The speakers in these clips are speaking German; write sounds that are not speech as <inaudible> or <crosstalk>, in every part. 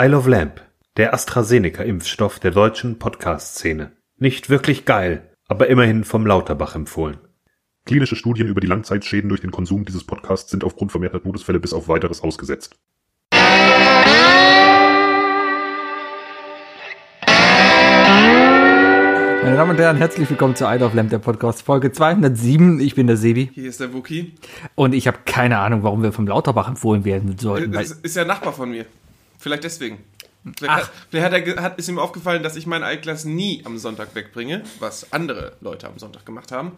Isle of Lamp, der AstraZeneca-Impfstoff der deutschen Podcast-Szene. Nicht wirklich geil, aber immerhin vom Lauterbach empfohlen. Klinische Studien über die Langzeitschäden durch den Konsum dieses Podcasts sind aufgrund vermehrter Todesfälle bis auf weiteres ausgesetzt. Meine Damen und Herren, herzlich willkommen zu Idle of Lamp, der Podcast, Folge 207. Ich bin der Sebi. Hier ist der Wookie. Und ich habe keine Ahnung, warum wir vom Lauterbach empfohlen werden sollten. Das ist ja Nachbar von mir. Vielleicht deswegen. Vielleicht, Ach. Hat, vielleicht hat hat, ist ihm aufgefallen, dass ich mein Altglas nie am Sonntag wegbringe, was andere Leute am Sonntag gemacht haben.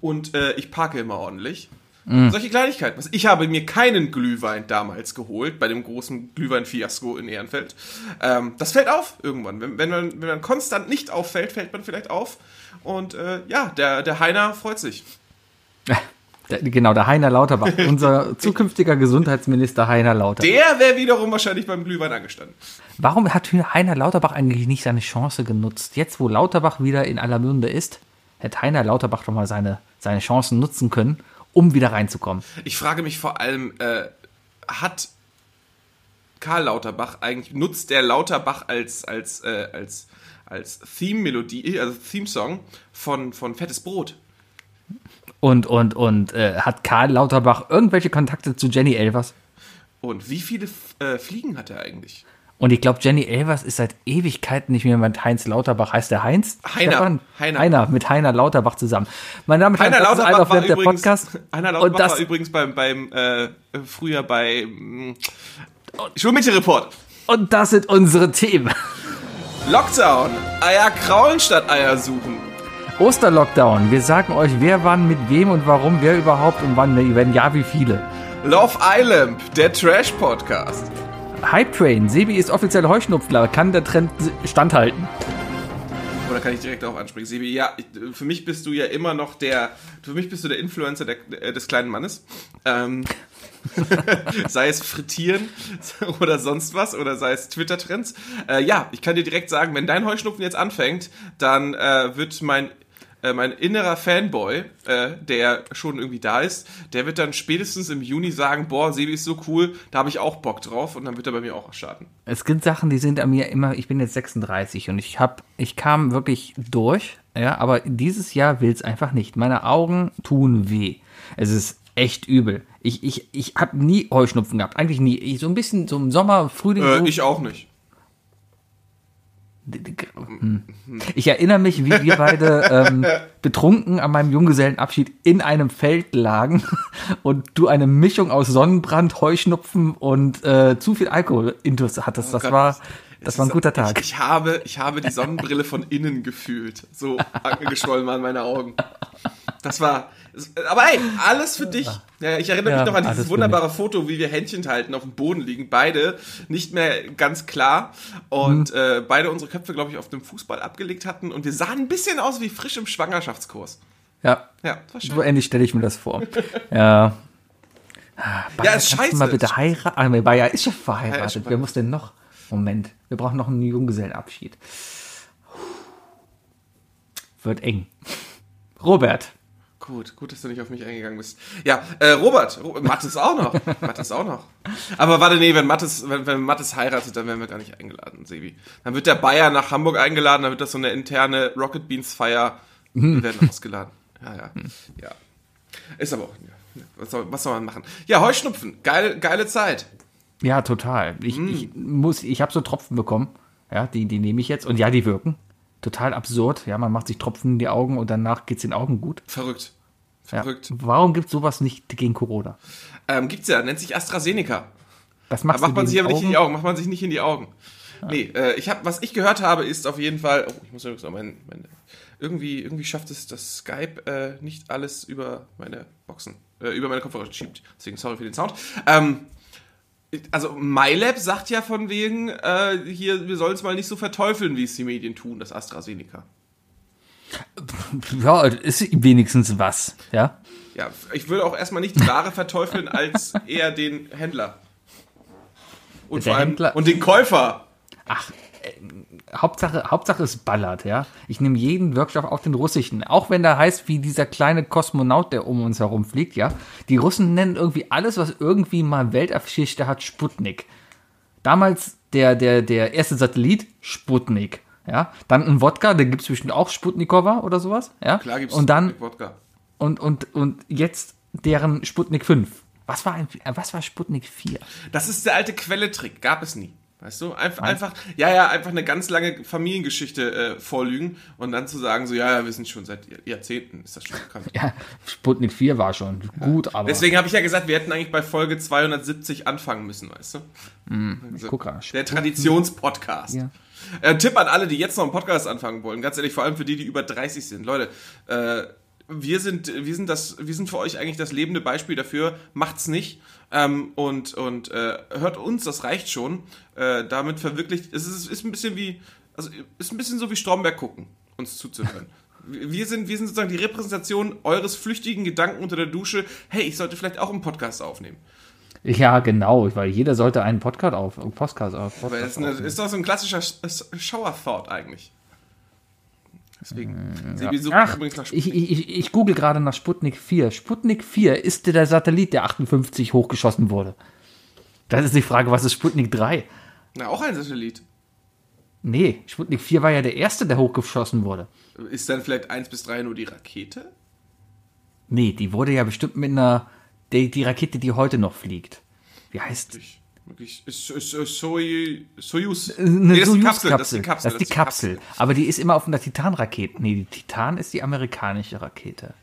Und äh, ich parke immer ordentlich. Mm. Solche Kleinigkeiten. Ich habe mir keinen Glühwein damals geholt, bei dem großen Glühwein-Fiasko in Ehrenfeld. Ähm, das fällt auf irgendwann. Wenn, wenn, man, wenn man konstant nicht auffällt, fällt man vielleicht auf. Und äh, ja, der, der Heiner freut sich. Der, genau, der Heiner Lauterbach, <laughs> unser zukünftiger Gesundheitsminister Heiner Lauterbach. Der wäre wiederum wahrscheinlich beim Glühwein angestanden. Warum hat Heiner Lauterbach eigentlich nicht seine Chance genutzt? Jetzt, wo Lauterbach wieder in aller Munde ist, hätte Heiner Lauterbach doch mal seine, seine Chancen nutzen können um wieder reinzukommen. Ich frage mich vor allem, äh, hat Karl Lauterbach eigentlich, nutzt der Lauterbach als, als, äh, als, als Theme-Melodie, also Theme-Song von, von Fettes Brot? Und, und, und äh, hat Karl Lauterbach irgendwelche Kontakte zu Jenny Elvers? Und wie viele äh, Fliegen hat er eigentlich? Und ich glaube, Jenny Elvers ist seit Ewigkeiten nicht mehr mit Heinz Lauterbach. Heißt der Heinz? Heiner. Heiner. Heiner. mit Heiner Lauterbach zusammen. Meine Damen und Herren, das Lauterbach ist der übrigens, Podcast. Heiner Lauterbach das, war übrigens beim, beim äh, früher bei äh, Schulmädchenreport. Und das sind unsere Themen. Lockdown. Eier kraulen statt Eier suchen. Osterlockdown. Wir sagen euch, wer wann, mit wem und warum, wer überhaupt und wann, wenn ja, wie viele. Love Island, der Trash-Podcast. Hype Train. Sebi ist offiziell Heuschnupfler. Kann der Trend standhalten? Oder kann ich direkt darauf ansprechen? Sebi, ja, ich, für mich bist du ja immer noch der, für mich bist du der Influencer der, äh, des kleinen Mannes. Ähm, <laughs> sei es Frittieren <laughs> oder sonst was oder sei es Twitter-Trends. Äh, ja, ich kann dir direkt sagen, wenn dein Heuschnupfen jetzt anfängt, dann äh, wird mein mein innerer Fanboy, äh, der schon irgendwie da ist, der wird dann spätestens im Juni sagen, boah, Sebi ist so cool, da habe ich auch Bock drauf und dann wird er bei mir auch starten. Es gibt Sachen, die sind an mir immer, ich bin jetzt 36 und ich habe, ich kam wirklich durch, ja, aber dieses Jahr will es einfach nicht. Meine Augen tun weh. Es ist echt übel. Ich, ich, ich habe nie Heuschnupfen gehabt, eigentlich nie. Ich, so ein bisschen so im Sommer, Frühling. Äh, ich auch nicht. Hm. Ich erinnere mich, wie wir beide ähm, betrunken an meinem Junggesellenabschied in einem Feld lagen <laughs> und du eine Mischung aus Sonnenbrand, Heuschnupfen und äh, zu viel Alkohol intus hattest. Oh das Gott, war das war ein guter Tag. Ich, ich, habe, ich habe die Sonnenbrille von innen gefühlt. So angeschwollen waren meine Augen. Das war. Aber hey, alles für dich. Ja, ich erinnere ja, mich noch an dieses wunderbare Foto, wie wir Händchen halten, auf dem Boden liegen. Beide nicht mehr ganz klar. Und mhm. äh, beide unsere Köpfe, glaube ich, auf dem Fußball abgelegt hatten. Und wir sahen ein bisschen aus wie frisch im Schwangerschaftskurs. Ja. Ja. So ähnlich stelle ich mir das vor. <laughs> ja. Bayer, ja, ist scheiße. mal bitte heiraten? Ah, Bayer ist schon verheiratet. Ja, Wer muss denn noch? Moment, wir brauchen noch einen Junggesellenabschied. Wird eng. Robert. Gut, gut, dass du nicht auf mich eingegangen bist. Ja, äh, Robert, Mattes auch noch. Mattes auch noch. Aber warte, nee, wenn Mattes, wenn, wenn Mattes heiratet, dann werden wir gar nicht eingeladen, Sebi. Dann wird der Bayer nach Hamburg eingeladen, dann wird das so eine interne Rocket Beans Feier. Wir werden ausgeladen. Ja, ja. Ja. Ist aber auch. Ja. Was, soll, was soll man machen? Ja, Heuschnupfen. Geile, geile Zeit. Ja, total. Ich, mm. ich muss, ich habe so Tropfen bekommen. Ja, die, die nehme ich jetzt. Und ja, die wirken. Total absurd. Ja, man macht sich Tropfen in die Augen und danach geht es den Augen gut. Verrückt. Verrückt. Ja. Warum gibt es sowas nicht gegen Corona? Ähm, gibt's ja, nennt sich AstraZeneca. Was machst da macht man sich aber nicht in die Augen, macht man sich nicht in die Augen. Ja. Nee, äh, ich hab, was ich gehört habe, ist auf jeden Fall, oh, ich muss übrigens noch mein, mein, irgendwie, irgendwie schafft es das Skype äh, nicht alles über meine Boxen, äh, über meine Kopfhörer schiebt. Deswegen sorry für den Sound. Ähm, also MyLab sagt ja von wegen, äh, hier, wir sollen es mal nicht so verteufeln, wie es die Medien tun, das AstraZeneca. Ja, ist wenigstens was, ja. Ja, ich würde auch erstmal nicht die Ware verteufeln, als eher den Händler. Und, Der vor allem, Händler? und den Käufer. Ach, Hauptsache, Hauptsache es ballert, ja. Ich nehme jeden Workshop auf den russischen. Auch wenn der heißt wie dieser kleine Kosmonaut, der um uns herum fliegt, ja. Die Russen nennen irgendwie alles, was irgendwie mal Weltgeschichte hat, Sputnik. Damals der, der, der erste Satellit, Sputnik. Ja, dann ein Wodka, der gibt es bestimmt auch Sputnikova oder sowas. Ja, Klar gibt's und dann Wodka. und, und, und jetzt deren Sputnik 5. Was war, ein, was war Sputnik 4? Das ist der alte Quelletrick, gab es nie. Weißt du? Einf einfach, ja, ja, einfach eine ganz lange Familiengeschichte äh, vorlügen und dann zu sagen, so, ja, ja, wir sind schon seit Jahrzehnten, ist das schon bekannt. <laughs> Ja, Sputnik 4 war schon gut, aber. Deswegen habe ich ja gesagt, wir hätten eigentlich bei Folge 270 anfangen müssen, weißt du? Also, guck mal, der Traditionspodcast. Ja. Äh, Tipp an alle, die jetzt noch einen Podcast anfangen wollen, ganz ehrlich, vor allem für die, die über 30 sind. Leute, äh, wir sind, wir sind das, wir sind für euch eigentlich das lebende Beispiel dafür. Macht's nicht ähm, und und äh, hört uns, das reicht schon. Äh, damit verwirklicht, es ist, ist ein bisschen wie, also ist ein bisschen so wie Stromberg gucken, uns zuzuhören. <laughs> Wir sind, wir sind sozusagen die Repräsentation eures flüchtigen Gedanken unter der Dusche. Hey, ich sollte vielleicht auch einen Podcast aufnehmen. Ja, genau, weil jeder sollte einen Podcast auf, Podcast auf. Weil das ist, eine, ist doch so ein klassischer Shower-Thought eigentlich. Deswegen. Sebi sucht Ach, übrigens nach ich, ich, ich google gerade nach Sputnik 4. Sputnik 4 ist der Satellit, der 58 hochgeschossen wurde. Das ist die Frage, was ist Sputnik 3? Na, auch ein Satellit. Nee, Sputnik 4 war ja der erste, der hochgeschossen wurde. Ist dann vielleicht 1 bis 3 nur die Rakete? Nee, die wurde ja bestimmt mit einer. Die, die Rakete, die heute noch fliegt. Wie heißt die? Wirklich, Soy, Soyuz. Eine Nee, das ist die. Kapsel. Das ist die Kapsel. Das ist die Kapsel. Aber die ist immer auf einer Titan-Rakete. Nee, die Titan ist die amerikanische Rakete.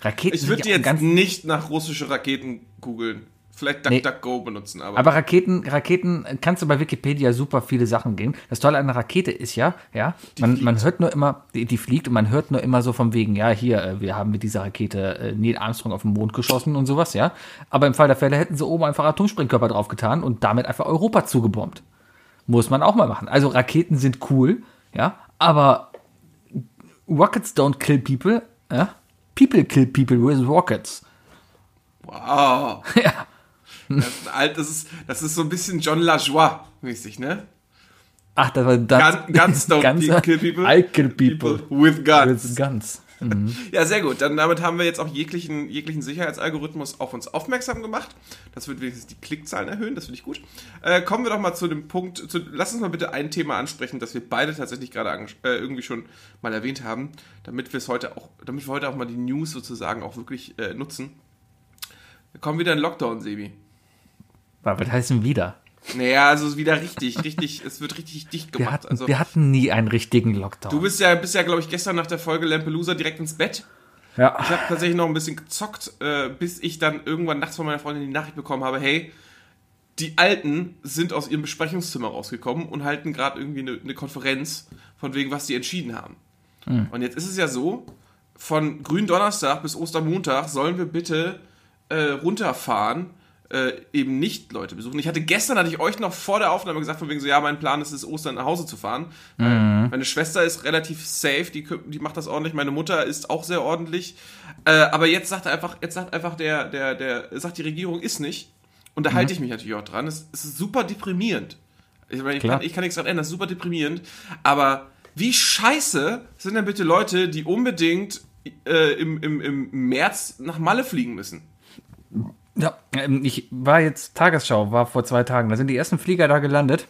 Raketen Ich würde jetzt ganz nicht nach russische Raketen googeln. Vielleicht Nee. DuckDuckGo benutzen, aber, Aber Raketen, Raketen kannst du bei Wikipedia super viele Sachen geben. Das Tolle an einer Rakete ist ja, ja, man, man hört nur immer, die, die fliegt und man hört nur immer so von wegen, ja, hier, äh, wir haben mit dieser Rakete äh, Neil Armstrong auf den Mond geschossen und sowas, ja. Aber im Fall der Fälle hätten sie oben einfach Atomsprengkörper draufgetan und damit einfach Europa zugebombt. Muss man auch mal machen. Also Raketen sind cool, ja, aber Rockets don't kill people, ja. People kill people with rockets. wow. <laughs> Ja. Das das, ist, das ist so ein bisschen John LaJoie mäßig, ne? Ach, das war das. Gun, guns don't <laughs> Guns- kill people. I kill people. with guns. With guns. <laughs> Ja, sehr gut. Dann damit haben wir jetzt auch jeglichen, jeglichen Sicherheitsalgorithmus auf uns aufmerksam gemacht. Das wird wenigstens die Klickzahlen erhöhen, das finde ich gut. Äh, kommen wir doch mal zu dem Punkt, zu, lass uns mal bitte ein Thema ansprechen, das wir beide tatsächlich gerade äh, irgendwie schon mal erwähnt haben, damit wir es heute auch, damit wir heute auch mal die News sozusagen auch wirklich äh, nutzen. Wir kommen wieder in Lockdown, Sebi. Was heißt denn wieder? Naja, also wieder richtig, richtig, es wird richtig dicht Wir gemacht. hatten, also, wir hatten nie einen richtigen Lockdown. du bist ja, bist ja, glaube ich, gestern nach der Folge Lampelusa direkt ins Bett. ja. Ich habe tatsächlich noch ein bisschen gezockt, äh, bis ich dann irgendwann nachts von meiner Freundin die Nachricht bekommen habe, hey, die Alten sind aus ihrem Besprechungszimmer rausgekommen und halten gerade irgendwie eine, eine Konferenz von wegen, was sie entschieden haben. Und jetzt ist es ja so, von Gründonnerstag bis Ostermontag sollen wir bitte äh, runterfahren, äh, eben nicht Leute besuchen. Ich hatte gestern, hatte ich euch noch vor der Aufnahme gesagt, von wegen so, ja, mein Plan ist es, Ostern nach Hause zu fahren. Weil Meine Schwester ist relativ safe, die, die macht das ordentlich. Meine Mutter ist auch sehr ordentlich. Äh, aber jetzt sagt er einfach, jetzt sagt einfach der, der, der, sagt die Regierung ist nicht. Und da halte ich mich natürlich auch dran. Es, es ist super deprimierend. Ich meine, ich Klar. kann, ich kann nichts dran ändern, das ist super deprimierend. Aber wie scheiße sind denn bitte Leute, die unbedingt äh, im, im, im März nach Malle fliegen müssen? Ja, ähm, ich war jetzt Tagesschau, war vor zwei Tagen. Da sind die ersten Flieger da gelandet.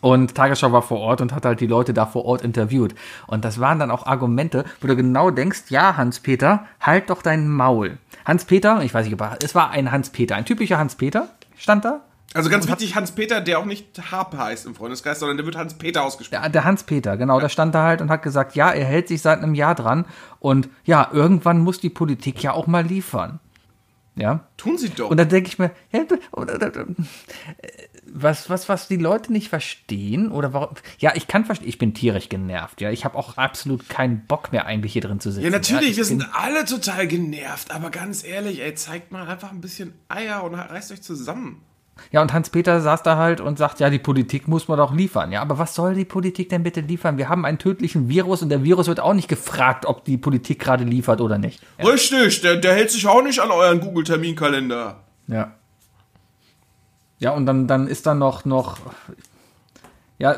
Und Tagesschau war vor Ort und hat halt die Leute da vor Ort interviewt. Und das waren dann auch Argumente, wo du genau denkst, ja, Hans-Peter, halt doch dein Maul. Hans-Peter, ich weiß nicht, es war ein Hans-Peter, ein typischer Hans-Peter, stand da. Also ganz wichtig, Hans-Peter, der auch nicht Harpe heißt im Freundeskreis, sondern der wird Hans-Peter ausgesprochen. Der, der Hans-Peter, genau, der stand da halt und hat gesagt, ja, er hält sich seit einem Jahr dran. Und ja, irgendwann muss die Politik ja auch mal liefern. Ja, Tun sie doch. Und dann denke ich mir, ja, oder, was, was, was die Leute nicht verstehen, oder warum, ja, ich kann verstehen, ich bin tierisch genervt, ja, ich habe auch absolut keinen Bock mehr eigentlich hier drin zu sitzen. ja, natürlich, ich wir sind alle total genervt, aber ganz ehrlich, ey, zeigt mal einfach ein bisschen Eier und reißt euch zusammen. Ja, und Hans-Peter saß da halt und sagt, ja, die Politik muss man doch liefern. Ja, aber was soll die Politik denn bitte liefern? Wir haben einen tödlichen Virus und der Virus wird auch nicht gefragt, ob die Politik gerade liefert oder nicht. Richtig, der, der hält sich auch nicht an euren Google-Terminkalender. Ja. Ja, und dann, dann ist da noch, noch, ja,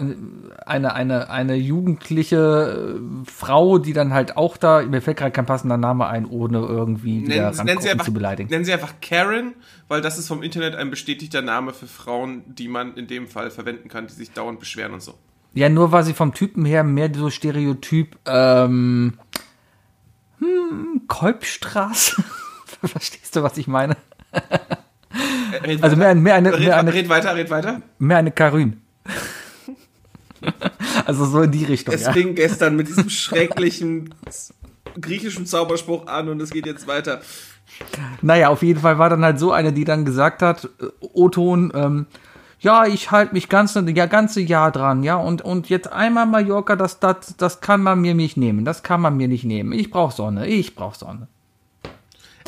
eine, eine, eine jugendliche äh, Frau, die dann halt auch da, mir fällt gerade kein passender Name ein, ohne irgendwie Nennen, nennen, sie einfach, zu beleidigen. nennen Sie einfach Karen, weil das ist vom Internet ein bestätigter Name für Frauen, die man in dem Fall verwenden kann, die sich dauernd beschweren und so. Ja, nur war sie vom Typen her mehr so Stereotyp, ähm, hm, Kolbstraße. <laughs> Verstehst du, was ich meine? Red Also mehr, mehr eine, mehr eine, red weiter, red weiter. mehr eine Karün. <laughs> also so in die Richtung, Es ja. fing gestern mit diesem <laughs> schrecklichen griechischen Zauberspruch an und es geht jetzt weiter. Naja, auf jeden Fall war dann halt so eine, die dann gesagt hat, äh, O-Ton, ähm, ja, ich halte mich ganz, ja, ganze Jahr dran, ja, und, und jetzt einmal Mallorca, das, das, das kann man mir nicht nehmen, das kann man mir nicht nehmen. Ich brauch Sonne, ich brauch Sonne.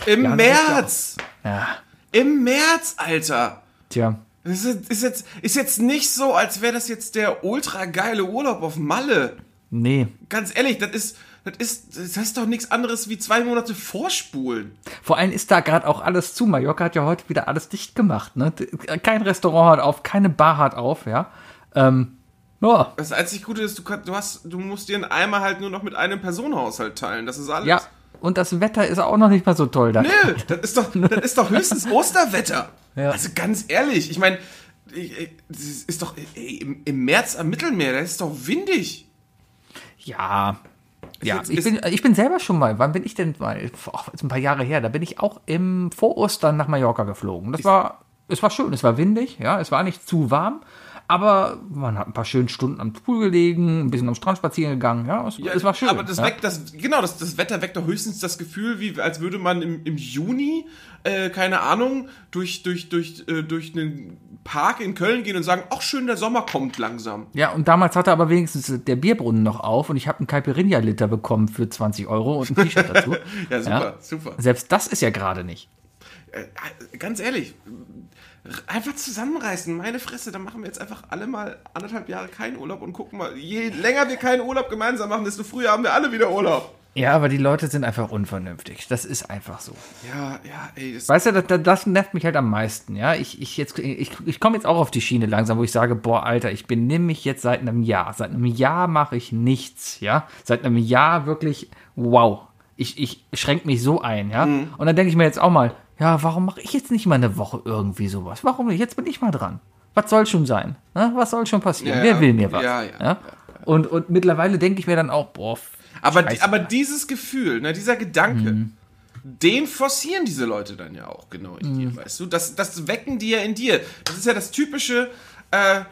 Im ja- März! Ja, Im März, Alter! tja. Das ist, ist, jetzt, ist jetzt nicht so, als wäre das jetzt der ultra geile Urlaub auf Malle. Nee. Ganz ehrlich, das ist, das ist, das ist doch nichts anderes wie zwei Monate vorspulen. Vor allem ist da gerade auch alles zu. Mallorca hat ja heute wieder alles dicht gemacht, ne? Kein Restaurant hat auf, keine Bar hat auf, ja. Ähm, ja, Das einzig Gute ist, du, kann, du, hast, du musst dir einen Eimer halt nur noch mit einem Personenhaushalt teilen. Das ist alles. ja. Und das Wetter ist auch noch nicht mal so toll da. Nö, das ist doch, das ist doch höchstens <laughs> Osterwetter. Ja. Also ganz ehrlich, ich meine, das ist doch ey, im, im März am Mittelmeer, da ist doch windig. Ja. Ja, ich bin, ich bin selber schon mal, wann bin ich denn mal? Ach, jetzt ein paar Jahre her, da bin ich auch im Vorostern nach Mallorca geflogen. Das war, es war schön, es war windig, ja, es war nicht zu warm, aber man hat ein paar schöne Stunden am Pool gelegen, ein bisschen am Strand spazieren gegangen, ja, es, es war schön. Aber das ja. weckt das, genau, das, das Wetter weckt doch höchstens das Gefühl, wie als würde man im, im Juni, äh, keine Ahnung, durch, durch, durch, äh, durch einen Park in Köln gehen und sagen, ach schön, der Sommer kommt langsam. Ja, und damals hatte aber wenigstens der Bierbrunnen noch auf und ich habe einen Caipirinha-Liter bekommen für 20 Euro und ein T-Shirt dazu. <laughs> Ja, super, super. Selbst das ist ja gerade nicht. Äh, ganz ehrlich, einfach zusammenreißen, meine Fresse, dann machen wir jetzt einfach alle mal anderthalb Jahre keinen Urlaub und gucken mal, je länger wir keinen Urlaub gemeinsam machen, desto früher haben wir alle wieder Urlaub. Ja, aber die Leute sind einfach unvernünftig. Das ist einfach so. Ja, ja, ey, Weißt du, das, das nervt mich halt am meisten, ja. Ich, ich, jetzt, ich, ich komme jetzt auch auf die Schiene langsam, wo ich sage, boah, Alter, ich benehme mich jetzt seit einem Jahr. Seit einem Jahr mache ich nichts, ja. Seit einem Jahr wirklich, wow. Ich, ich schränke mich so ein, ja. Mhm. Und dann denke ich mir jetzt auch mal, ja, warum mache ich jetzt nicht mal eine Woche irgendwie sowas? Warum nicht? Jetzt bin ich mal dran. Was soll schon sein? Ne? Was soll schon passieren? Ja, Wer will mir was? Ja, ja, ja, Und, und mittlerweile denke ich mir dann auch, boah, aber, Scheiße. aber dieses Gefühl, ne, dieser Gedanke, den forcieren diese Leute dann ja auch genau in dir, weißt du? Das, das wecken die ja in dir. Das ist ja das typische äh,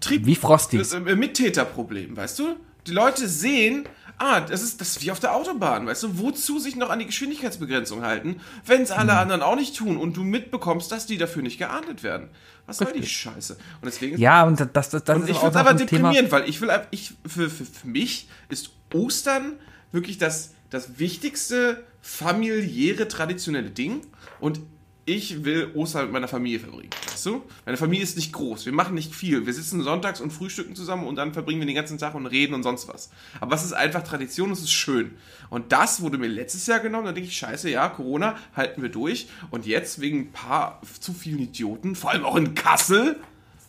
Trieb wie Frosty. das, äh, Mittäterproblem, weißt du? Die Leute sehen, ah, das ist das ist wie auf der Autobahn, weißt du? Wozu sich noch an die Geschwindigkeitsbegrenzung halten, wenn es Mhm. alle anderen auch nicht tun und du mitbekommst, dass die dafür nicht geahndet werden? Was soll die Scheiße? Und deswegen Ja, und das, das, das und ist ich auch noch aber ein Thema. deprimierend, weil ich will, ich, für, für, für mich ist Ostern wirklich das, das wichtigste familiäre, traditionelle Ding. Und ich will Ostern mit meiner Familie verbringen. Weißt du? Meine Familie ist nicht groß. Wir machen nicht viel. Wir sitzen sonntags und frühstücken zusammen und dann verbringen wir den ganzen Tag und reden und sonst was. Aber es ist einfach Tradition, es ist schön. Und das wurde mir letztes Jahr genommen. Da denke ich, scheiße, ja, Corona, halten wir durch. Und jetzt wegen ein paar zu vielen Idioten, vor allem auch in Kassel,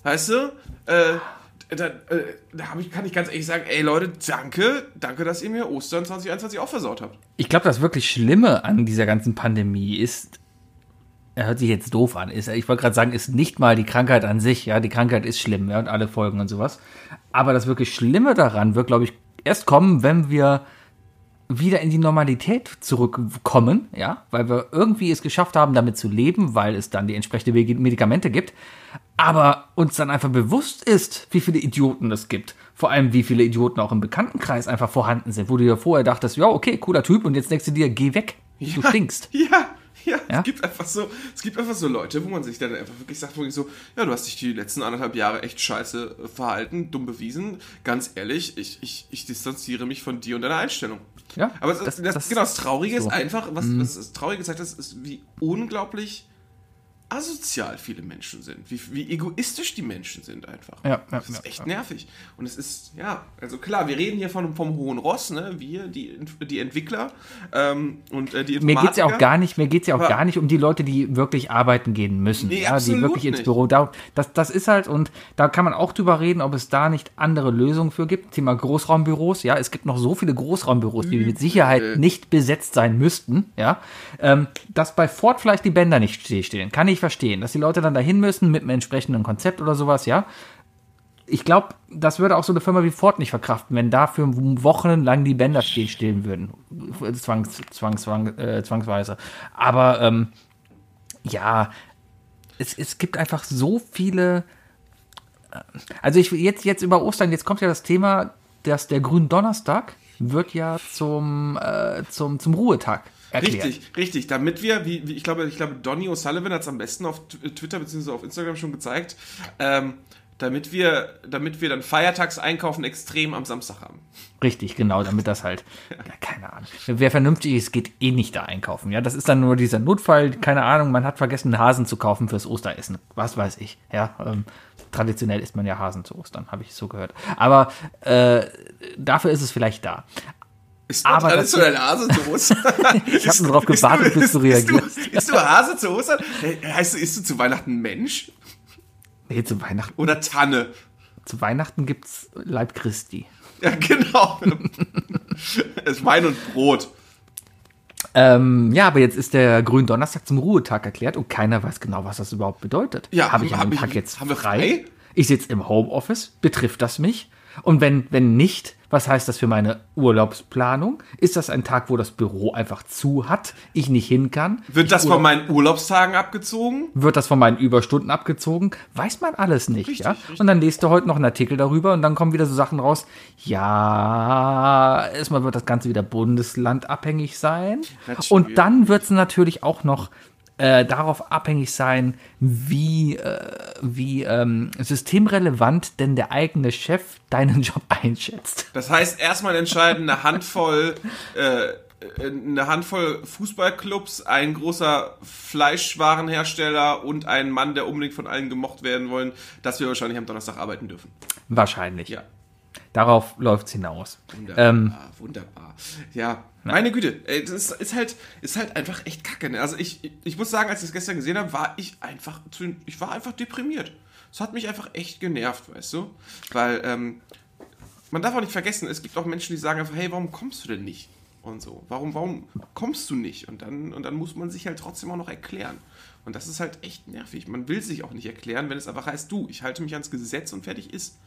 weißt du, äh, da, äh, da ich, kann ich ganz ehrlich sagen, ey Leute, danke, danke, dass ihr mir Ostern 2021 auch versaut habt. Ich glaube, das wirklich Schlimme an dieser ganzen Pandemie ist, er hört sich jetzt doof an, ist, ich wollte gerade sagen, ist nicht mal die Krankheit an sich, ja, die Krankheit ist schlimm, ja, und alle Folgen und sowas. Aber das wirklich Schlimme daran wird, glaube ich, erst kommen, wenn wir wieder in die Normalität zurückkommen, ja, weil wir irgendwie es geschafft haben, damit zu leben, weil es dann die entsprechende Medikamente gibt, aber uns dann einfach bewusst ist, wie viele Idioten es gibt. Vor allem, wie viele Idioten auch im Bekanntenkreis einfach vorhanden sind, wo du dir vorher dachtest, ja, okay, cooler Typ, und jetzt denkst du dir, geh weg, du stinkst. Ja, ja, <laughs> Ja? Es gibt einfach so, es gibt einfach so Leute, wo man sich dann einfach wirklich sagt, wirklich so, ja, du hast dich die letzten anderthalb Jahre echt scheiße äh, verhalten, dumm bewiesen. Ganz ehrlich, ich, ich, ich distanziere mich von dir und deiner Einstellung. Ja, Aber das, das- das, genau, das Traurige so. Mhm. ist einfach, was, was das Traurige gesagt ist, ist, wie unglaublich asozial viele Menschen sind, wie, wie egoistisch die Menschen sind einfach. Ja, ja, das ist echt ja. nervig. Und es ist, ja, also klar, wir reden hier von, vom hohen Ross, ne? Wir, die, die Entwickler ähm, und äh, die Mir geht's ja auch Informatiker. gar nicht, mir geht's ja auch Aber- gar nicht um die Leute, die wirklich arbeiten gehen müssen, Nee, ja, die wirklich ins. Büro. Da, das, das ist halt, und da kann man auch drüber reden, ob es da nicht andere Lösungen für gibt. Thema Großraumbüros, ja, es gibt noch so viele Großraumbüros, die mit Sicherheit nicht besetzt sein müssten, ja. Ähm, dass bei Ford vielleicht die Bänder nicht stillstehen, kann ich verstehen. Dass die Leute dann dahin müssen mit einem entsprechenden Konzept oder sowas, ja. Ich glaube, das würde auch so eine Firma wie Ford nicht verkraften, wenn dafür wochenlang die Bänder stillstehen würden. Zwangs, zwangs, zwang, äh, zwangsweise. Aber ähm, ja, es, es gibt einfach so viele. äh, Also ich jetzt, jetzt über Ostern, jetzt kommt ja das Thema, dass der Gründonnerstag wird ja zum, äh, zum, zum Ruhetag erklärt. Richtig, richtig. Damit wir, wie, wie ich glaube, ich glaube, Donny O'Sullivan hat es am besten auf T- Twitter bzw. auf Instagram schon gezeigt, ähm, damit wir, damit wir dann Feiertagseinkaufen extrem am Samstag haben. Richtig, genau, damit das halt, <laughs> ja, keine Ahnung. Wer vernünftig ist, geht eh nicht da einkaufen. Ja, das ist dann nur dieser Notfall, keine Ahnung, man hat vergessen, einen Hasen zu kaufen fürs Osteressen. Was weiß ich. Ja, ähm, traditionell isst man ja Hasen zu Ostern, habe ich so gehört. Aber äh, dafür ist es vielleicht da. Ist Aber alles das- so dein Hase zu Ostern? <laughs> Ich habe nur darauf gewartet, bis du reagierst. du, isst du Hase zu Ostern? Heißt du, isst du zu Weihnachten Mensch Nee, zu Weihnachten, oder Tanne? zu Weihnachten gibt's Leib Christi. Ja, genau. <laughs> es ist Wein und Brot. Ähm, ja, aber jetzt ist der Gründonnerstag zum Ruhetag erklärt und keiner weiß genau, was das überhaupt bedeutet. Ja, habe ich hab ich- Tag jetzt haben wir frei? frei? Ich sitze im Homeoffice. Betrifft das mich? Und wenn, wenn nicht, was heißt das für meine Urlaubsplanung? Ist das ein Tag, wo das Büro einfach zu hat, ich nicht hin kann? Wird das von meinen Urlaubstagen abgezogen? Wird das von meinen Überstunden abgezogen? Weiß man alles nicht, ja? Und dann lest du heute noch einen Artikel darüber und dann kommen wieder so Sachen raus. Ja, erstmal wird das Ganze wieder bundeslandabhängig sein. Und dann wird es natürlich auch noch äh, darauf abhängig sein, wie, äh, wie ähm, systemrelevant denn der eigene Chef deinen <laughs> Job einschätzt. Das heißt, erstmal entscheiden eine Handvoll, äh, eine Handvoll Fußballclubs, ein großer Fleischwarenhersteller und ein Mann, der unbedingt von allen gemocht werden wollen, dass wir wahrscheinlich am Donnerstag arbeiten dürfen. Wahrscheinlich. Ja. Darauf läuft es hinaus. Wunderbar, Ähm, wunderbar. Ja, meine Güte, ey, das ist, ist halt, ist halt einfach echt kacke. Ne? Also ich, ich muss sagen, als ich es gestern gesehen habe, war ich einfach, zu, ich war einfach deprimiert. Es hat mich einfach echt genervt, weißt du? Weil, ähm, man darf auch nicht vergessen, es gibt auch Menschen, die sagen einfach, hey, warum kommst du denn nicht? Und so, warum, warum kommst du nicht? Und dann, und dann muss man sich halt trotzdem auch noch erklären. Und das ist halt echt nervig. Man will sich auch nicht erklären, wenn es einfach heißt, du, ich halte mich ans Gesetz und fertig ist.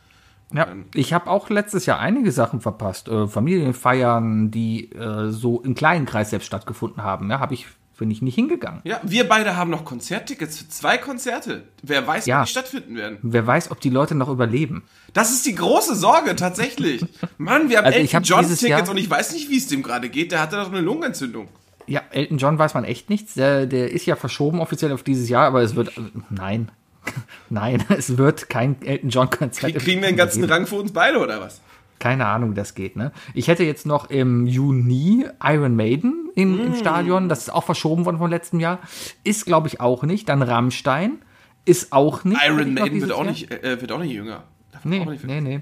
Ja, ich habe auch letztes Jahr einige Sachen verpasst. Äh, Familienfeiern, die äh, so im kleinen Kreis selbst stattgefunden haben. Ja, habe ich, bin ich nicht hingegangen. Ja, wir beide haben noch Konzerttickets für zwei Konzerte. Wer weiß, Ja. wann die stattfinden werden. Wer weiß, ob die Leute noch überleben. Das ist die große Sorge, tatsächlich. Mann, wir haben Also Elton John Tickets Jahr- und ich weiß nicht, wie es dem gerade geht. Der hatte doch eine Lungenentzündung. Ja, Elton John weiß man echt nichts. Der, der ist ja verschoben offiziell auf dieses Jahr, aber es wird. Nein. <laughs> Nein, <laughs> es wird kein Elton John-Konzert. Krieg- Kriegen wir den ganzen geben. Rang für uns beide oder was? Keine Ahnung, wie das geht, ne? Ich hätte jetzt noch im Juni Iron Maiden in, Mm. im Stadion. Das ist auch verschoben worden vom letzten Jahr. Ist, glaube ich, auch nicht. Dann Rammstein. Ist auch nicht. Iron Maiden wird auch, Jahr. nicht, äh, wird auch nicht jünger. Man Nee, auch nicht nee, nee.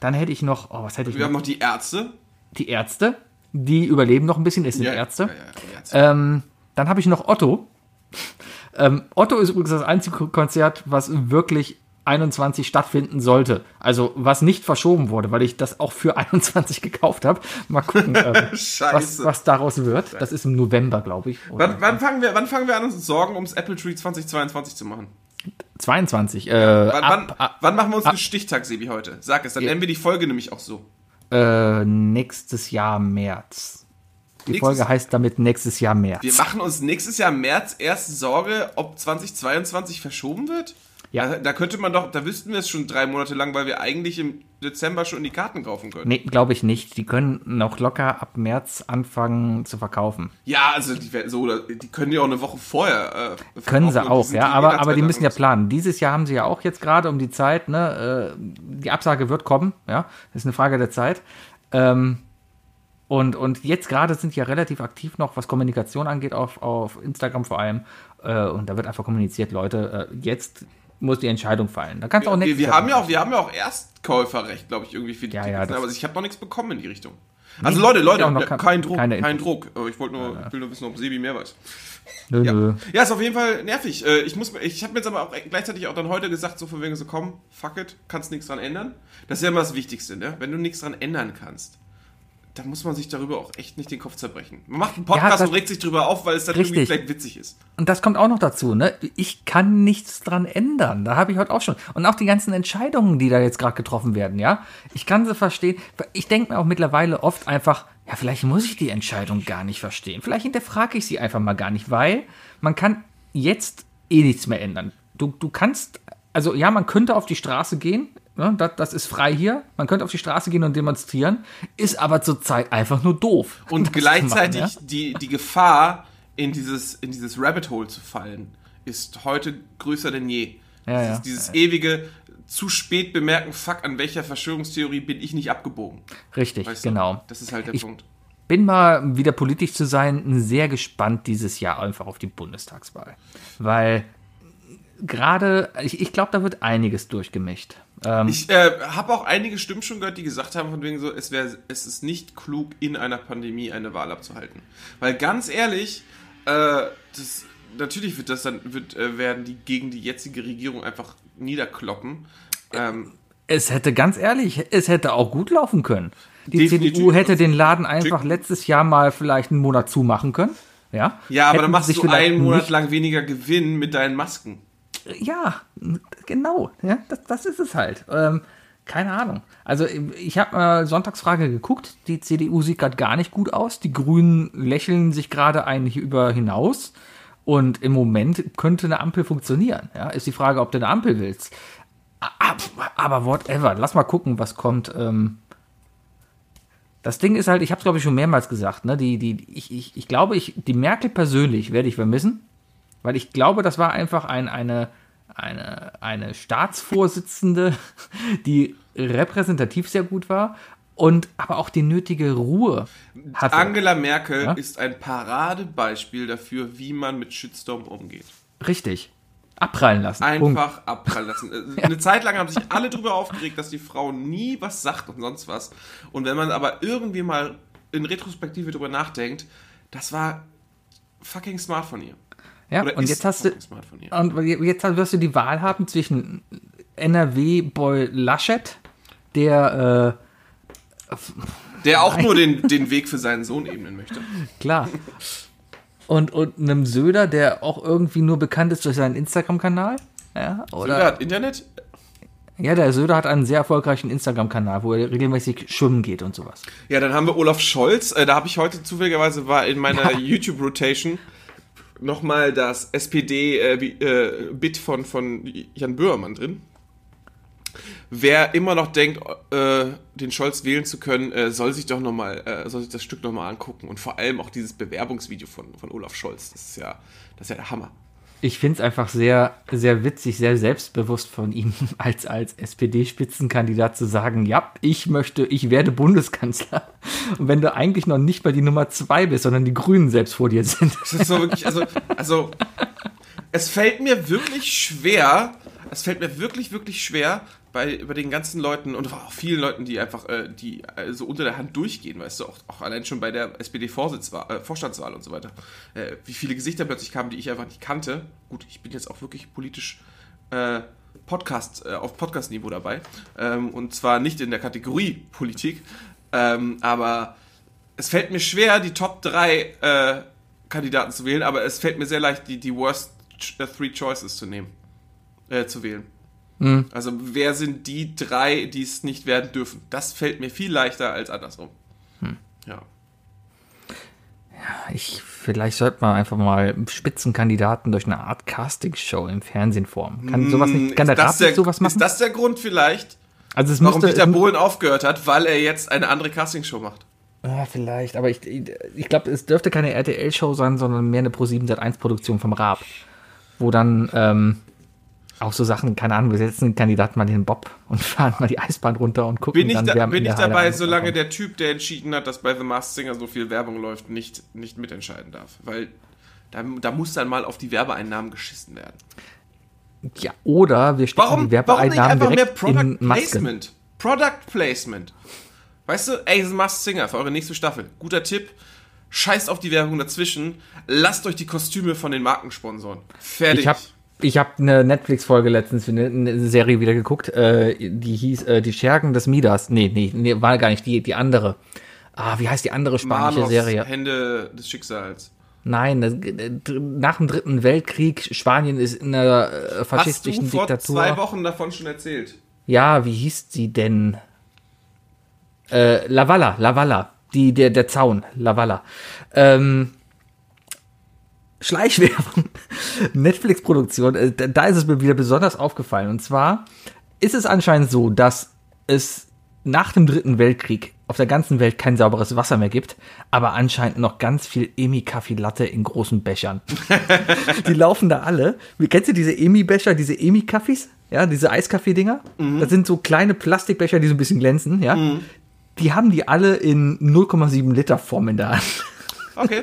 Dann hätte ich noch, oh, was hätte ich Wir noch? haben noch die Ärzte. Die Ärzte. Die überleben noch ein bisschen, ist sind Ja, Ärzte. Ja, ja, die Ärzte. Ähm, dann habe ich noch Otto. Ähm, Otto ist übrigens das einzige Konzert, was wirklich 21 stattfinden sollte. Also was nicht verschoben wurde, weil ich das auch für <laughs> 21 gekauft habe. Mal gucken, ähm, <laughs> was, was daraus wird. Das ist im November, glaube ich. Wann, wann, fangen wir, wann fangen wir an, uns Sorgen ums Apple Tree 2022 zu machen? 22. Äh, Wann, wann, ab, ab, wann machen wir uns einen Stichtag, Sebi, heute? Sag es, dann nennen wir die Folge nämlich auch so. äh, nächstes Jahr März. Die Nächstes- Folge heißt damit nächstes Jahr März. Wir machen uns nächstes Jahr März erst Sorge, ob 2022 verschoben wird? Ja. Da, da könnte man doch, da wüssten wir es schon drei Monate lang, weil wir eigentlich im Dezember schon die Karten kaufen können. Nee, glaube ich nicht. Die können noch locker ab März anfangen zu verkaufen. Ja, also die, so, die können ja auch eine Woche vorher. Äh, Können sie auch, ja, aber, aber die müssen ja planen. Dieses Jahr haben sie ja auch jetzt gerade um die Zeit, ne, äh, die Absage wird kommen, ja, das ist eine Frage der Zeit. Ähm, Und, und jetzt gerade sind die ja relativ aktiv noch, was Kommunikation angeht, auf, auf Instagram vor allem. Äh, und da wird einfach kommuniziert, Leute, äh, jetzt muss die Entscheidung fallen. Da kannst du auch Wir, nächstes wir, Jahr haben ja auch, wir haben ja auch Erstkäuferrecht, glaube ich, irgendwie für die Ja, Tickets, ja, ne? aber ich habe noch nichts bekommen in die Richtung. Also Leute, ich Leute, noch ja, kein- kein Druck, kein. Druck. Äh, Ich wollte nur, ich will nur wissen, ob Sebi mehr weiß. Nö, Ja. nö. ja, ist auf jeden Fall nervig. Äh, Ich, muss, ich habe mir jetzt aber auch gleichzeitig auch dann heute gesagt, so von wegen so, komm, fuck it, kannst nichts dran ändern. Das ist ja immer das Wichtigste, ne? Wenn du nichts dran ändern kannst, dann muss man sich darüber auch echt nicht den Kopf zerbrechen. Man macht einen Podcast das- und regt sich drüber auf, weil es dann irgendwie Richtig. vielleicht witzig ist. Und das kommt auch noch dazu, ne? Ich kann nichts dran ändern. Da habe ich heute auch schon. Und auch die ganzen Entscheidungen, die da jetzt gerade getroffen werden, ja. Ich kann sie verstehen. Ich denke mir auch mittlerweile oft einfach, ja, vielleicht muss ich die Entscheidung gar nicht verstehen. Vielleicht hinterfrage ich sie einfach mal gar nicht, weil man kann jetzt eh nichts mehr ändern. Du, du kannst, also ja, man könnte auf die Straße gehen. Ne, das, das ist frei hier. Man könnte auf die Straße gehen und demonstrieren, ist aber zurzeit einfach nur doof. <laughs> Und gleichzeitig machen, ja? die, die Gefahr, in dieses, in dieses Rabbit Hole zu fallen, ist heute größer denn je. Ja, dieses, ja. dieses ewige, zu spät bemerken, fuck, an welcher Verschwörungstheorie bin ich nicht abgebogen. Richtig, Weißt du? genau. Das ist halt der Ich- Punkt. bin mal wieder politisch zu sein, sehr gespannt dieses Jahr einfach auf die Bundestagswahl. Weil gerade, ich, ich glaube, da wird einiges durchgemischt. Ähm, Ich äh, habe auch einige Stimmen schon gehört, die gesagt haben, von wegen so, es, wär, es ist nicht klug, in einer Pandemie eine Wahl abzuhalten. Weil ganz ehrlich, äh, das, natürlich wird das dann, wird, äh, werden die gegen die jetzige Regierung einfach niederkloppen. Ähm, es hätte, ganz ehrlich, es hätte auch gut laufen können. Die Definitiv. CDU hätte den Laden einfach letztes Jahr mal vielleicht einen Monat zumachen können. Ja, ja, aber Hätten dann machst du einen Monat lang weniger Gewinn mit deinen Masken. Ja, genau. Ja, das, das ist es halt. Ähm, keine Ahnung. Also ich habe mal Sonntagsfrage geguckt. Die CDU sieht gerade gar nicht gut aus. Die Grünen lächeln sich gerade eigentlich über hinaus. Und im Moment könnte eine Ampel funktionieren. Ja, ist die Frage, ob du eine Ampel willst. Aber whatever. Lass mal gucken, was kommt. Ähm, das Ding ist halt, ich habe es glaube ich schon mehrmals gesagt. Ne? Die, die, ich, ich, ich glaube, ich, die Merkel persönlich werde ich vermissen. Weil ich glaube, das war einfach ein, eine, eine, eine Staatsvorsitzende, <laughs> die repräsentativ sehr gut war und aber auch die nötige Ruhe hatte. Angela Merkel Ja? ist ein Paradebeispiel dafür, wie man mit Shitstorm umgeht. Richtig. Abprallen lassen. Punkt. Einfach abprallen lassen. <laughs> Äh, Eine Zeit lang haben sich alle darüber aufgeregt, dass die Frau nie was sagt und sonst was. Und wenn man aber irgendwie mal in Retrospektive drüber nachdenkt, das war fucking smart von ihr. Ja, Oder und jetzt hast du, fucking smart von ihr. und jetzt wirst du die Wahl haben zwischen NRW-Boy Laschet, der, Der auch nur den, den Weg für seinen Sohn ebnen möchte. äh, klar, und, und einem Söder, der auch irgendwie nur bekannt ist durch seinen Instagram-Kanal. Ja, oder? Söder hat Internet? Ja, der Söder hat einen sehr erfolgreichen Instagram-Kanal, wo er regelmäßig schwimmen geht und sowas. Ja, dann haben wir Olaf Scholz. Äh, da habe ich heute zufälligerweise war in meiner YouTube-Rotation nochmal das SPD-Bit von, von Jan Böhmermann drin. Wer immer noch denkt, äh, den Scholz wählen zu können, äh, soll sich doch noch mal, äh, soll sich das Stück nochmal angucken und vor allem auch dieses Bewerbungsvideo von, von Olaf Scholz. Das ist ja, das ist ja der Hammer. Ich finde es einfach sehr, sehr witzig, sehr selbstbewusst von ihm, <laughs> als, als SPD-Spitzenkandidat zu sagen, ja, ich möchte, ich werde Bundeskanzler. Und wenn du eigentlich noch nicht mal die Nummer zwei bist, sondern die Grünen selbst vor dir sind. Das ist so wirklich, also, also, es fällt mir wirklich schwer, es fällt mir wirklich, wirklich schwer, bei, bei den ganzen Leuten und auch vielen Leuten, die einfach, äh, die äh, so unter der Hand durchgehen, weißt du, auch, auch allein schon bei der SPD-Vorstandswahl äh, und so weiter, äh, wie viele Gesichter plötzlich kamen, die ich einfach nicht kannte. Gut, ich bin jetzt auch wirklich politisch äh, Podcast, äh, auf Podcast-Niveau dabei. Ähm, und zwar nicht in der Kategorie Politik, ähm, aber es fällt mir schwer, die Top 3 äh, Kandidaten zu wählen, aber es fällt mir sehr leicht, die, die Worst Three Choices zu nehmen, zu wählen. Also wer sind die drei, die es nicht werden dürfen? Das fällt mir viel leichter als andersrum. Ja. Ich, vielleicht sollte man einfach mal Spitzenkandidaten durch eine Art Castingshow im Fernsehen formen. Kann sowas nicht, kann der Hm, ist, das der, sowas machen? ist das der Grund vielleicht, also es warum müsste, Dieter es, Bohlen aufgehört hat? Weil er jetzt eine andere Castingshow macht. Ja, vielleicht, aber ich, ich glaube, es dürfte keine RTL-Show sein, sondern mehr eine Pro7 Sat1-Produktion vom Raab. Wo dann, ähm, Auch so Sachen, keine Ahnung, wir setzen den Kandidaten mal in den Bob und <laughs> fahren mal die Eisbahn runter und gucken Bin ich, dann, da, wer bin ich dabei, ankommt. solange der Typ, der entschieden hat, dass bei The Masked Singer so viel Werbung läuft, nicht, nicht mitentscheiden darf. Weil da, da muss dann mal auf die Werbeeinnahmen geschissen werden. Ja, oder wir stecken Warum, die warum nicht Werbeeinnahmen einfach mehr direkt Product in Masken. Placement? Product Placement. Weißt du, ey, The Masked Singer für eure nächste Staffel. Guter Tipp. Scheißt auf die Werbung dazwischen. Lasst euch die Kostüme von den Marken sponsoren. Fertig. Ich habe ich hab eine Netflix-Folge letztens für eine, eine Serie wieder geguckt, äh, die hieß äh, Die Schergen des Midas. Nee, nee, nee, war gar nicht die, die andere. Ah, wie heißt die andere spanische Manos Serie? Hände des Schicksals. Nein, das, äh, nach dem Dritten Weltkrieg, Spanien ist in einer äh, Hast du faschistischen vor Diktatur. zwei Wochen davon schon erzählt? Ja, wie hieß sie denn? Äh, Lavala, Lavala. Die, der, der Zaun, Lavala. Ähm, Schleichwerbung. <laughs> Netflix-Produktion, äh, da- ist es mir wieder besonders aufgefallen. Und zwar ist es anscheinend so, dass es nach dem Dritten Weltkrieg auf der ganzen Welt kein sauberes Wasser mehr gibt, aber anscheinend noch ganz viel Emi-Kaffee-Latte in großen Bechern. <laughs> die laufen da alle. Wie- Kennst du diese Emi-Becher, diese Emi-Kaffees? Ja, diese Eiskaffee-Dinger? Das sind so kleine Plastikbecher, die so ein bisschen glänzen, ja. Die haben die alle in 0,7 Liter Form in der Hand. Okay.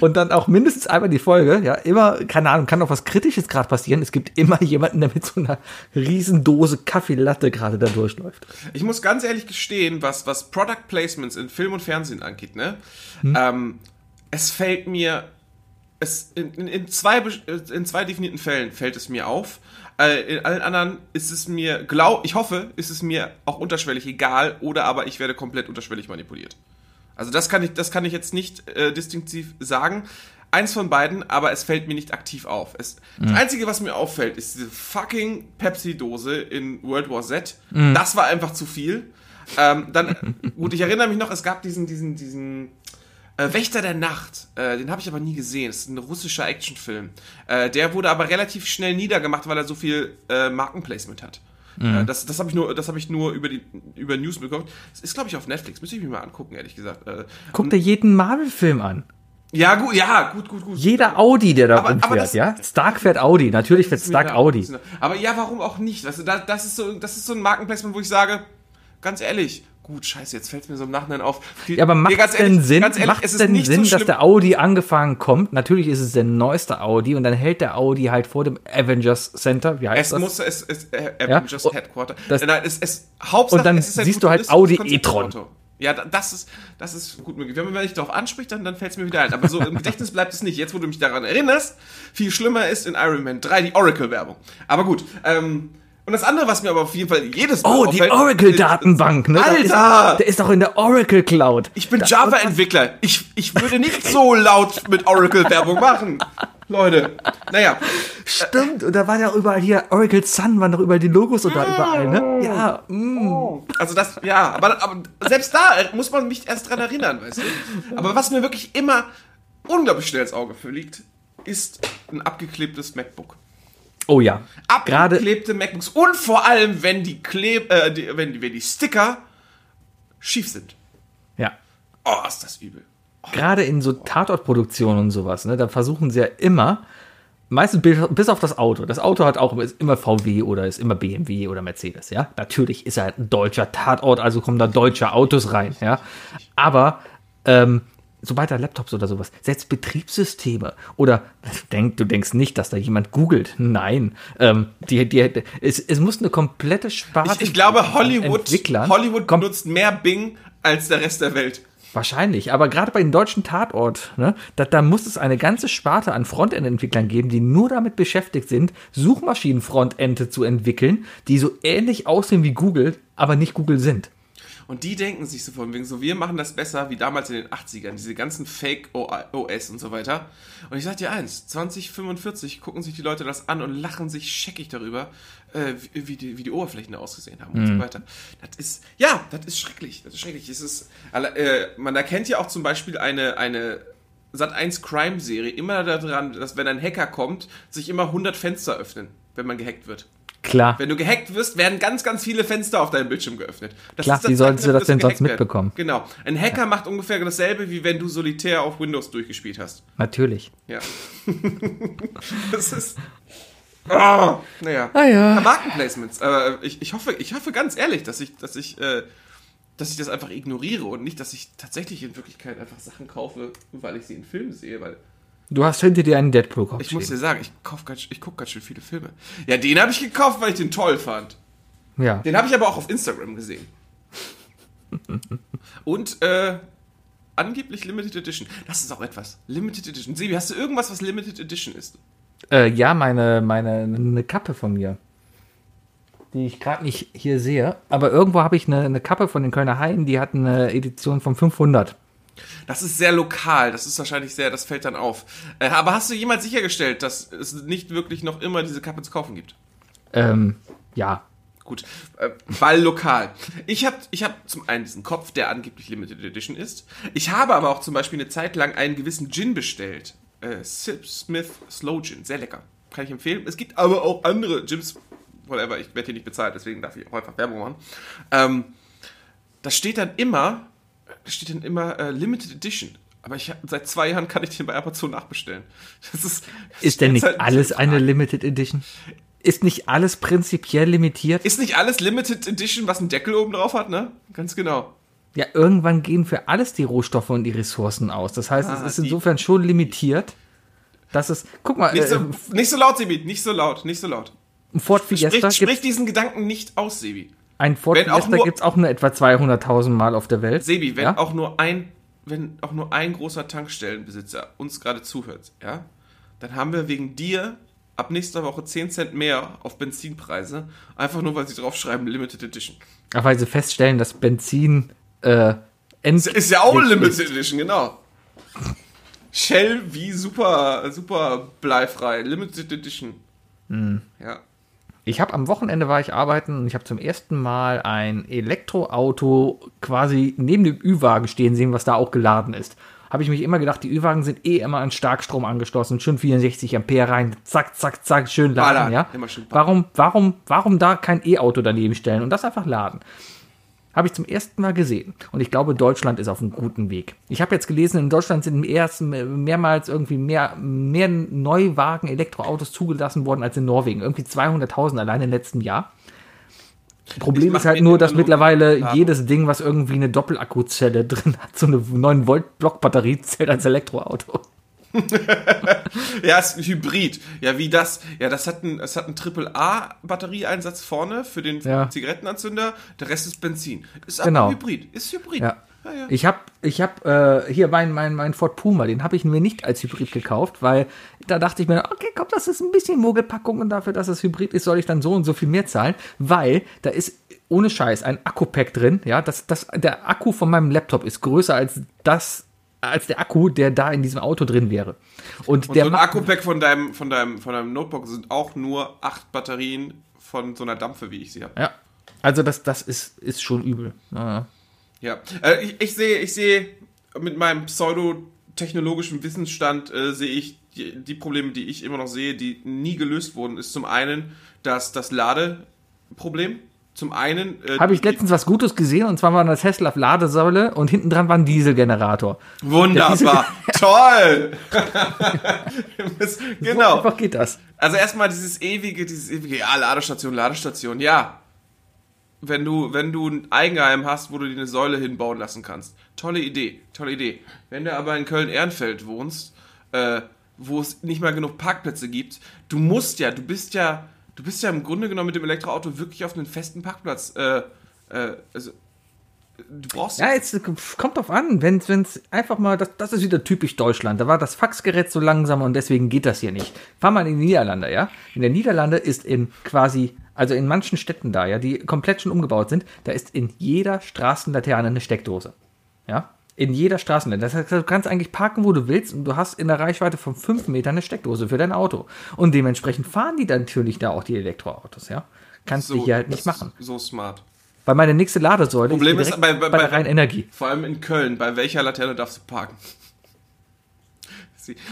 Und dann auch mindestens einmal die Folge, ja, immer, keine Ahnung, kann auch was Kritisches gerade passieren. Es gibt immer <laughs> jemanden, der mit so einer riesen Dose Kaffeelatte gerade da durchläuft. Ich muss ganz ehrlich gestehen, was, was Product Placements in Film und Fernsehen angeht, ne? Ähm, es fällt mir, es, in, in, in, zwei, in zwei definierten Fällen fällt es mir auf. Äh, in allen anderen ist es mir, glaub, ich hoffe, ist es mir auch unterschwellig egal oder aber ich werde komplett unterschwellig manipuliert. Also das kann ich, das kann ich jetzt nicht äh, distinktiv sagen. Eins von beiden, aber es fällt mir nicht aktiv auf. Es, Das Einzige, was mir auffällt, ist diese fucking Pepsi-Dose in World War Z. Das war einfach zu viel. Ähm, dann, <laughs> gut, ich erinnere mich noch, es gab diesen, diesen, diesen äh, Wächter der Nacht. Äh, den habe ich aber nie gesehen. Das ist ein russischer Actionfilm. Äh, der wurde aber relativ schnell niedergemacht, weil er so viel äh, Markenplacement hat. Äh, das das habe ich nur, das habe ich nur über die über News bekommen. Das ist, glaube ich, auf Netflix. Müsste ich mir mal angucken, ehrlich gesagt. Äh, Guck dir jeden Marvel-Film an. ja, gut, ja, gut, gut, gut. Jeder Audi, der da Aber- aber rumfährt, das- ja? Stark fährt Audi. Natürlich fährt Das Stark. Audi. Das Aber ja, warum auch nicht? Weißt du, da, das, ist so, das ist so ein Markenplacement, wo ich sage, ganz ehrlich, gut, scheiße, jetzt fällt es mir so im Nachhinein auf. Die- Ja, aber macht es denn Sinn, ganz ehrlich, macht es es ist denn nicht so Sinn, dass der Audi angefahren kommt? Natürlich ist es der neueste Audi und dann hält der Audi halt vor dem Avengers Center. Wie heißt Es das? muss, es, es, äh, Ja, Avengers und Headquarter. das- Nein, es, es, Hauptsache, Und dann es ist siehst du halt Audi e-tron. Ja, da- das ist, das ist gut möglich. Wenn man mich darauf anspricht, dann, dann fällt es mir wieder ein. Aber so im Gedächtnis bleibt es nicht. Jetzt, wo du mich daran erinnerst, viel schlimmer ist in Iron Man 3 die Oracle-Werbung. Aber gut. Ähm, und das andere, was mir aber auf jeden Fall jedes Mal Oh, die Oracle-Datenbank, ne? Alter! der ist doch in der Oracle Cloud. Ich bin Java-Entwickler. Ich, ich würde nicht so laut mit Oracle-Werbung machen. Leute. Naja. Stimmt, und da war ja überall hier, Oracle Sun waren doch überall die Logos und da überall, ne? Ja, mm. Also das, ja, aber, aber selbst da muss man mich erst dran erinnern, weißt du? Aber was mir wirklich immer unglaublich schnell ins Auge fliegt, ist ein abgeklebtes MacBook. Oh ja. Gerade, Abgeklebte MacBooks und vor allem, wenn die Kleb, äh, die, wenn, die, wenn die Sticker schief sind. ja. Oh, ist das übel. Gerade in so Tatortproduktionen und sowas, ne? Da versuchen sie ja immer, meistens bis- auf das Auto. Das Auto hat auch ist immer VW oder ist immer BMW oder Mercedes, ja. Natürlich ist er ein deutscher Tatort, also kommen da deutsche Autos rein, ja. Aber ähm, sobald da Laptops oder sowas, selbst Betriebssysteme oder denk, du denkst nicht, dass da jemand googelt. Nein, ähm, die, die, es, es muss eine komplette Sparte. Ich, ich glaube, Hollywood. Hollywood benutzt mehr Bing als der Rest der Welt. Wahrscheinlich, aber gerade bei den deutschen Tatort, ne, da, da muss es eine ganze Sparte an Frontend-Entwicklern geben, die nur damit beschäftigt sind, Suchmaschinen-Frontende zu entwickeln, die so ähnlich aussehen wie Google, aber nicht Google sind. Und die denken sich so von wegen so, wir machen das besser wie damals in den 80ern, diese ganzen Fake OS und so weiter. Und ich sag dir eins, 2045 gucken sich die Leute das an und lachen sich scheckig darüber, äh, wie, die, wie die Oberflächen ausgesehen haben und so weiter. Das ist, ja, das ist schrecklich, das ist schrecklich. Es ist, äh, man erkennt ja auch zum Beispiel eine, eine Sat1 Crime-Serie immer daran, dass wenn ein Hacker kommt, sich immer 100 Fenster öffnen, wenn man gehackt wird. Klar. Wenn du gehackt wirst, werden ganz, ganz viele Fenster auf deinem Bildschirm geöffnet. Das Klar, wie sollten sie das denn sonst gehackt werden. mitbekommen? Genau. Ein Hacker macht ungefähr dasselbe, wie wenn du solitär auf Windows durchgespielt hast. Natürlich. Ja. <laughs> das ist. Oh, naja. Ah ja. Markenplacements. Aber ich, ich hoffe, ich hoffe ganz ehrlich, dass ich, dass ich, äh, dass ich das einfach ignoriere und nicht, dass ich tatsächlich in Wirklichkeit einfach Sachen kaufe, weil ich sie in Filmen sehe, weil Du hast hinter dir einen Deadpool-Kopf ich muss dir sagen, ich ganz, ich gucke ganz schön viele Filme. Ja, den habe ich gekauft, weil ich den toll fand. Ja. Den habe ich aber auch auf Instagram gesehen. <laughs> Und äh, angeblich Limited Edition. Das ist auch etwas. Limited Edition. Sebi, hast du irgendwas, was Limited Edition ist? Äh, ja, meine, meine, eine Kappe von mir. Die ich gerade nicht hier sehe. Aber irgendwo habe ich eine, eine Kappe von den Kölner Haien, die hat eine Edition von 500. Das ist sehr lokal. Das ist wahrscheinlich sehr, das fällt dann auf. Äh, aber hast du jemals sichergestellt, dass es nicht wirklich noch immer diese Kappe zu kaufen gibt? Ähm, ja. Gut, äh, weil lokal. Ich habe ich hab zum einen diesen Kopf, der angeblich Limited Edition ist. Ich habe aber auch zum Beispiel eine Zeit lang einen gewissen Gin bestellt. Äh, Sip Smith Slow Gin. Sehr lecker. Kann ich empfehlen. Es gibt aber auch andere Gins. Whatever, ich werde hier nicht bezahlt, deswegen darf ich auch einfach Werbung machen. Ähm, da steht dann immer, steht dann immer äh, Limited Edition. Aber ich seit zwei Jahren kann ich den bei Amazon nachbestellen. Das ist, das Ist denn nicht halt alles eine. Limited Edition? Ist nicht alles prinzipiell limitiert? Ist nicht alles Limited Edition, was einen Deckel oben drauf hat, ne? Ganz genau. Ja, irgendwann gehen für alles die Rohstoffe und die Ressourcen aus. Das heißt, Ah, es ist insofern schon limitiert. Dass es, guck mal, Nicht äh, so, nicht so laut, Sebi, nicht so laut, nicht so laut. ein Ford Fiesta Sprich, sprich diesen Gedanken nicht aus, Sebi. Ein Ford wenn Fiesta nur- gibt's auch nur etwa 200.000 Mal auf der Welt. Sebi, wenn ja? auch nur ein, wenn auch nur ein großer Tankstellenbesitzer uns gerade zuhört, ja, dann haben wir wegen dir ab nächster Woche 10 Cent mehr auf Benzinpreise, einfach nur weil sie draufschreiben Limited Edition. Ach, weil sie feststellen, dass Benzin äh, end Ist ja auch Limited Edition, genau. Shell wie super, super bleifrei. Limited Edition. Hm. Ja. Ich habe am Wochenende war ich arbeiten und ich habe zum ersten Mal ein Elektroauto quasi neben dem Ü-Wagen stehen sehen, was da auch geladen ist. Habe ich mich immer gedacht, die Ü-Wagen sind eh immer an Starkstrom angeschlossen, schön 64 Ampere rein, zack, zack, zack, schön laden, Ballern, ja. schön. Warum, warum, warum da kein E-Auto daneben stellen und das einfach laden? Habe ich zum ersten Mal gesehen. Und ich glaube, Deutschland ist auf einem guten Weg. Ich habe jetzt gelesen, in Deutschland sind ersten mehrmals irgendwie mehr, mehr Neuwagen, Elektroautos zugelassen worden als in Norwegen. Irgendwie 200.000 allein im letzten Jahr. Problem ist halt nur, dass mittlerweile Ladung. jedes Ding, was irgendwie eine Doppelakkuzelle <laughs> drin hat, so eine 9-Volt-Block-Batterie, zählt als Elektroauto. <laughs> Ja, ist ein Hybrid. Ja, wie das? Ja, das hat einen, es hat einen AAA-Batterieeinsatz vorne für den Ja. Zigarettenanzünder. Der Rest ist Benzin. Ist Genau. aber Hybrid. Ist Hybrid. Ja. Ja, ja. Ich habe ich hab, äh, hier mein, mein, mein Ford Puma, den habe ich mir nicht als Hybrid gekauft, weil da dachte ich mir, okay, komm, das ist ein bisschen Mogelpackung und dafür, dass es Hybrid ist, soll ich dann so und so viel mehr zahlen, weil da ist ohne Scheiß ein Akku-Pack drin, ja, das, das, der Akku von meinem Laptop ist größer als das, als der Akku, der da in diesem Auto drin wäre. Und, Und der so ein Akku-Pack von deinem, von, deinem, von deinem Notebook sind auch nur acht Batterien von so einer Dampfe, wie ich sie habe. Ja, also das, das ist, ist schon übel. Ja. Ja. Äh, ich, ich sehe, ich sehe mit meinem pseudotechnologischen Wissensstand äh, sehe ich die, die Probleme, die ich immer noch sehe, die nie gelöst wurden, ist zum einen das, das Ladeproblem. Zum einen äh, Habe ich letztens was Gutes gesehen und zwar war eine Tesla Ladesäule und hinten dran war ein Dieselgenerator. Wunderbar. <laughs> <laughs> Toll. <laughs> genau. So einfach geht das. Also erstmal dieses ewige, dieses ewige, ja, Ladestation, Ladestation, ja. Wenn du, wenn du ein Eigenheim hast, wo du dir eine Säule hinbauen lassen kannst. Tolle Idee, tolle Idee. Wenn du aber in Köln-Ehrenfeld wohnst, äh, wo es nicht mal genug Parkplätze gibt, du musst ja, du bist ja, du bist ja im Grunde genommen mit dem Elektroauto wirklich auf einen festen Parkplatz, äh, äh, also, du brauchst Ja, jetzt kommt drauf an, wenn es einfach mal, das, das ist wieder typisch Deutschland. Da war das Faxgerät so langsam und deswegen geht das hier nicht. Fahr mal in die Niederlande, ja. In der Niederlande ist in quasi, also in manchen Städten da, ja, die komplett schon umgebaut sind, da ist in jeder Straßenlaterne eine Steckdose. Ja. In jeder Straßenlaterne. Das heißt, du kannst eigentlich parken, wo du willst und du hast in der Reichweite von fünf Metern eine Steckdose für dein Auto. Und dementsprechend fahren die dann natürlich da auch die Elektroautos, ja. Kannst du hier halt nicht machen. So smart. Weil meine nächste Ladesäule Problem ist direkt bei- bei- bei der bei- Rheinenergie. Vor allem in Köln. Bei welcher Laterne darfst du parken?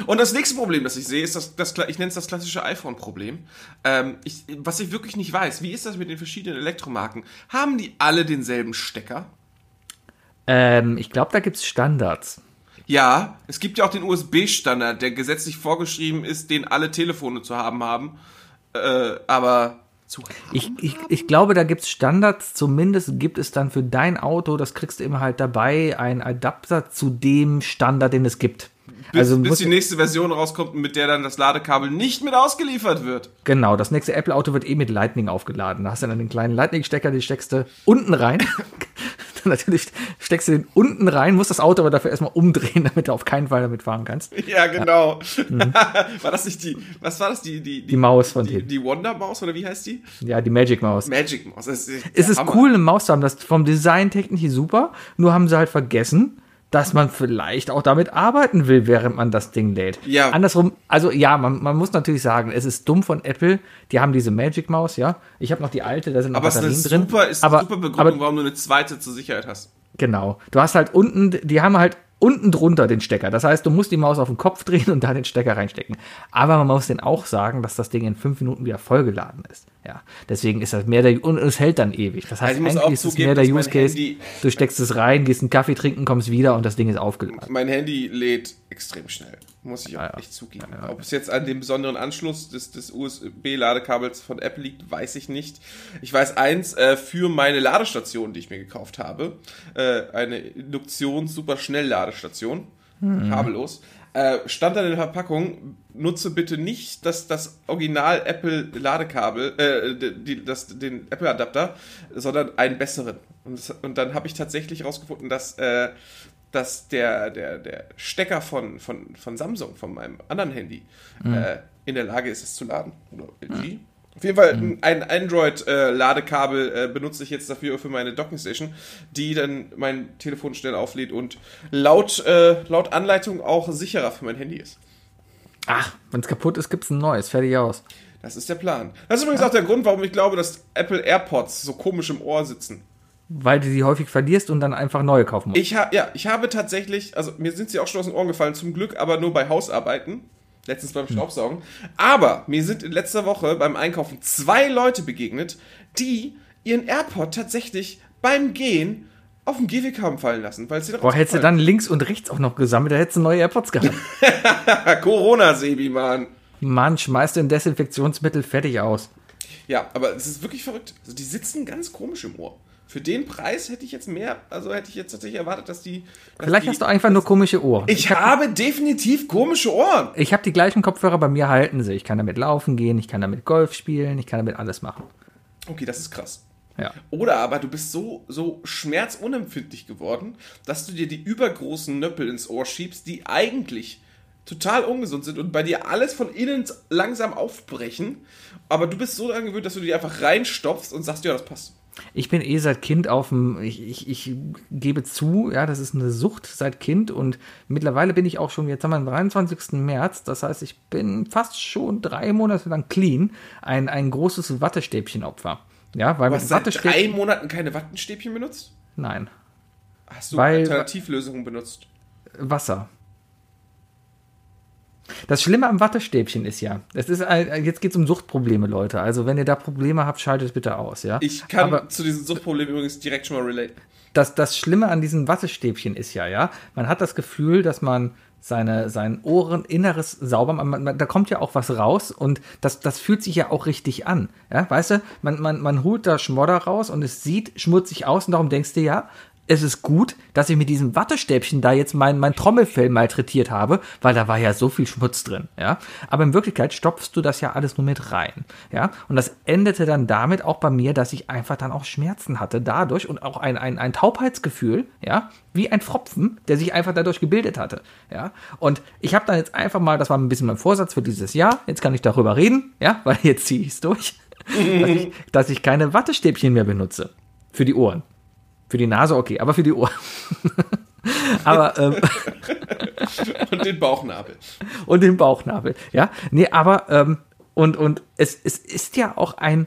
Und das nächste Problem, das ich sehe, ist das, das ich nenne es das klassische iPhone-Problem. Ähm, was ich wirklich nicht weiß, wie ist das mit den verschiedenen Elektromarken? Haben die alle denselben Stecker? Ähm, ich glaube, da gibt's Standards. Ja, es gibt ja auch den USB-Standard, der gesetzlich vorgeschrieben ist, den alle Telefone zu haben haben. Äh, aber Ich, ich, ich glaube, da gibt's Standards, zumindest gibt es dann für dein Auto, das kriegst du immer halt dabei, einen Adapter zu dem Standard, den es gibt. bis, also bis die nächste Version rauskommt, mit der dann das Ladekabel nicht mit ausgeliefert wird. genau, das nächste Apple-Auto wird eh mit Lightning aufgeladen. Da hast du dann den kleinen Lightning-Stecker, den steckst du unten rein. <laughs> <laughs> Natürlich steckst du den unten rein, musst das Auto aber dafür erstmal umdrehen, <laughs> damit du auf keinen Fall damit fahren kannst. Ja, genau. <laughs> war das nicht die, was war das, die, die, Mhm. Die Maus von die, denen. die Wonder Maus oder wie heißt die? Ja, die Magic Maus. Magic Maus. Das ist, es ist Hammer. cool, eine Maus zu haben. Das vom Design technisch super. Nur haben sie halt vergessen, dass man vielleicht auch damit arbeiten will, während man das Ding lädt. Ja. Andersrum, also ja, man, man muss natürlich sagen, es ist dumm von Apple. Die haben diese Magic Maus, ja. Ich habe noch die alte, da sind noch Aber es ist eine Batterien drin. super, ist aber, eine super Begründung, aber warum du eine zweite zur Sicherheit hast. Genau. Du hast halt unten, die haben halt unten drunter den Stecker. Das heißt, du musst die Maus auf den Kopf drehen und da den Stecker reinstecken. Aber man muss den auch sagen, dass das Ding in fünf Minuten wieder vollgeladen ist. Ja. Deswegen ist das mehr der, und es hält dann ewig. Das heißt, Also eigentlich ist es mehr der Use Case. Handy- Du steckst es rein, gehst einen Kaffee trinken, kommst wieder und das Ding ist aufgeladen. Mein Handy lädt extrem schnell. Muss ich auch Ja, ja. echt zugeben. Ob es jetzt an dem besonderen Anschluss des, des USB-Ladekabels von Apple liegt, weiß ich nicht. Ich weiß eins, äh, für meine Ladestation, die ich mir gekauft habe, äh, eine Induktions-Super-Schnell-Ladestation, Hm. kabellos, äh, stand da in der Verpackung, nutze bitte nicht das, das Original Apple Ladekabel, äh, die, das, den Apple Adapter, sondern einen besseren. Und, das, und dann habe ich tatsächlich herausgefunden, dass, äh, dass der, der, der Stecker von, von, von Samsung, von meinem anderen Handy, äh, in der Lage ist, es zu laden. Oder LG. Auf jeden Fall ein Android-Ladekabel äh, benutze ich jetzt dafür für meine Docking Station, die dann mein Telefon schnell auflädt und laut, äh, laut Anleitung auch sicherer für mein Handy ist. Ach, wenn es kaputt ist, gibt's ein neues. Fertig aus. Das ist der Plan. Das ist übrigens auch der Grund, warum ich glaube, dass Apple AirPods so komisch im Ohr sitzen. Weil du die häufig verlierst und dann einfach neue kaufen musst. Ich ha ja, ich habe tatsächlich, also mir sind sie auch schon aus den Ohren gefallen, zum Glück aber nur bei Hausarbeiten. Letztens beim Staubsaugen. Aber mir sind in letzter Woche beim Einkaufen zwei Leute begegnet, die ihren AirPod tatsächlich beim Gehen auf den Gehweg haben fallen lassen, weil sie Boah, hättest du dann links und rechts auch noch gesammelt, da hättest du neue AirPods gehabt. <laughs> Corona-Sebi, Mann. Mann, schmeißt du ein Desinfektionsmittel fertig aus. Ja, aber es ist wirklich verrückt. Also die sitzen ganz komisch im Ohr. Für den Preis hätte ich jetzt mehr, also hätte ich jetzt tatsächlich erwartet, dass die. Dass Vielleicht die, hast du einfach nur komische Ohren. Ich habe definitiv komische Ohren. Ich habe die gleichen Kopfhörer, bei mir halten sie. Ich kann damit laufen gehen, ich kann damit Golf spielen, ich kann damit alles machen. Okay, das ist krass. Ja. Oder aber du bist so, so schmerzunempfindlich geworden, dass du dir die übergroßen Nöppel ins Ohr schiebst, die eigentlich total ungesund sind und bei dir alles von innen langsam aufbrechen. Aber du bist so daran gewöhnt, dass du die einfach reinstopfst und sagst, ja, das passt. Ich bin eh seit Kind auf dem, ich, ich, ich gebe zu, ja, das ist eine Sucht seit Kind und mittlerweile bin ich auch schon, jetzt haben wir den 23. März, das heißt, ich bin fast schon drei Monate lang clean, ein, ein großes Wattestäbchenopfer. Ja, weil Du hast seit drei Wattestäbchen, Monaten keine Wattenstäbchen benutzt? nein, Hast du Weil- Alternativlösungen benutzt? Wasser. Das Schlimme am Wattestäbchen ist ja, es ist, ein- jetzt geht es um Suchtprobleme, Leute. Also wenn ihr da Probleme habt, schaltet bitte aus, ja. Ich kann Aber zu diesem Suchtproblem übrigens direkt schon mal relate. das, das Schlimme an diesen Wattestäbchen ist ja, ja, man hat das Gefühl, dass man seine, sein Ohreninneres sauber, man, man, da kommt ja auch was raus und das, das fühlt sich ja auch richtig an. Ja, weißt du, man, man, man holt da Schmodder raus und es sieht schmutzig aus und darum denkst du ja, es ist gut, dass ich mit diesem Wattestäbchen da jetzt mein, mein Trommelfell malträtiert habe, weil da war ja so viel Schmutz drin, ja. Aber in Wirklichkeit stopfst du das ja alles nur mit rein, ja. Und das endete dann damit auch bei mir, dass ich einfach dann auch Schmerzen hatte dadurch und auch ein, ein, ein Taubheitsgefühl, ja, wie ein Pfropfen, der sich einfach dadurch gebildet hatte, ja. Und ich habe dann jetzt einfach mal, das war ein bisschen mein Vorsatz für dieses Jahr, jetzt kann ich darüber reden, ja, <laughs> weil jetzt ziehe ich es durch, <laughs> dass, ich, dass ich keine Wattestäbchen mehr benutze für die Ohren. Für die Nase okay, aber für die Ohren. <laughs> aber ähm, <laughs> Und den Bauchnabel. und den Bauchnabel, ja. Nee, aber ähm, und und es, es ist ja auch ein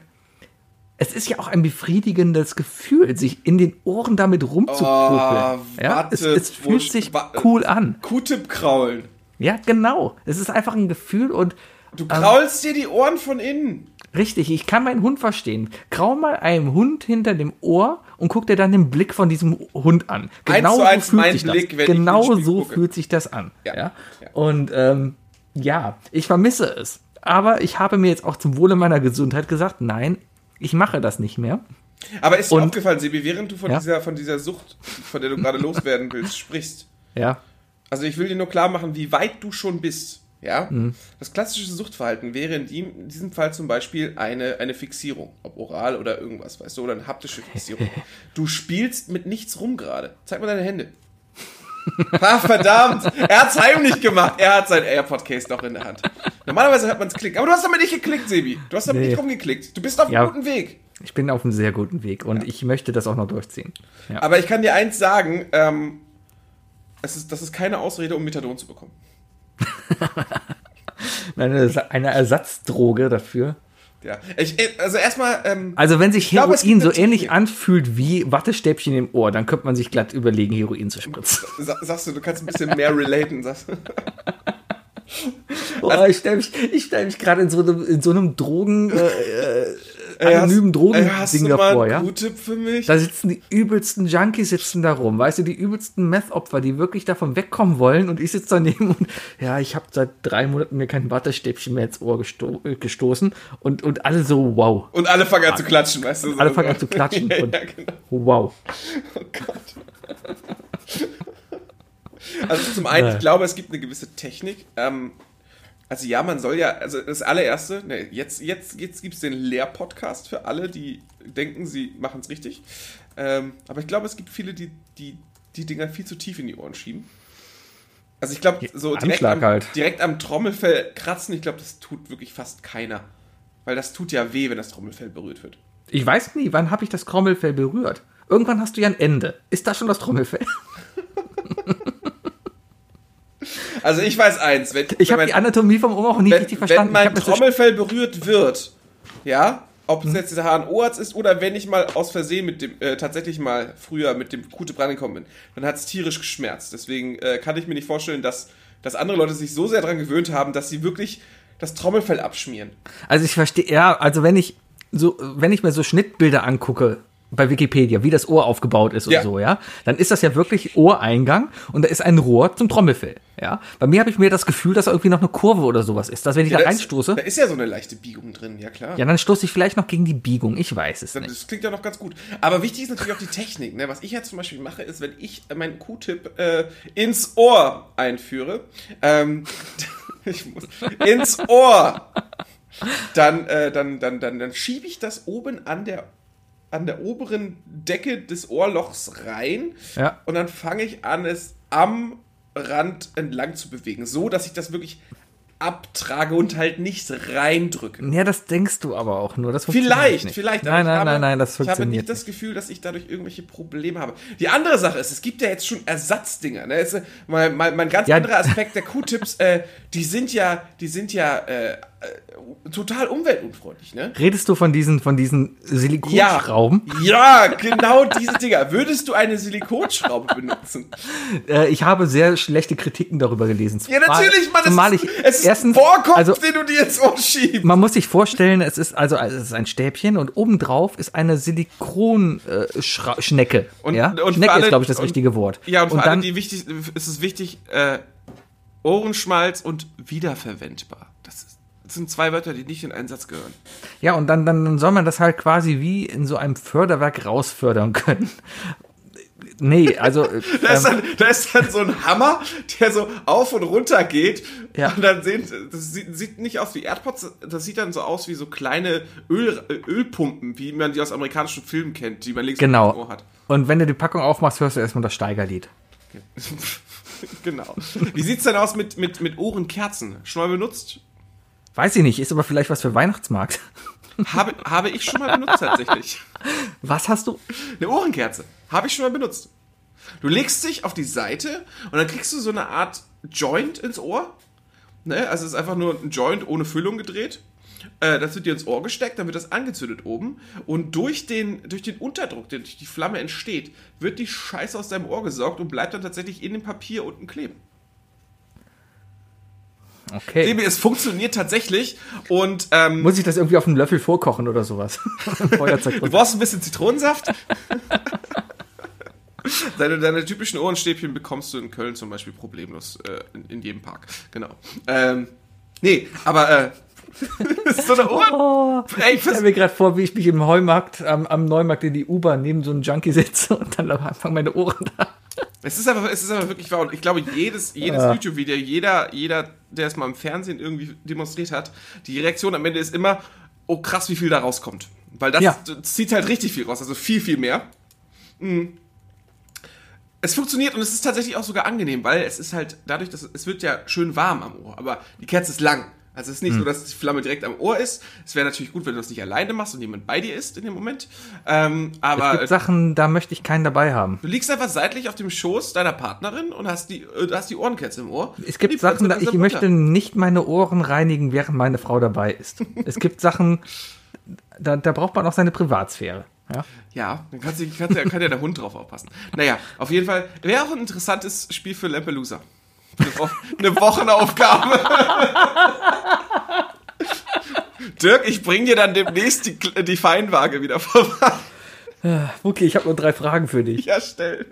es ist ja auch ein befriedigendes Gefühl, sich in den Ohren damit rumzukugeln. Oh, ja, es, warte, es fühlt sich cool an. Q-Tip kraulen. Ja, genau. Es ist einfach ein Gefühl und Du kraulst dir die Ohren von innen. Richtig, ich kann meinen Hund verstehen. Grau mal einem Hund hinter dem Ohr und guck dir dann den Blick von diesem Hund an. Genau so fühlt sich Blick, das. Genau so gucke. fühlt sich das an. Ja, Ja. ja. Und ähm, ja, ich vermisse es. aber ich habe mir jetzt auch zum Wohle meiner Gesundheit gesagt, nein, ich mache das nicht mehr. Aber ist dir Und- aufgefallen, Sebi, während du von, Ja? dieser, von dieser Sucht, von der du gerade <laughs> loswerden willst, sprichst, Ja. also ich will dir nur klar machen, wie weit du schon bist. Ja? Mhm. Das klassische Suchtverhalten wäre in, die, in diesem Fall zum Beispiel eine, eine Fixierung, ob oral oder irgendwas, weißt du, oder eine haptische Fixierung. <laughs> Du spielst mit nichts rum gerade. Zeig mal deine Hände. Ah, verdammt! Er hat's heimlich gemacht. Er hat sein AirPod-Case noch in der Hand. Normalerweise hört man's klicken. Aber du hast damit nicht geklickt, Sebi. Du hast damit Nee. nicht rumgeklickt. Du bist auf einem Ja. guten Weg. Ich bin auf einem sehr guten Weg und ich möchte das auch noch durchziehen. Ja. Aber ich kann dir eins sagen, ähm, es ist, das ist keine Ausrede, um Methadon zu bekommen. <laughs> Eine, eine Ersatzdroge dafür. Ja. Ich, äh, also erstmal, ähm, Also wenn sich Heroin gibt so ähnlich anfühlt wie Wattestäbchen im Ohr, dann könnte man sich glatt überlegen, Heroin zu spritzen. <laughs> sa sagst du, du kannst ein bisschen mehr relaten. Sagst, du. <laughs> Boah, ich stelle mich, ich stell mich gerade in so einem, in so einem Drogen, äh, äh, anonymen Drogending davor, ja? Q-Tipp für mich? Da sitzen die übelsten Junkies sitzen da rum, weißt du, die übelsten Meth-Opfer, die wirklich davon wegkommen wollen und ich sitze daneben und ja, ich habe seit drei Monaten mir kein Wattestäbchen mehr ins Ohr gesto äh, gestoßen und, und alle so, wow, Und alle fangen an zu klatschen, weißt du? so. alle fangen an zu klatschen <laughs> ja, und ja, genau. wow. Oh Gott. Also zum einen, Nein. ich glaube, es gibt eine gewisse Technik. Ähm, also ja, man soll ja, also das allererste, ne, jetzt, jetzt, jetzt gibt es den Lehr-Podcast für alle, die denken, sie machen es richtig. Ähm, aber ich glaube, es gibt viele, die, die die Dinger viel zu tief in die Ohren schieben. Also ich glaube, so direkt am, halt. direkt am Trommelfell kratzen, ich glaube, das tut wirklich fast keiner. Weil das tut ja weh, wenn das Trommelfell berührt wird. Ich weiß nie, wann habe ich das Trommelfell berührt? Irgendwann hast du ja ein Ende. Ist das schon das Trommelfell? Also ich weiß eins, wenn, Ich wenn habe mein- die Anatomie vom Ohr auch nie wenn, richtig wenn verstanden. mein das so- Trommelfell berührt wird, ja, ob es jetzt der HNO-Arzt ist oder wenn ich mal aus Versehen mit dem, äh, tatsächlich mal früher mit dem Kute rangekommen bin, dann hat es tierisch geschmerzt. Deswegen äh, kann ich mir nicht vorstellen, dass, dass andere Leute sich so sehr daran gewöhnt haben, dass sie wirklich das Trommelfell abschmieren. Also ich verstehe, ja, also wenn ich so, wenn ich mir so Schnittbilder angucke bei Wikipedia, wie das Ohr aufgebaut ist und Ja. so, ja, dann ist das ja wirklich Ohreingang und da ist ein Rohr zum Trommelfell, ja. Bei mir habe ich mir das Gefühl, dass da irgendwie noch eine Kurve oder sowas ist, dass wenn ich Ja, da da reinstoße, da ist ja so eine leichte Biegung drin, ja klar. ja, dann stoße ich vielleicht noch gegen die Biegung, ich weiß es Das, nicht. das klingt ja noch ganz gut. Aber wichtig ist natürlich auch die Technik. Ne? Was ich jetzt zum Beispiel mache, ist, wenn ich meinen Q-Tip äh, ins Ohr einführe, ähm, <laughs> ich muss, ins Ohr, dann, äh, dann, dann, dann, dann schiebe ich das oben an der, an der oberen Decke des Ohrlochs rein Ja. und dann fange ich an, es am Rand entlang zu bewegen, so dass ich das wirklich abtrage und halt nicht reindrücke. Ja, das denkst du aber auch nur. Das funktioniert Vielleicht, nicht. vielleicht. Nein, nein, habe, nein, nein, das Ich habe funktioniert nicht das Gefühl, dass ich dadurch irgendwelche Probleme habe. Die andere Sache ist, es gibt ja jetzt schon Ersatzdinger. Ne? Ist, mal, mal, mal ein ganz Ja. anderer Aspekt der Q-Tips. Äh, die sind ja, die sind ja äh, total umweltunfreundlich. Ne? Redest du von diesen, von diesen Silikonschrauben? Ja, genau diese Dinger. Würdest du eine Silikonschraube benutzen? <laughs> Äh, ich habe sehr schlechte Kritiken darüber gelesen. Ja, Zumal- natürlich, Mann. Zumal es ich ist, es ist erstens, ein Vorkopf, also den du dir ins Ohr schiebst. man muss sich vorstellen, es ist also es ist ein Stäbchen und obendrauf ist eine Silikonschnecke. Und- ja? und Schnecke alle- ist, glaube ich, das und- richtige Wort. Ja, und und alle, dann, die wichtig, ist es wichtig, äh, Ohrenschmalz und wiederverwendbar. Sind zwei Wörter, die nicht in einen Satz gehören. ja, und dann, dann soll man das halt quasi wie in so einem Förderwerk rausfördern können. <laughs> Nee, also <laughs> äh, Da ist, ähm, dann, da ist dann so ein Hammer, der so auf und runter geht. Ja. Und dann sehen, das sieht, sieht nicht aus wie AirPods, das sieht dann so aus wie so kleine Öl, Ölpumpen, wie man die aus amerikanischen Filmen kennt, die man links genau. im Ohr hat. Und wenn du die Packung aufmachst, hörst du erstmal das Steigerlied. <laughs> genau. Wie sieht's denn aus mit, mit, mit Ohrenkerzen? Schon mal benutzt? Weiß ich nicht, ist aber vielleicht was für Weihnachtsmarkt. Habe, habe ich schon mal benutzt tatsächlich. Was hast du? Eine Ohrenkerze. Habe ich schon mal benutzt. Du legst dich auf die Seite und dann kriegst du so eine Art Joint ins Ohr. Ne? Also es ist einfach nur ein Joint ohne Füllung gedreht. Äh, das wird dir ins Ohr gesteckt, dann wird das angezündet oben. Und durch den, durch den Unterdruck, der durch die Flamme entsteht, wird die Scheiße aus deinem Ohr gesaugt und bleibt dann tatsächlich in dem Papier unten kleben. Okay. Sebi, es funktioniert tatsächlich und ähm, Muss ich das irgendwie auf einen Löffel vorkochen oder sowas? <laughs> Du brauchst ein bisschen Zitronensaft. <laughs> deine, deine typischen Ohrenstäbchen bekommst du in Köln zum Beispiel problemlos äh, in, in jedem Park. Genau. Ähm, nee, aber äh, <laughs> so eine Ohren. Oh, Ey, ich stelle mir gerade vor, wie ich mich im Heumarkt, am, am Neumarkt in die U-Bahn neben so einem Junkie sitze und dann anfangen meine Ohren da. Es ist aber, es ist aber wirklich wahr. Und ich glaube, jedes, jedes YouTube-Video, jeder, jeder, der es mal im Fernsehen irgendwie demonstriert hat, die Reaktion am Ende ist immer, oh krass, wie viel da rauskommt. Weil das Ja. zieht halt richtig viel raus, also viel, viel mehr. Mhm. Es funktioniert und es ist tatsächlich auch sogar angenehm, weil es ist halt dadurch, dass es wird ja schön warm am Ohr, aber die Kerze ist lang. Also es ist nicht so, dass die Flamme direkt am Ohr ist. Es wäre natürlich gut, wenn du das nicht alleine machst und jemand bei dir ist in dem Moment. Ähm, Es aber gibt Sachen, da möchte ich keinen dabei haben. Du liegst einfach seitlich auf dem Schoß deiner Partnerin und hast die, äh, hast die Ohrenkerze im Ohr. Es gibt Sachen, da ich möchte nicht meine Ohren reinigen, während meine Frau dabei ist. Es gibt Sachen, da, da braucht man auch seine Privatsphäre. Ja? Ja, dann kannst du, kannst, du- kann ja der Hund drauf aufpassen. Naja, auf jeden Fall wäre auch ein interessantes Spiel für Lampelusa. Eine, Wo eine Wochenaufgabe. Dirk, ich bring dir dann demnächst die, die Feinwaage wieder vorbei. Okay, ich habe nur drei Fragen für dich. Ja, stell.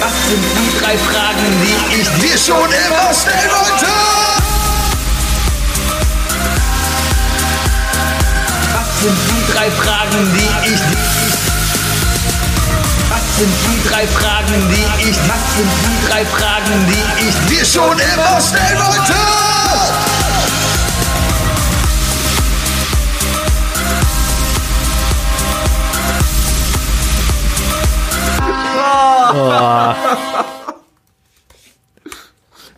Das sind die drei Fragen, die ich dir schon immer stellen wollte. Was sind die drei Fragen, die ich Was sind die drei Fragen, die ich Was sind die drei Fragen, die ich dir schon immer stellen wollte?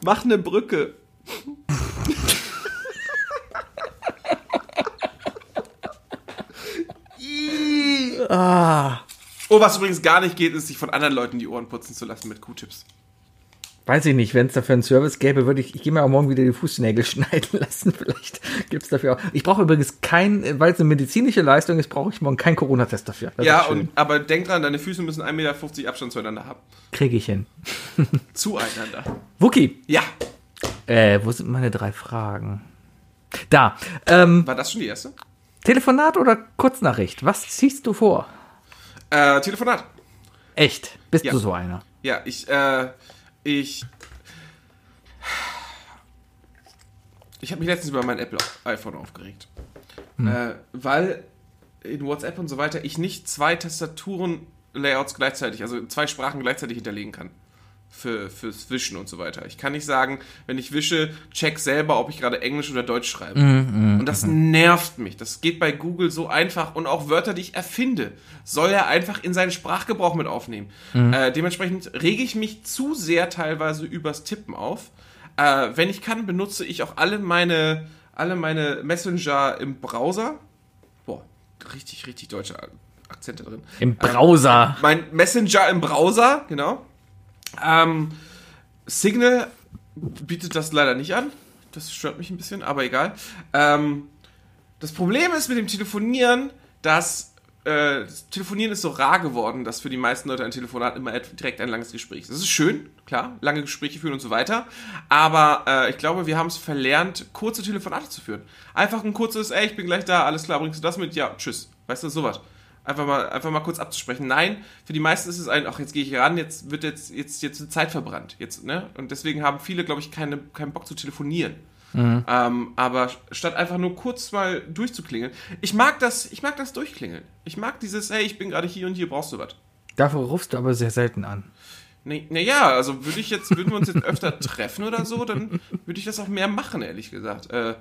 Mach eine Brücke. Oh, was übrigens gar nicht geht, ist, sich von anderen Leuten die Ohren putzen zu lassen mit Q-Tips. Weiß ich nicht, wenn es dafür einen Service gäbe, würde ich, ich gehe mir auch morgen wieder die Fußnägel <laughs> schneiden lassen. Vielleicht gibt es dafür auch. Ich brauche übrigens kein, weil es eine medizinische Leistung ist, brauche ich morgen keinen Corona-Test dafür. Das ja, und, aber denk dran, deine Füße müssen 1,50 Meter Abstand zueinander haben. Kriege ich hin. <laughs> Zueinander. Wookie, Ja. äh, wo sind meine drei Fragen? Da. Ähm, War das schon die erste? Telefonat oder Kurznachricht? Was ziehst du vor? Äh, Telefonat. Echt? Bist Ja. du so einer? Ja, ich, äh, ich. Ich habe mich letztens über mein Apple iPhone aufgeregt. Äh, weil in WhatsApp und so weiter ich nicht zwei Tastaturen-Layouts gleichzeitig, also zwei Sprachen gleichzeitig hinterlegen kann. Für, fürs Wischen und so weiter. Ich kann nicht sagen, wenn ich wische, check selber, ob ich gerade Englisch oder Deutsch schreibe. und das nervt mich. Das geht bei Google so einfach. Und auch Wörter, die ich erfinde, soll er einfach in seinen Sprachgebrauch mit aufnehmen. Äh, dementsprechend rege ich mich zu sehr teilweise übers Tippen auf. Äh, wenn ich kann, benutze ich auch alle meine, alle meine Messenger im Browser. Boah, richtig, richtig deutsche Akzente drin. Im Browser. Mein Messenger im Browser, genau. Ähm, Signal bietet das leider nicht an. Das stört mich ein bisschen, aber egal. Ähm, das Problem ist mit dem Telefonieren, dass äh, das Telefonieren ist so rar geworden, dass für die meisten Leute ein Telefonat immer direkt ein langes Gespräch ist. Das ist schön, klar, lange Gespräche führen und so weiter. Aber äh, ich glaube, wir haben es verlernt, kurze Telefonate zu führen. Einfach ein kurzes, ey, ich bin gleich da, alles klar, bringst du das mit? Ja, tschüss. Weißt du, sowas. Einfach mal, einfach mal kurz abzusprechen. Nein, für die meisten ist es ein, ach, jetzt gehe ich ran, jetzt wird jetzt, jetzt, jetzt wird Zeit verbrannt. Jetzt, ne? Und deswegen haben viele, glaube ich, keine, keinen Bock zu telefonieren. Ähm, aber statt einfach nur kurz mal durchzuklingeln. Ich mag das, ich mag das Durchklingeln. Ich mag dieses, hey, ich bin gerade hier und hier, brauchst du was? Dafür rufst du aber sehr selten an. Naja, also würde ich jetzt, würden wir uns jetzt öfter <laughs> treffen oder so, dann würde ich das auch mehr machen, ehrlich gesagt. Äh,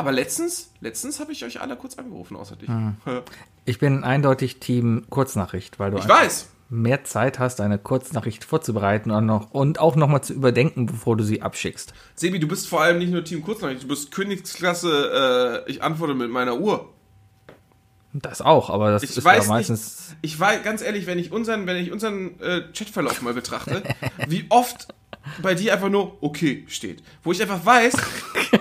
aber letztens, letztens habe ich euch alle kurz angerufen, außer dich. Ich bin eindeutig Team Kurznachricht, weil du Ich weiß. mehr Zeit hast, eine Kurznachricht vorzubereiten und, noch, und auch nochmal zu überdenken, bevor du sie abschickst. Sebi, du bist vor allem nicht nur Team Kurznachricht, du bist Königsklasse, äh, ich antworte mit meiner Uhr. Das auch, aber das Ich ist weiß ja meistens. nicht, ich weiß, ganz ehrlich, wenn ich unseren, wenn ich unseren äh, Chatverlauf mal betrachte, <laughs> wie oft bei dir einfach nur okay steht. Wo ich einfach weiß, <laughs>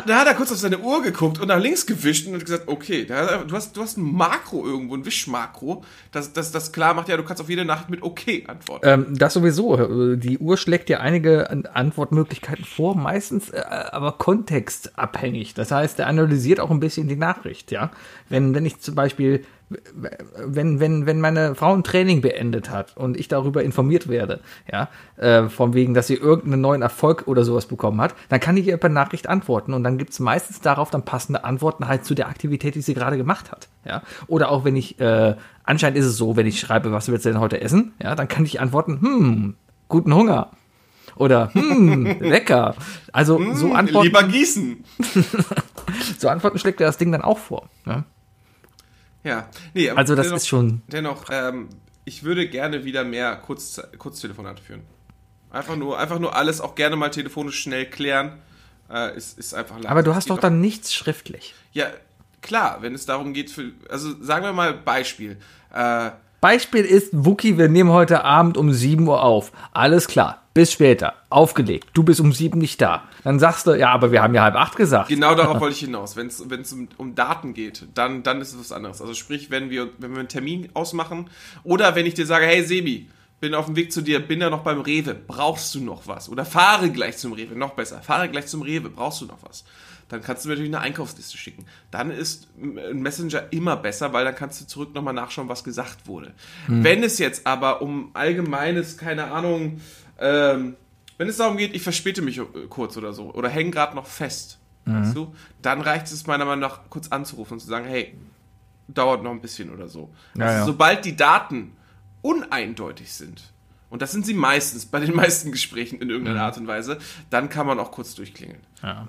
hat, da hat er kurz auf seine Uhr geguckt und nach links gewischt und hat gesagt, okay, da du, hast, du hast ein Makro irgendwo, ein Wischmakro, das, das, das klar macht, ja, du kannst auf jede Nacht mit okay antworten. Ähm, das sowieso. Die Uhr schlägt dir einige An- Antwortmöglichkeiten vor, meistens äh, aber kontextabhängig. Das heißt, er analysiert auch ein bisschen die Nachricht, ja. Wenn, wenn ich zum Beispiel wenn, wenn, wenn meine Frau ein Training beendet hat und ich darüber informiert werde, ja, äh, von wegen, dass sie irgendeinen neuen Erfolg oder sowas bekommen hat, dann kann ich ihr per Nachricht antworten und dann gibt's meistens darauf dann passende Antworten halt zu der Aktivität, die sie gerade gemacht hat. Ja. Oder auch wenn ich, äh, anscheinend ist es so, wenn ich schreibe, was willst du denn heute essen, ja, dann kann ich antworten, hm, guten Hunger. Oder, hm, <laughs> lecker. Also so Antworten. Lieber gießen. <laughs> So Antworten schlägt er das Ding dann auch vor. Ja? Ja, nee, aber Also das dennoch, ist schon. Dennoch, ähm, ich würde gerne wieder mehr Kurz, Kurztelefonate führen. Einfach nur, einfach nur alles auch gerne mal telefonisch schnell klären. Äh, ist, ist einfach leicht. Aber du hast doch dann nichts schriftlich. Ja, klar, wenn es darum geht, für, also sagen wir mal Beispiel. Äh, Beispiel ist, Wookie, wir nehmen heute Abend um 7 Uhr auf. Alles klar, bis später. Aufgelegt. Du bist um 7 nicht da. Dann sagst du, ja, aber wir haben ja halb acht gesagt. Genau darauf <laughs> wollte ich hinaus. Wenn es um, um Daten geht, dann, dann ist es was anderes. Also sprich, wenn wir, wenn wir einen Termin ausmachen oder wenn ich dir sage, hey Sebi, bin auf dem Weg zu dir, bin da noch beim Rewe, brauchst du noch was? Oder fahre gleich zum Rewe, noch besser, fahre gleich zum Rewe, brauchst du noch was? Dann kannst du mir natürlich eine Einkaufsliste schicken. Dann ist ein Messenger immer besser, weil dann kannst du zurück nochmal nachschauen, was gesagt wurde. Wenn es jetzt aber um allgemeines, keine Ahnung, ähm, wenn es darum geht, ich verspäte mich äh, kurz oder so oder hänge gerade noch fest, weißt du, dann reicht es meiner Meinung nach kurz anzurufen und zu sagen, hey, dauert noch ein bisschen oder so. Ja, also, ja. Sobald die Daten uneindeutig sind, und das sind sie meistens bei den meisten Gesprächen in irgendeiner Art und Weise, dann kann man auch kurz durchklingeln. Ja.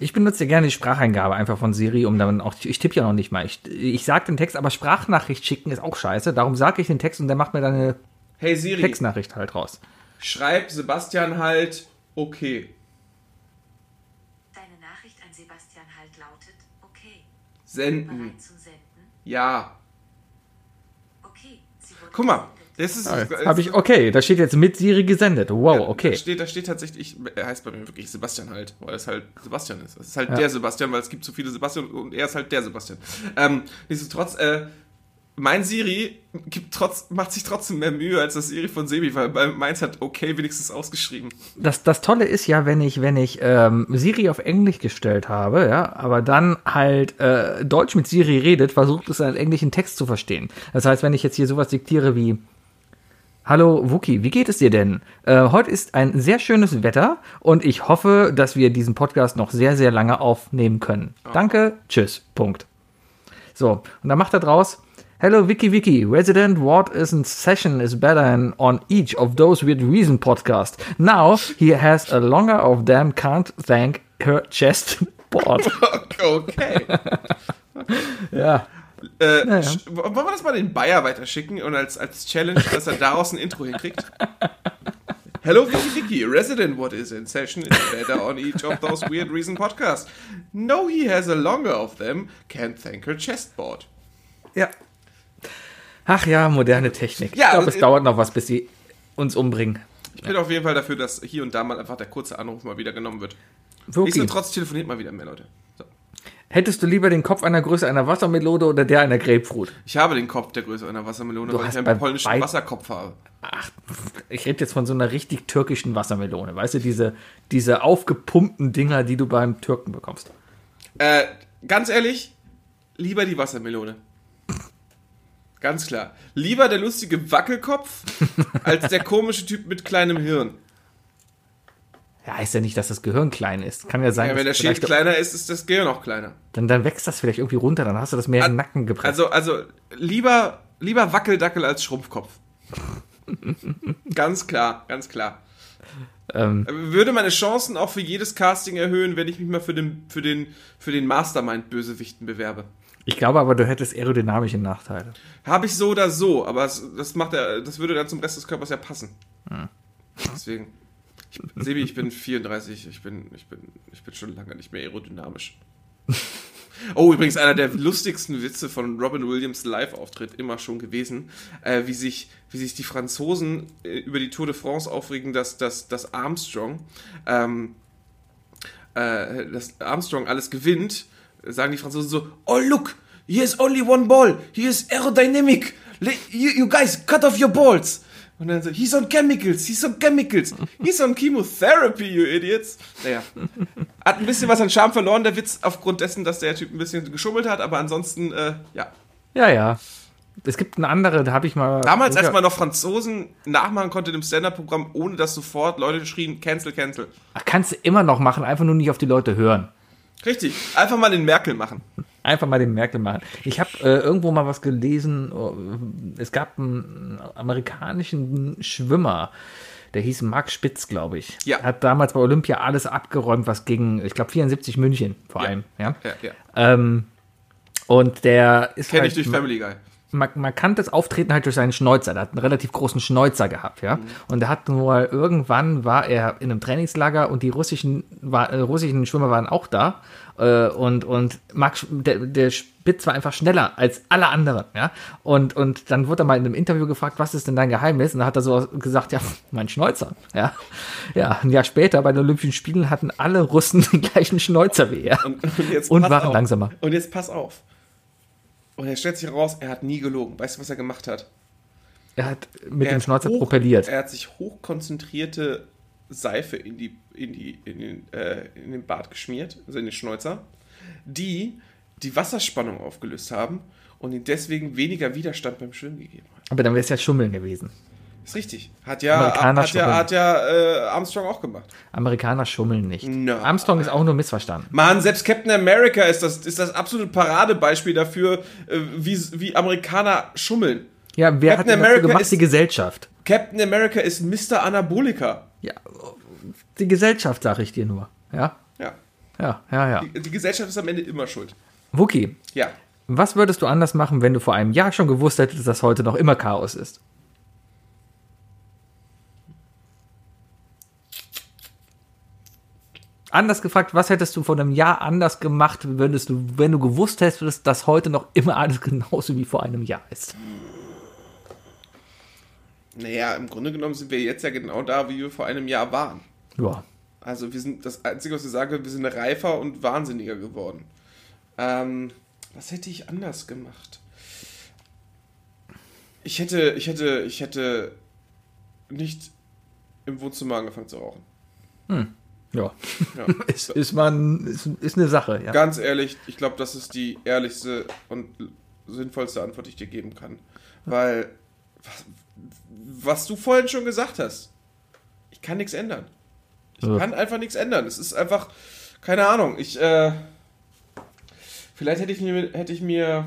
Ich benutze ja gerne die Spracheingabe einfach von Siri, um dann auch, ich tippe ja noch nicht mal. Ich, ich sage den Text, aber Sprachnachricht schicken ist auch scheiße. Darum sage ich den Text und der macht mir dann eine Hey Siri, Textnachricht halt raus. schreib Sebastian halt, okay. Deine Nachricht an Sebastian Halt lautet, okay, Senden. bereit zum Senden? Ja. Guck mal, das ist. Ah, Habe ich, okay, da steht jetzt mit Siri gesendet. Wow, Da okay. steht, da steht tatsächlich, er heißt bei mir wirklich Sebastian halt, weil es halt Sebastian ist. Es ist halt Ja. der Sebastian, weil es gibt zu viele Sebastian und er ist halt der Sebastian. Ähm, nichtsdestotrotz, äh, mein Siri gibt trotz, macht sich trotzdem mehr Mühe als das Siri von Sebi, weil meins hat okay wenigstens ausgeschrieben. Das, das Tolle ist ja, wenn ich, wenn ich ähm, Siri auf Englisch gestellt habe, ja, aber dann halt äh, Deutsch mit Siri redet, versucht es einen englischen Text zu verstehen. Das heißt, wenn ich jetzt hier sowas diktiere wie Hallo Wookie, wie geht es dir denn? Äh, heute ist ein sehr schönes Wetter und ich hoffe, dass wir diesen Podcast noch sehr, sehr lange aufnehmen können. Danke, tschüss, Punkt. So, und dann macht er draus, Hello Wiki Wiki, Resident What is in session is better than on each of those with reason podcast. Now he has a longer of them can't thank her chest <laughs> board. <laughs> Okay. <laughs> ja. Äh, ja. sch- Wollen wir das mal den Bayer weiterschicken und als, als Challenge, dass er daraus ein Intro hinkriegt? Hello, Wiki Wiki. Resident What is in session is better on each of those weird reason podcasts. No, he has a longer of them. Can't thank her chestboard. Ja. Ach ja, moderne Technik. Ja, ich glaube, also, es dauert noch was, bis sie uns umbringen. Ich bin auf jeden Fall dafür, dass hier und da mal einfach der kurze Anruf mal wieder genommen wird. Wookie, Nichtsdestotrotz telefoniert mal wieder mehr Leute. So. hättest du lieber den Kopf einer Größe einer Wassermelone oder der einer Grapefruit? Ich habe den Kopf der Größe einer Wassermelone, Du weil hast ich einen polnischen Wasserkopf habe. Ach, ich rede jetzt von so einer richtig türkischen Wassermelone. Weißt du, diese, diese aufgepumpten Dinger, die du beim Türken bekommst. Äh, ganz ehrlich, lieber die Wassermelone. Ganz klar. Lieber der lustige Wackelkopf <laughs> als der komische Typ mit kleinem Hirn. Ja, heißt ja nicht, dass das Gehirn klein ist. Kann ja sein, Ja, wenn der Schädel vielleicht- kleiner ist, ist das Gehirn auch kleiner. dann, dann wächst das vielleicht irgendwie runter, dann hast du das mehr im Nacken gepresst. Also, also lieber, lieber Wackeldackel als Schrumpfkopf. <laughs> ganz klar, ganz klar. ähm, Würde meine Chancen auch für jedes Casting erhöhen, wenn ich mich mal für den, für den, für den Mastermind-Bösewichten bewerbe. Ich glaube aber, du hättest aerodynamische Nachteile. Habe ich so oder so, aber es, das macht er, das würde dann zum Rest des Körpers ja passen. Deswegen. Ich, Sebi, ich bin 34, ich bin, ich bin, ich bin schon lange nicht mehr aerodynamisch. <laughs> Oh, übrigens einer der lustigsten Witze von Robin Williams Live-Auftritt immer schon gewesen, äh, wie, sich, wie sich die Franzosen äh, über die Tour de France aufregen, dass, dass, dass Armstrong, ähm, äh, dass Armstrong alles gewinnt, sagen die Franzosen so, oh look, here's only one ball, he is aerodynamic, you, you guys cut off your balls. Und dann so, he's on chemicals, he's on chemicals, he's on chemotherapy, you idiots. Naja, hat ein bisschen was an Charme verloren, der Witz, aufgrund dessen, dass der Typ ein bisschen geschummelt hat, aber ansonsten, äh, ja, Ja, ja. Es gibt eine andere, da habe ich mal. Damals, als man noch Franzosen nachmachen konnte im Stand-Up-Programm, ohne dass sofort Leute schrien, cancel, cancel. Ach, Kannst du immer noch machen, einfach nur nicht auf die Leute hören. Richtig, einfach mal den Merkel machen. Einfach mal den Merkel machen. Ich habe äh, irgendwo mal was gelesen. oh, Es gab einen amerikanischen Schwimmer, der hieß Mark Spitz, glaube ich. Ja. Hat damals bei Olympia alles abgeräumt, was gegen, ich glaube, 74 München vor Ja. allem. Ja. Ja, ja. Ähm, und der ist Kenn halt ich durch Family Guy. Mark- markantes Auftreten halt durch seinen Schnäuzer. Der hat einen relativ großen Schnäuzer gehabt, ja. Und der hat nur irgendwann war er in einem Trainingslager und die russischen, war, äh, russischen Schwimmer waren auch da. Äh, und und Mark, Sch- der, der Spitz war einfach schneller als alle anderen, ja. Und, und dann wurde er mal in einem Interview gefragt, was ist denn dein Geheimnis? Und dann hat er so gesagt, ja, mein Schnäuzer, ja. Ja, ein Jahr später bei den Olympischen Spielen hatten alle Russen <laughs> den gleichen Schnäuzer wie er. Und, und, jetzt Und waren auf. langsamer. Und jetzt pass auf. Und er stellt sich raus, er hat nie gelogen. Weißt du, was er gemacht hat? Er hat mit er dem hat Schnäuzer hoch- propelliert. Er hat sich hochkonzentrierte Seife in, die, in, die, in, den, äh, in den Bart geschmiert, also in den Schnäuzer, die die Wasserspannung aufgelöst haben und ihm deswegen weniger Widerstand beim Schwimmen gegeben hat. Aber dann wäre es ja Schummeln gewesen. Ist richtig. Hat ja, Amerikaner hat ja, hat ja äh, Armstrong auch gemacht. Amerikaner schummeln nicht. No. Armstrong ist auch nur missverstanden. Mann, selbst Captain America ist das, ist das absolute Paradebeispiel dafür, äh, wie, wie Amerikaner schummeln. Ja, wer Captain hat America gemacht? ist- Die Gesellschaft. Captain America ist Mr. Anabolika. Ja, die Gesellschaft, sag ich dir nur. Ja, Ja. ja, ja, ja. Die, die Gesellschaft ist am Ende immer schuld. Wookie, Ja. was würdest du anders machen, wenn du vor einem Jahr schon gewusst hättest, dass heute noch immer Chaos ist? Anders gefragt, was hättest du vor einem Jahr anders gemacht, würdest du, wenn du gewusst hättest, dass heute noch immer alles <laughs> genauso wie vor einem Jahr ist? Naja, im Grunde genommen sind wir jetzt ja genau da, wie wir vor einem Jahr waren. Ja. Also wir sind, das Einzige, was ich sage, wir sind reifer und wahnsinniger geworden. Ähm, was hätte ich anders gemacht? Ich hätte, ich hätte, ich hätte nicht im Wohnzimmer angefangen zu rauchen. Ja. Ja. <laughs> Ist, ist man, ist, ist eine Sache, ja. Ganz ehrlich, ich glaube, das ist die ehrlichste und sinnvollste Antwort, die ich dir geben kann. Weil, was, was du vorhin schon gesagt hast, ich kann nichts ändern. Ich Ja. kann einfach nichts ändern. Es ist einfach, keine Ahnung, ich, äh, vielleicht hätte ich mir, hätte ich mir,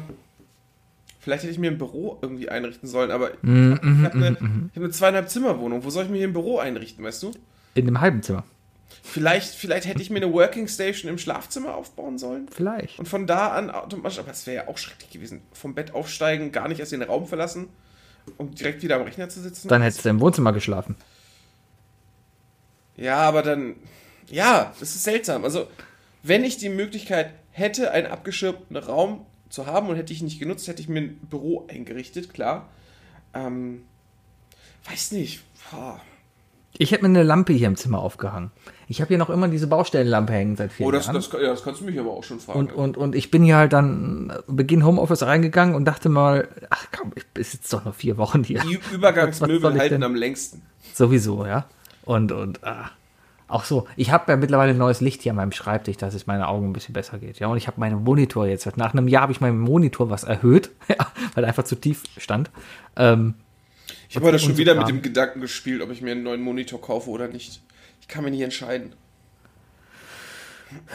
vielleicht hätte ich mir ein Büro irgendwie einrichten sollen, aber ich Mhm, habe hab eine, ich hab eine zweieinhalb Zimmerwohnung. Wo soll ich mir hier ein Büro einrichten, weißt du? In dem halben Zimmer. Vielleicht, vielleicht hätte ich mir eine Working Station im Schlafzimmer aufbauen sollen. Vielleicht. Und von da an automatisch, aber es wäre ja auch schrecklich gewesen. Vom Bett aufsteigen, gar nicht erst den Raum verlassen, um direkt wieder am Rechner zu sitzen. Dann hättest du im Wohnzimmer geschlafen. ja, aber dann, ja, das ist seltsam. Also, wenn ich die Möglichkeit hätte, einen abgeschirmten Raum zu haben und hätte ich ihn nicht genutzt, hätte ich mir ein Büro eingerichtet, klar. Ähm, weiß nicht. Boah. Ich hätte mir eine Lampe hier im Zimmer aufgehangen. Ich habe hier noch immer diese Baustellenlampe hängen seit vier Oh, das, Jahren. das, ja, das kannst du mich aber auch schon fragen. und, und, und ich bin hier halt dann äh, Beginn Homeoffice reingegangen und dachte mal, ach komm, ich jetzt doch noch vier Wochen hier. die Übergangsmöbel <laughs> halten am längsten. Sowieso, ja. Und, und, ah. Auch so, ich habe ja mittlerweile ein neues Licht hier an meinem Schreibtisch, dass es meinen Augen ein bisschen besser geht. Ja, und ich habe meinen Monitor jetzt. Nach einem Jahr habe ich meinen Monitor was erhöht, <laughs> weil er einfach zu tief stand. Ähm, Ich habe heute schon wieder mit dem Gedanken gespielt, ob ich mir einen neuen Monitor kaufe oder nicht. Ich kann mir nicht entscheiden.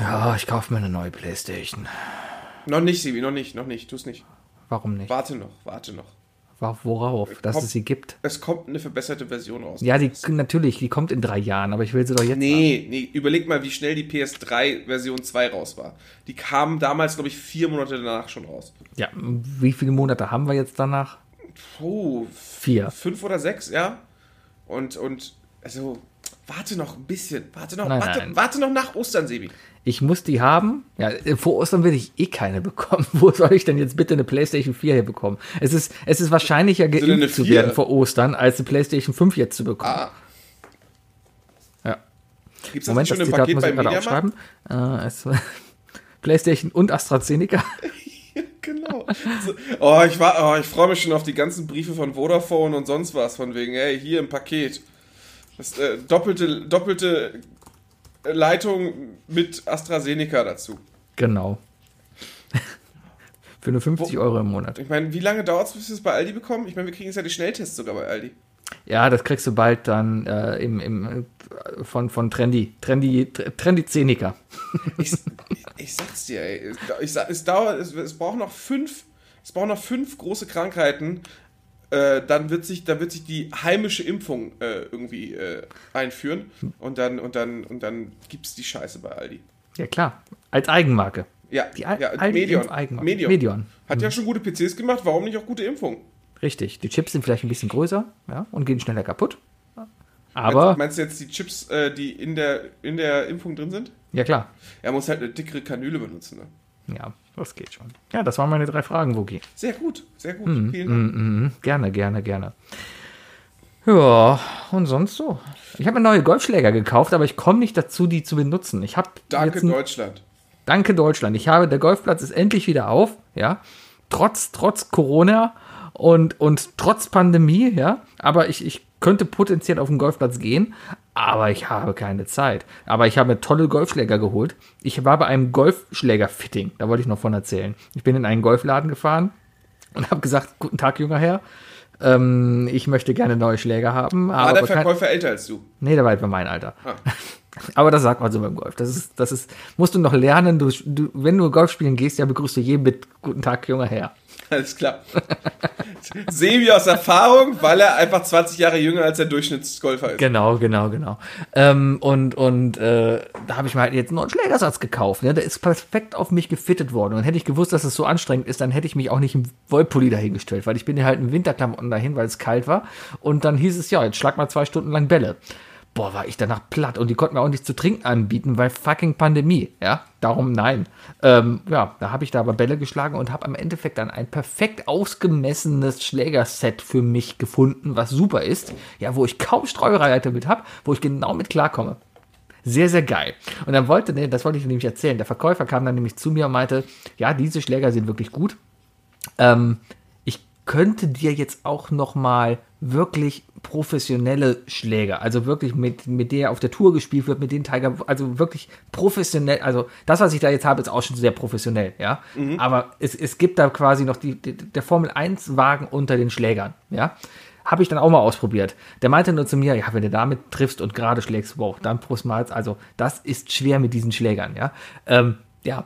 ja, ich kaufe mir eine neue Playstation. Noch nicht, Sibi, noch nicht, noch nicht. Tu's nicht. Warum nicht? Warte noch, warte noch. Worauf? Dass Komm. es sie gibt. Es kommt eine verbesserte Version raus. Ja, die natürlich, die kommt in drei Jahren, aber ich will sie doch jetzt. haben. Nee, nee, überleg mal, wie schnell die PS3 Version 2 raus war. Die kam damals, glaube ich, vier Monate danach schon raus. Ja, wie viele Monate haben wir jetzt danach? Puh, Vier. fünf oder sechs, ja? Und, und, also, warte noch ein bisschen. Warte noch, Nein, warte, nein. warte noch nach Ostern, Sebi. Ich muss die haben. Ja, äh, vor Ostern will ich eh keine bekommen. <laughs> Wo soll ich denn jetzt bitte eine PlayStation 4 hier bekommen? Es ist, es ist wahrscheinlicher, geimpft zu 4? werden vor Ostern, als eine PlayStation 5 jetzt zu bekommen. Ah, Ja. gibt's das Moment, das schon im Zitat Paket muss ich gerade aufschreiben. Äh, es, <laughs> PlayStation und AstraZeneca. <laughs> Genau. So, oh, ich war, oh, ich freue mich schon auf die ganzen Briefe von Vodafone und sonst was, von wegen, hey, hier im Paket. Das äh, doppelte, doppelte Leitung mit AstraZeneca dazu. Genau. <laughs> Für nur 50 Euro im Monat. Ich meine, wie lange dauert es, bis wir es bei Aldi bekommen? Ich meine, wir kriegen jetzt ja die Schnelltests sogar bei Aldi. Ja, das kriegst du bald dann äh, im, im, äh, von, von Trendy. Trendy, Trendy Zenica. Ich, ich sag's dir, ey. Ich es, dauert, es, es braucht noch fünf, es braucht noch fünf große Krankheiten. Äh, dann wird sich, dann wird sich die heimische Impfung äh, irgendwie äh, einführen und dann und dann und dann gibt's die Scheiße bei Aldi. Ja, klar. Als Eigenmarke. Ja, Die Al ja Aldi Medion. Impf-Eigenmarke. Medion. Medion. Hat ja schon gute PCs gemacht, warum nicht auch gute Impfungen? Richtig. Die Chips sind vielleicht ein bisschen größer ja, und gehen schneller kaputt. Meinst, Aber, meinst du jetzt die Chips, äh, die in der, in der Impfung drin sind? ja klar. Er muss halt eine dickere Kanüle benutzen. Ne? Ja, das geht schon. Ja, das waren meine drei Fragen, Wookie. Sehr gut, sehr gut. Vielen Dank. Mhm, gerne, gerne, gerne. Ja, und sonst so. Ich habe mir neue Golfschläger gekauft, aber ich komme nicht dazu, die zu benutzen. Ich habe Danke, Deutschland. Danke Deutschland. Ich habe, der Golfplatz ist endlich wieder auf, ja. Trotz, trotz Corona und, und trotz Pandemie, ja. Aber ich, ich könnte potenziell auf den Golfplatz gehen, aber ich habe keine Zeit. Aber ich habe mir tolle Golfschläger geholt. Ich war bei einem Golfschläger-Fitting, da wollte ich noch von erzählen. Ich bin in einen Golfladen gefahren und habe gesagt, guten Tag, junger Herr. Ähm, ich möchte gerne neue Schläger haben. War aber der Verkäufer älter als du? Nee, der war etwa mein Alter. Ah. <laughs> Aber das sagt man so beim Golf. Das ist, das ist, musst du noch lernen. Du, du, wenn du Golf spielen gehst, ja, begrüßt du jeden mit Guten Tag, junger Herr. Alles klar. Sebi aus Erfahrung, weil er einfach 20 Jahre jünger als der Durchschnittsgolfer ist. Genau, genau, genau. Ähm, und und äh, da habe ich mir halt jetzt einen Schlägersatz gekauft. Ne? Der ist perfekt auf mich gefittet worden. Und hätte ich gewusst, dass es so anstrengend ist, dann hätte ich mich auch nicht im Wollpulli dahingestellt, weil ich bin ja halt in Winterklamotten dahin, weil es kalt war. Und dann hieß es, ja, jetzt schlag mal zwei Stunden lang Bälle. Boah, war ich danach platt und die konnten mir auch nichts zu trinken anbieten, weil fucking Pandemie, ja, darum nein. Ähm, ja, da habe ich da aber Bälle geschlagen und habe am Endeffekt dann ein perfekt ausgemessenes Schlägerset für mich gefunden, was super ist, ja, wo ich kaum Streureihe mit habe, wo ich genau mit klarkomme. Sehr, sehr geil. Und dann wollte, ne, das wollte ich nämlich erzählen, der Verkäufer kam dann nämlich zu mir und meinte, ja, diese Schläger sind wirklich gut. Ähm, ich könnte dir jetzt auch noch mal wirklich professionelle Schläger, also wirklich mit, mit der auf der Tour gespielt wird, mit den Tiger, also wirklich professionell, also das, was ich da jetzt habe, ist auch schon sehr professionell, ja. Aber es, es gibt da quasi noch die, die, der Formel 1 Wagen unter den Schlägern, ja. Habe ich dann auch mal ausprobiert. Der meinte nur zu mir, ja, wenn du damit triffst und gerade schlägst, wow, dann Prost Malz. Also, das ist schwer mit diesen Schlägern, ja. Ähm, ja,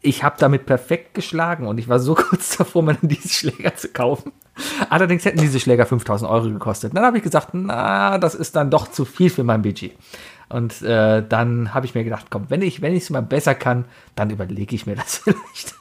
ich habe damit perfekt geschlagen und ich war so <laughs> kurz davor, mir dann diese Schläger zu kaufen. Allerdings hätten diese Schläger 5000 Euro gekostet. Dann habe ich gesagt, na, das ist dann doch zu viel für mein Budget. Und äh, dann habe ich mir gedacht, komm, wenn ich es mal besser kann, dann überlege ich mir das <laughs> vielleicht.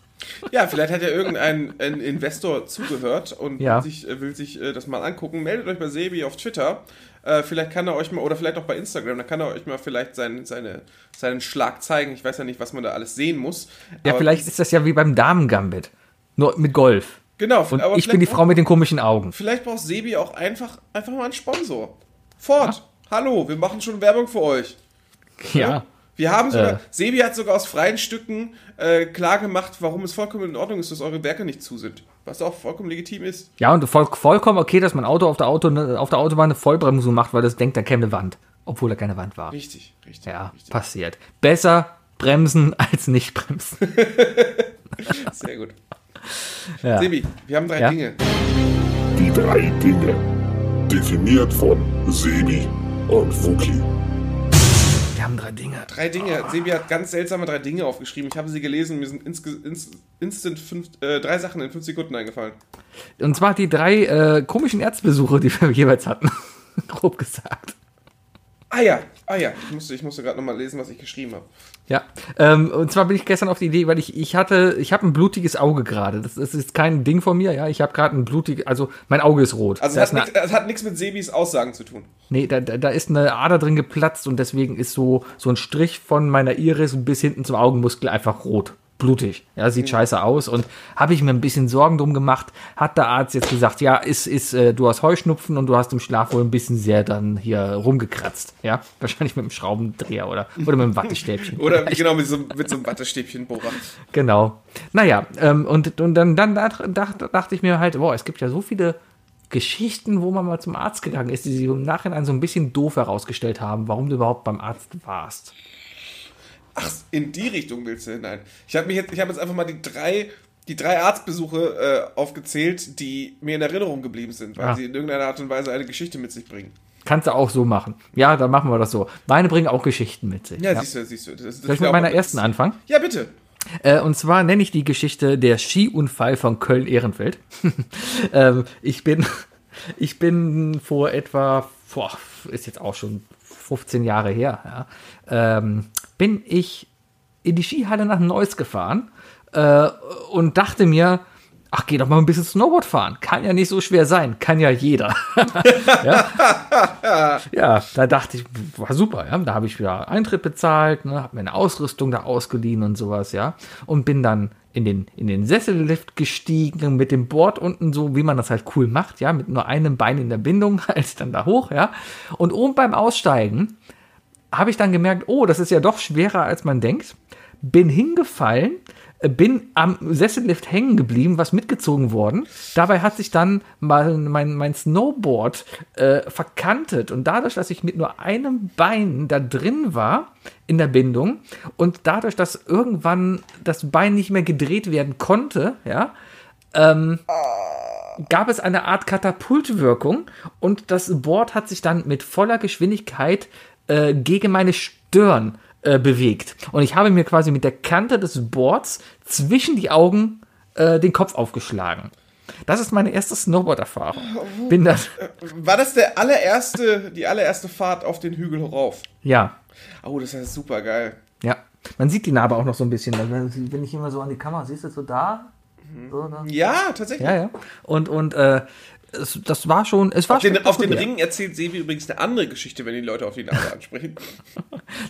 Ja, vielleicht hat ja irgendein ein Investor zugehört und Ja. will sich, äh, will sich äh, das mal angucken. Meldet euch bei Sebi auf Twitter. Äh, vielleicht kann er euch mal, oder vielleicht auch bei Instagram, da kann er euch mal vielleicht seinen, seine, seinen Schlag zeigen. Ich weiß ja nicht, was man da alles sehen muss. Ja, vielleicht ist das ja wie beim Damen-Gambit. Nur mit Golf. Genau, Und ich bin die Frau mit den komischen Augen. Vielleicht braucht Sebi auch einfach, einfach mal einen Sponsor. Ford, hallo, wir machen schon Werbung für euch. Ja. Wir haben sogar, Äh. Sebi hat sogar aus freien Stücken äh, klar gemacht, warum es vollkommen in Ordnung ist, dass eure Werke nicht zu sind. Was auch vollkommen legitim ist. Ja, und voll, vollkommen okay, dass mein Auto auf der, Auto, auf der Autobahn eine Vollbremsung macht, weil das denkt, da käme eine Wand. Obwohl da keine Wand war. Richtig, richtig. Ja, richtig. passiert. Besser bremsen als nicht bremsen. <laughs> Sehr gut. Ja. Sebi, wir haben drei Ja? Dinge. Die drei Dinge. Definiert von Sebi und Fuki. Wir haben drei Dinge. Drei Dinge. Sebi hat ganz seltsame drei Dinge aufgeschrieben. Ich habe sie gelesen, mir sind insge ins instant fünf, äh, drei Sachen in fünf Sekunden eingefallen. Und zwar die drei äh, komischen Erzbesuche, die wir <laughs> jeweils hatten. <laughs> Grob gesagt. Ah ja, ah ja. Ich musste, ich musste gerade nochmal lesen, was ich geschrieben habe. Ja, ähm, und zwar bin ich gestern auf die Idee, weil ich, ich hatte, ich habe ein blutiges Auge gerade. Das, das ist kein Ding von mir, ja. Ich habe gerade ein blutiges, also mein Auge ist rot. Also es hat nichts mit Sebis Aussagen zu tun. Nee, da, da, da ist eine Ader drin geplatzt und deswegen ist so, so ein Strich von meiner Iris bis hinten zum Augenmuskel einfach rot. Blutig. Ja, sieht scheiße aus und habe ich mir ein bisschen Sorgen drum gemacht. Hat der Arzt jetzt gesagt, ja, ist, ist, äh, du hast Heuschnupfen und du hast im Schlaf wohl ein bisschen sehr dann hier rumgekratzt. Ja, <laughs> wahrscheinlich mit dem Schraubendreher oder, oder mit dem Wattestäbchen. Oder <laughs> genau mit so, mit so einem Wattestäbchenbohrer. Genau. Naja, ähm, und, und dann, dann dacht, dacht, dachte ich mir halt, boah, es gibt ja so viele Geschichten, wo man mal zum Arzt gegangen ist, die sich im Nachhinein so ein bisschen doof herausgestellt haben, warum du überhaupt beim Arzt warst. Ach, in die Richtung willst du hinein. Ich habe mich jetzt, ich habe jetzt einfach mal die drei die drei Arztbesuche äh, aufgezählt, die mir in Erinnerung geblieben sind, weil Ah. sie in irgendeiner Art und Weise eine Geschichte mit sich bringen. Kannst du auch so machen. Ja, dann machen wir das so. Meine bringen auch Geschichten mit sich. Ja, Ja. siehst du, siehst du. Das, das Soll ich mit ja meiner ersten anfangen? Ja, bitte. Äh, und zwar nenne ich die Geschichte der Skiunfall von Köln-Ehrenfeld. <laughs> ähm, ich bin, <laughs> ich bin vor etwa, boah, ist jetzt auch schon 15 Jahre her, ja, ähm, bin ich in die Skihalle nach Neuss gefahren äh, und dachte mir, ach, geh doch mal ein bisschen Snowboard fahren. Kann ja nicht so schwer sein. Kann ja jeder. <laughs> ja? ja, da dachte ich, war super. Ja? Da habe ich wieder Eintritt bezahlt, ne? habe mir eine Ausrüstung da ausgeliehen und sowas, ja. Und bin dann in den, in den Sessellift gestiegen mit dem Board unten so, wie man das halt cool macht, ja, mit nur einem Bein in der Bindung, <laughs> halt dann da hoch, ja. Und oben beim Aussteigen habe ich dann gemerkt, oh, das ist ja doch schwerer, als man denkt. Bin hingefallen, äh, bin am Sessellift hängen geblieben, was mitgezogen worden. Dabei hat sich dann mein, mein, mein Snowboard äh, verkantet. Und dadurch, dass ich mit nur einem Bein da drin war in der Bindung und dadurch, dass irgendwann das Bein nicht mehr gedreht werden konnte, ja, gab es eine Art Katapultwirkung und das Board hat sich dann mit voller Geschwindigkeit äh, gegen meine Stirn äh, bewegt. Und ich habe mir quasi mit der Kante des Boards zwischen die Augen äh, den Kopf aufgeschlagen. Das ist meine erste Snowboard-Erfahrung. Bin dann, War das der allererste, die allererste Fahrt auf den Hügel horauf? ja, Oh, das ist super geil. ja. Man sieht die Narbe auch noch so ein bisschen. Wenn ich immer so an die Kamera, siehst du so da? So, da. Ja, tatsächlich. Ja, ja. Und, und äh, es, das war schon, es war Auf den, auf den. Ringen erzählt Sevi übrigens eine andere Geschichte, wenn die Leute auf die Nase <laughs> ansprechen.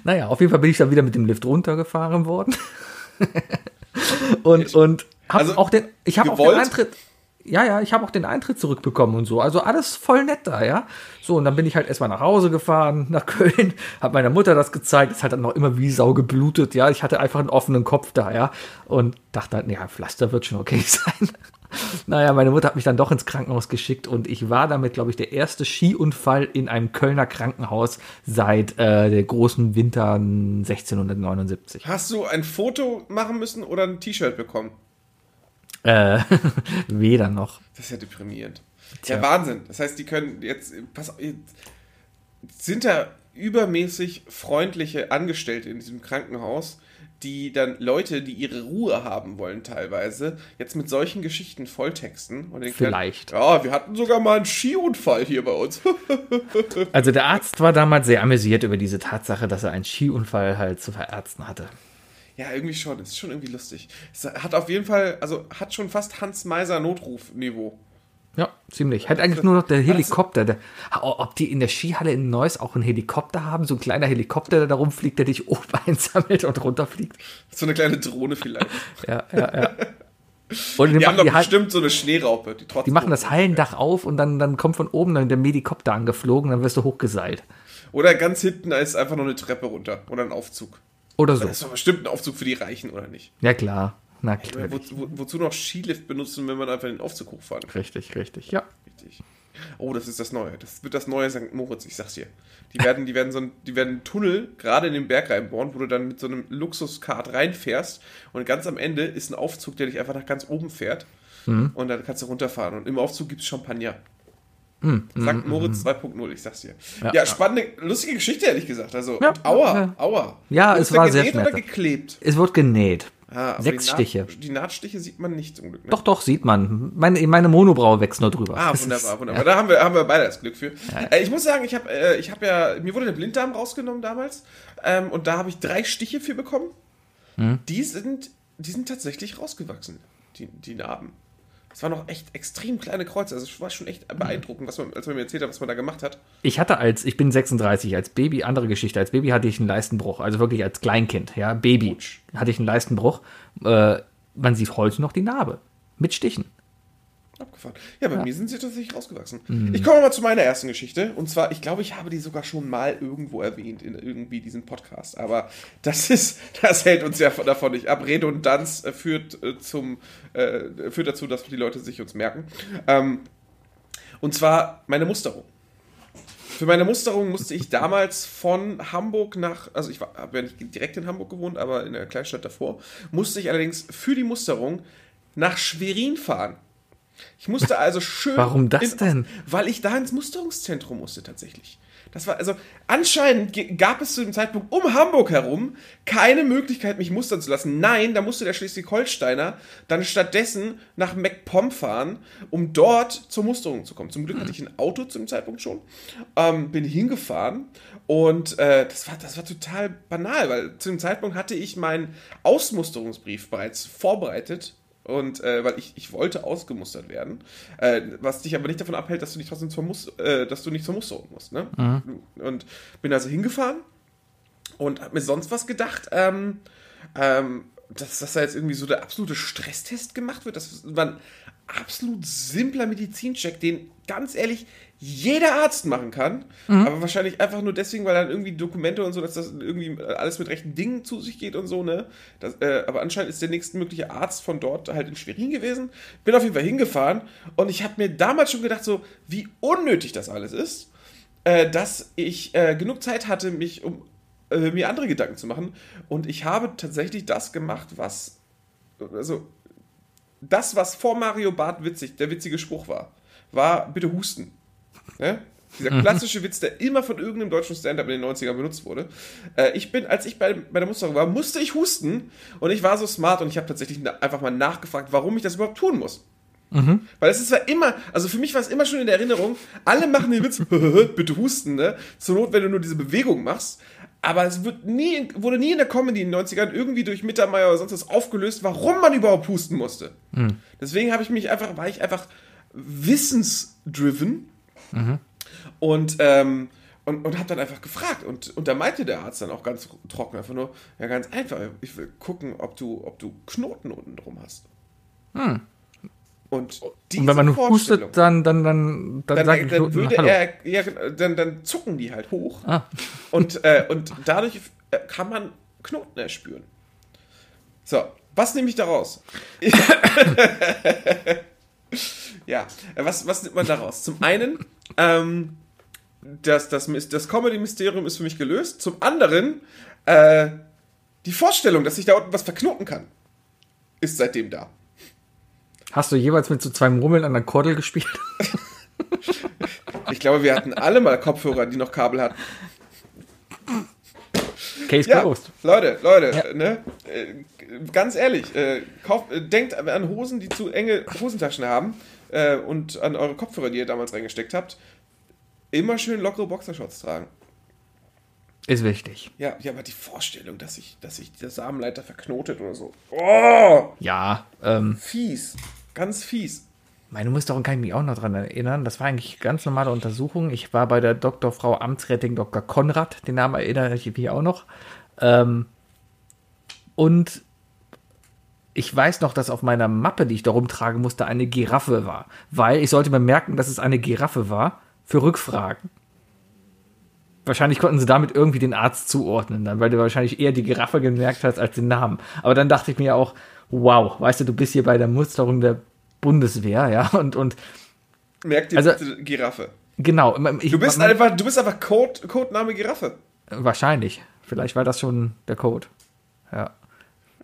Naja, auf jeden Fall bin ich dann wieder mit dem Lift runtergefahren worden. <laughs> und und habe Also, auch den, ich habe auch den? Eintritt. Ja, ja, ich habe auch den Eintritt zurückbekommen und so. Also alles voll nett da, ja. So, und dann bin ich halt erstmal nach Hause gefahren, <laughs> nach Köln, habe meiner Mutter das gezeigt. Es hat dann noch immer wie Sau geblutet, ja. Ich hatte einfach einen offenen Kopf da, ja. Und dachte halt, ja, Pflaster wird schon okay sein. Naja, meine Mutter hat mich dann doch ins Krankenhaus geschickt und ich war damit, glaube ich, der erste Skiunfall in einem Kölner Krankenhaus seit äh, der großen Winter 1679. Hast du ein Foto machen müssen oder ein T-Shirt bekommen? Äh, <laughs> weder noch. Das ist ja deprimierend. Tja. Ja, Wahnsinn. Das heißt, die können jetzt, pass auf, jetzt sind da übermäßig freundliche Angestellte in diesem Krankenhaus, die dann Leute, die ihre Ruhe haben wollen teilweise, jetzt mit solchen Geschichten volltexten. Und Vielleicht. Können, ja, wir hatten sogar mal einen Skiunfall hier bei uns. <laughs> Also der Arzt war damals sehr amüsiert über diese Tatsache, dass er einen Skiunfall halt zu verärzten hatte. ja, irgendwie schon. Es ist schon irgendwie lustig. Es hat auf jeden Fall, also hat schon fast Hans Meiser Notrufniveau. Ja, ziemlich. Hat eigentlich nur noch der Helikopter. Der, ob die in der Skihalle in Neuss auch einen Helikopter haben, so ein kleiner Helikopter, der da rumfliegt, der dich oben <laughs> einsammelt und runterfliegt. So eine kleine Drohne vielleicht. <laughs> Ja, ja, ja. Und die, Die haben machen, doch halt, bestimmt so eine Schneeraupe. Die, die machen das Hallendach auf und dann, dann kommt von oben dann der Medikopter angeflogen, dann wirst du hochgeseilt. Oder ganz hinten ist einfach nur eine Treppe runter oder ein Aufzug. Oder so. Das ist doch bestimmt ein Aufzug für die Reichen, oder nicht? Ja, klar. Na, Wo, klar. wo, wozu noch Skilift benutzen, wenn man einfach den Aufzug hochfahren kann? Richtig, richtig. Ja. Richtig. Oh, das ist das Neue. Das wird das neue St. Moritz, ich sag's dir. Die werden, die werden so ein, die werden einen Tunnel gerade in den Berg reinbohren, wo du dann mit so einem Luxuskart reinfährst und ganz am Ende ist ein Aufzug, der dich einfach nach ganz oben fährt Mhm. und dann kannst du runterfahren und im Aufzug gibt's Champagner. Mhm, St. Moritz 2.0, ich sag's dir. Ja, Ja. spannende, lustige Geschichte, ehrlich gesagt. Also, Ja, aua, ja. aua. Ja, Wurde es war sehr genäht oder geklebt? Es wird genäht. Ah, Sechs die Naht- Stiche. Die Nahtstiche sieht man nicht zum Glück. Ne? Doch, doch, sieht man. Meine, meine Monobraue wächst nur drüber. Ah, wunderbar, wunderbar. Da haben wir, haben wir beide das Glück für. Äh, ich muss sagen, ich habe äh, ich hab ja, mir wurde der Blinddarm rausgenommen damals ähm, und da habe ich drei Stiche für bekommen. Hm? Die, sind, die sind tatsächlich rausgewachsen, die, die Narben. Es waren noch echt extrem kleine Kreuze. Also es war schon echt beeindruckend, was man, als man mir erzählt hat, was man da gemacht hat. Ich hatte als, ich bin 36, als Baby, andere Geschichte, als Baby hatte ich einen Leistenbruch, also wirklich als Kleinkind, ja, Baby, Autsch. hatte ich einen Leistenbruch. Äh, man sieht heute noch die Narbe. Mit Stichen. Abgefahren. Ja, bei mir sind sie tatsächlich rausgewachsen. Mhm. Ich komme mal zu meiner ersten Geschichte. Und zwar, ich glaube, ich habe die sogar schon mal irgendwo erwähnt in irgendwie diesem Podcast. Aber das ist, das hält uns ja von- davon nicht ab. Redundanz äh, führt äh, zum, äh, führt dazu, dass die Leute sich uns merken. Ähm, und zwar meine Musterung. Für meine Musterung musste ich damals von Hamburg nach, also ich habe ja nicht direkt in Hamburg gewohnt, aber in der Kleinstadt davor, musste ich allerdings für die Musterung nach Schwerin fahren. Ich musste also schön. Warum das denn? Weil ich da ins Musterungszentrum musste tatsächlich. Das war also anscheinend gab es zu dem Zeitpunkt um Hamburg herum keine Möglichkeit, mich mustern zu lassen. Nein, da musste der Schleswig-Holsteiner dann stattdessen nach MacPom fahren, um dort zur Musterung zu kommen. Zum Glück hatte ich ein Auto zu dem Zeitpunkt schon, ähm, bin hingefahren und äh, das war das war total banal, weil zu dem Zeitpunkt hatte ich meinen Ausmusterungsbrief bereits vorbereitet und äh, weil ich, ich wollte ausgemustert werden, äh, was dich aber nicht davon abhält, dass du nicht trotzdem zur Mus äh, dass du nicht zur Musterung musst. Ne? Und bin also hingefahren und habe mir sonst was gedacht, ähm, ähm, dass, dass da jetzt irgendwie so der absolute Stresstest gemacht wird. Das war ein absolut simpler Medizincheck, den ganz ehrlich jeder Arzt machen kann, aber wahrscheinlich einfach nur deswegen, weil dann irgendwie Dokumente und so, dass das irgendwie alles mit rechten Dingen zu sich geht und so, ne? Das, äh, aber anscheinend ist der nächstmögliche Arzt von dort halt in Schwerin gewesen. Bin auf jeden Fall hingefahren und ich habe mir damals schon gedacht, so wie unnötig das alles ist, äh, dass ich äh, genug Zeit hatte, mich um äh, mir andere Gedanken zu machen. Und ich habe tatsächlich das gemacht, was also das, was vor Mario Barth witzig, der witzige Spruch war, war bitte husten. Ne? Dieser klassische Witz, der immer von irgendeinem deutschen Stand-up in den 90ern benutzt wurde. Äh, ich bin, als ich bei, bei der Musterung war, musste ich husten und ich war so smart und ich habe tatsächlich einfach mal nachgefragt, warum ich das überhaupt tun muss. Weil es ist zwar immer, also für mich war es immer schon in der Erinnerung, alle machen den Witz, <laughs> bitte husten, ne? Zur Not, wenn du nur diese Bewegung machst. Aber es wird nie, wurde nie in der Comedy in den 90ern irgendwie durch Mittermeier oder sonst was aufgelöst, warum man überhaupt husten musste. Deswegen habe ich mich einfach, war ich einfach wissensdriven und, ähm, und, und habe dann einfach gefragt. Und, und da meinte der Arzt dann auch ganz trocken, einfach nur, ja, ganz einfach, ich will gucken, ob du, ob du Knoten unten drum hast. Und, Und wenn man hustet, dann, dann, dann, dann, dann, ich dann würde Hallo. er, ja, genau, dann, dann zucken die halt hoch. Ah. Und, äh, und dadurch äh, kann man Knoten erspüren. So, was nehme ich daraus? <laughs> ja, äh, was, was nimmt man daraus? Zum einen, ähm, das, das, das Comedy-Mysterium ist für mich gelöst. Zum anderen, äh, die Vorstellung, dass ich da unten was verknoten kann, ist seitdem da. Hast du jeweils mit so zwei Murmeln an der Kordel gespielt? <laughs> Ich glaube, wir hatten alle mal Kopfhörer, die noch Kabel hatten. Case Ja, closed. Leute, Leute, Ja. ne? Äh, ganz ehrlich, äh, kauft, äh, denkt an Hosen, die zu enge Hosentaschen haben äh, und an eure Kopfhörer, die ihr damals reingesteckt habt. Immer schön lockere Boxershorts tragen. Ist wichtig. Ja, ja, aber die Vorstellung, dass sich dass sich der Samenleiter verknotet oder so. Oh, Ja, ähm, fies. Ganz fies. Meine, doch, kann ich mich auch noch dran erinnern, das war eigentlich ganz normale Untersuchung. Ich war bei der Dr. Frau Amtsrätin Dr. Konrad, den Namen erinnere ich mich auch noch. Ähm, und ich weiß noch, dass auf meiner Mappe, die ich da rumtragen musste, eine Giraffe war. Weil ich sollte mir merken, dass es eine Giraffe war für Rückfragen. Wahrscheinlich konnten sie damit irgendwie den Arzt zuordnen, dann, weil du wahrscheinlich eher die Giraffe gemerkt hast als den Namen. Aber dann dachte ich mir auch, wow, weißt du, du bist hier bei der Musterung der Bundeswehr, ja, und, und Merkt ihr Also- bitte Giraffe. genau. Ich, Du bist man- einfach, du bist einfach Code, Codename Giraffe. Wahrscheinlich. Vielleicht war das schon der Code. Ja.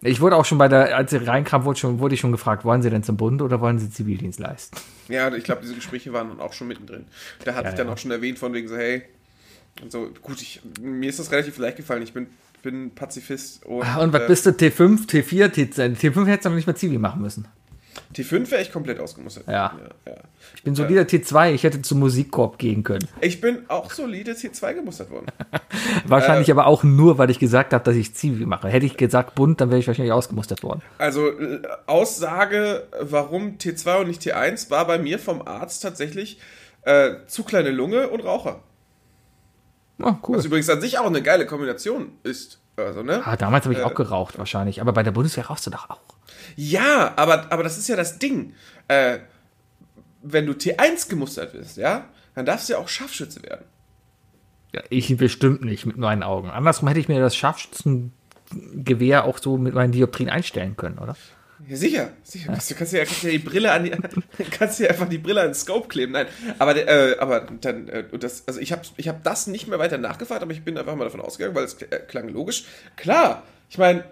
Ich wurde auch schon bei der, als sie reinkam, wurde, schon, wurde ich schon gefragt, wollen Sie denn zum Bund oder wollen Sie Zivildienst leisten? Ja, ich glaube, diese Gespräche waren dann auch schon mittendrin. Da hatte Ja, ich dann ja. auch schon erwähnt, von wegen so, hey, und so, gut, ich, mir ist das relativ leicht gefallen. Ich bin, bin Pazifist. Und, Ah, Und was äh, bist du, T5, T4, T10? T5 hättest du noch nicht mal Zivi machen müssen. T5 wäre ich komplett ausgemustert. Ja. ja, ja. Ich bin solider T2, ich hätte zum Musikkorb gehen können. Ich bin auch solide C2 gemustert worden. <laughs> Wahrscheinlich Äh. aber auch nur, weil ich gesagt habe, dass ich Zivi mache. Hätte ich gesagt Bund, dann wäre ich wahrscheinlich ausgemustert worden. Also äh, Aussage, warum T2 und nicht T1, war bei mir vom Arzt tatsächlich äh, zu kleine Lunge und Raucher. Oh, cool. Was übrigens an sich auch eine geile Kombination ist. Also, ne? Ah, damals habe ich äh, auch geraucht wahrscheinlich, aber bei der Bundeswehr rauchst du doch auch. Ja, aber, aber das ist ja das Ding. Äh, wenn du T1 gemustert bist, ja, dann darfst du ja auch Scharfschütze werden. Ja, ich bestimmt nicht mit meinen Augen. Andersrum hätte ich mir das Scharfschützengewehr auch so mit meinen Dioptrien einstellen können, oder? Ja, sicher. sicher. Du kannst ja, kannst ja die Brille an die, <laughs> kannst ja einfach die Brille an den Scope kleben. Nein, aber, äh, aber dann, äh, das, also ich habe ich hab das nicht mehr weiter nachgefragt, aber ich bin einfach mal davon ausgegangen, weil es äh, klang logisch. Klar, ich meine,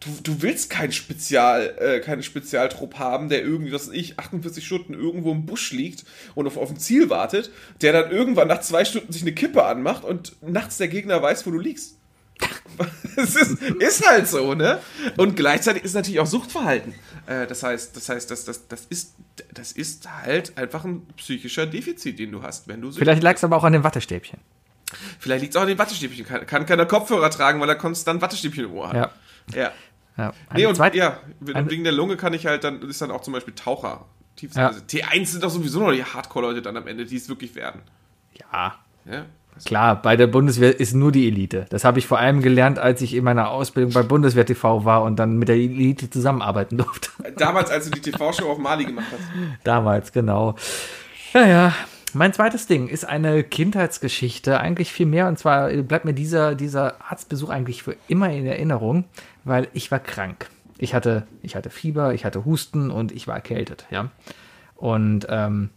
du, du willst kein Spezial, äh, keinen Spezialtrupp haben, der irgendwie, was weiß ich, 48 Stunden irgendwo im Busch liegt und auf, auf ein Ziel wartet, der dann irgendwann nach zwei Stunden sich eine Kippe anmacht und nachts der Gegner weiß, wo du liegst. <laughs> Es ist, ist halt so, ne? Und gleichzeitig ist natürlich auch Suchtverhalten. Äh, das heißt, das heißt, das, das, das, ist, das ist halt einfach ein psychischer Defizit, den du hast, wenn du Vielleicht lag es aber auch an den Wattestäbchen. Vielleicht liegt es auch an den Wattestäbchen. Kann, kann keiner Kopfhörer tragen, weil er konstant Wattestäbchen im Ohr hat. Ja. Ja. ja. Nee, und zweite- ja, wegen der Lunge kann ich halt dann, ist dann auch zum Beispiel Taucher. Ja. also T1 sind doch sowieso noch die Hardcore-Leute dann am Ende, die es wirklich werden. Ja, Ja. Klar, bei der Bundeswehr ist nur die Elite. Das habe ich vor allem gelernt, als ich in meiner Ausbildung bei Bundeswehr TV war und dann mit der Elite zusammenarbeiten <laughs> durfte. Damals, als du die TV-Show auf Mali gemacht hast. Damals, genau. Ja, ja. Mein zweites Ding ist eine Kindheitsgeschichte, eigentlich viel mehr. Und zwar bleibt mir dieser, dieser Arztbesuch eigentlich für immer in Erinnerung, weil ich war krank. Ich hatte, ich hatte Fieber, ich hatte Husten und ich war erkältet, ja. Und ähm,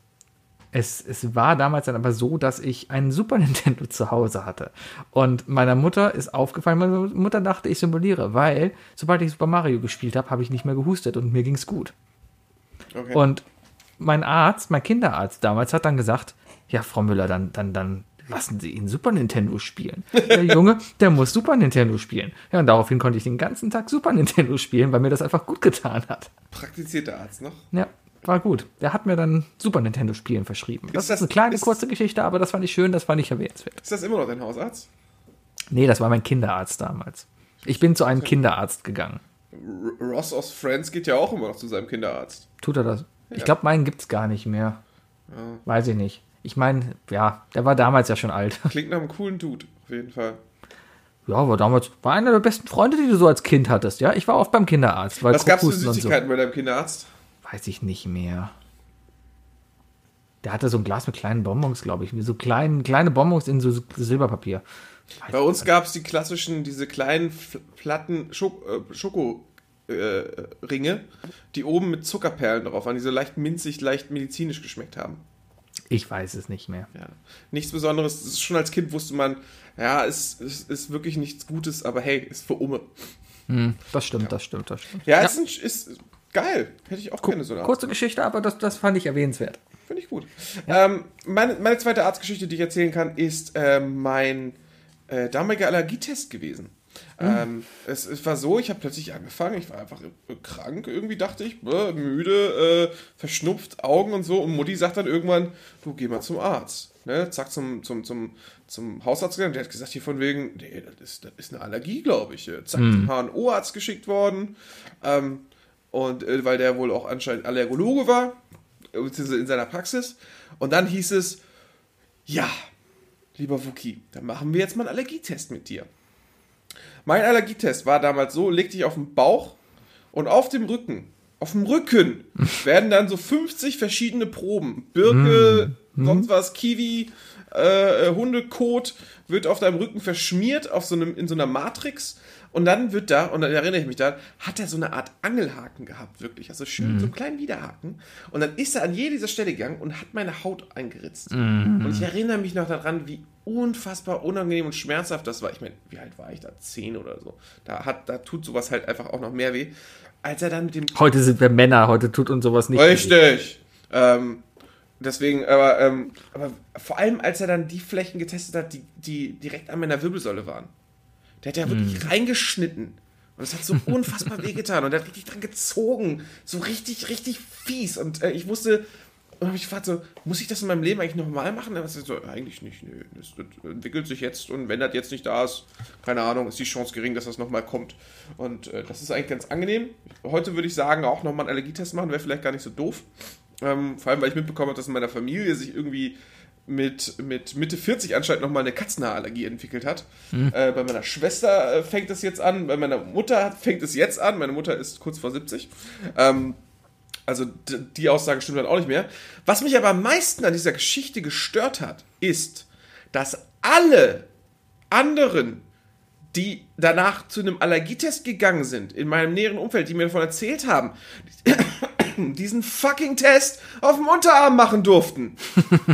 es, es war damals dann aber so, dass ich einen Super <laughs> Nintendo zu Hause hatte. Und meiner Mutter ist aufgefallen, meine Mutter dachte, ich simuliere, weil sobald ich Super Mario gespielt habe, habe ich nicht mehr gehustet und mir ging's gut. Okay. Und mein Arzt, mein Kinderarzt damals hat dann gesagt, ja, Frau Müller, dann, dann, dann lassen Sie ihn Super Nintendo spielen. Der <laughs> Junge, der muss Super Nintendo spielen. Ja, und daraufhin konnte ich den ganzen Tag Super Nintendo spielen, weil mir das einfach gut getan hat. Praktizierter Arzt noch. Ja, war gut. Der hat mir dann Super Nintendo Spielen verschrieben. Das ist, das- eine kleine, ist- kurze Geschichte, aber das fand ich schön, das fand ich erwähnenswert. Ist das immer noch dein Hausarzt? Nee, das war mein Kinderarzt damals. Ich bin zu einem Kinderarzt gegangen. Ross aus Friends geht ja auch immer noch zu seinem Kinderarzt. Tut er das? Ich glaube, meinen gibt's gar nicht mehr. Weiß ich nicht. Ich meine, ja, der war damals ja schon alt. <laughs> Klingt nach einem coolen Dude, auf jeden Fall. Ja, war damals, war einer der besten Freunde, die du so als Kind hattest, ja. Ich war oft beim Kinderarzt, weil Was gab's für Krupphusten und so. Süßigkeiten bei deinem Kinderarzt? Weiß ich nicht mehr. Der hatte so ein Glas mit kleinen Bonbons, glaube ich. So klein, kleine Bonbons in so Silberpapier. Bei uns gab es die klassischen, diese kleinen platten Schok äh, Schoko äh, Ringe, die oben mit Zuckerperlen drauf waren, die so leicht minzig, leicht medizinisch geschmeckt haben. Ich weiß es nicht mehr. Ja. Nichts Besonderes. Ist Schon als Kind wusste man, ja, es, es ist wirklich nichts Gutes, aber hey, ist für Umme. Das stimmt, das stimmt, das stimmt. Ja, Ist, ein, ist geil. Hätte ich auch gerne so eine Art. Kurze Geschichte, aber das, das fand ich erwähnenswert. Finde ich gut. Ähm, meine, meine zweite Arztgeschichte, die ich erzählen kann, ist ähm, mein äh, damaliger Allergietest gewesen. Ähm, es, es war so, ich habe plötzlich angefangen, ich war einfach äh, krank, irgendwie dachte ich, äh, müde, äh, verschnupft, Augen und so. Und Mutti sagt dann irgendwann, du geh mal zum Arzt. Ne? Zack, zum, zum, zum, zum Hausarzt gegangen. Der hat gesagt, hier von wegen, nee, das ist, das ist eine Allergie, glaube ich. Äh, Zack, zum HNO-Arzt geschickt worden. Ähm, und äh, weil der wohl auch anscheinend Allergologe war, äh, beziehungsweise in seiner Praxis. Und dann hieß es, ja, lieber Wookie, dann machen wir jetzt mal einen Allergietest mit dir. Mein Allergietest war damals so, leg dich auf den Bauch und auf dem Rücken, auf dem Rücken <laughs> werden dann so 50 verschiedene Proben, Birke, sonst was, Kiwi, äh, äh, Hundekot, wird auf deinem Rücken verschmiert, auf so einem, in so einer Matrix. Und dann wird da, und dann erinnere ich mich da, hat er so eine Art Angelhaken gehabt, wirklich. Also schön, so einen kleinen Widerhaken. Und dann ist er an jede dieser Stelle gegangen und hat meine Haut eingeritzt. Und ich erinnere mich noch daran, wie unfassbar unangenehm und schmerzhaft das war. Ich meine, wie alt war ich da? Zehn oder so. Da, hat, da tut sowas halt einfach auch noch mehr weh. Als er dann mit dem Heute sind wir Männer, heute tut uns sowas nicht. weh. Richtig. Ähm, deswegen, aber, ähm, aber vor allem, als er dann die Flächen getestet hat, die, die direkt an meiner Wirbelsäule waren. Der hat ja wirklich reingeschnitten. Und es hat so <laughs> unfassbar wehgetan. Und er hat richtig dran gezogen. So richtig, richtig fies. Und äh, ich wusste, und habe ich gefragt, so, muss ich das in meinem Leben eigentlich nochmal machen? Er so, eigentlich nicht. Das, das entwickelt sich jetzt und wenn das jetzt nicht da ist, keine Ahnung, ist die Chance gering, dass das nochmal kommt. Und äh, das ist eigentlich ganz angenehm. Heute würde ich sagen, auch nochmal einen Allergietest machen, wäre vielleicht gar nicht so doof. Ähm, vor allem, weil ich mitbekommen habe, dass in meiner Familie sich irgendwie mit, mit Mitte 40 anscheinend nochmal eine Katzenhaarallergie entwickelt hat. Äh, bei meiner Schwester äh, fängt es jetzt an, bei meiner Mutter fängt es jetzt an. Meine Mutter ist kurz vor 70. Ähm, also die Aussage stimmt dann auch nicht mehr. Was mich aber am meisten an dieser Geschichte gestört hat, ist, dass alle anderen, die danach zu einem Allergietest gegangen sind, in meinem näheren Umfeld, die mir davon erzählt haben, diesen fucking Test auf dem Unterarm machen durften.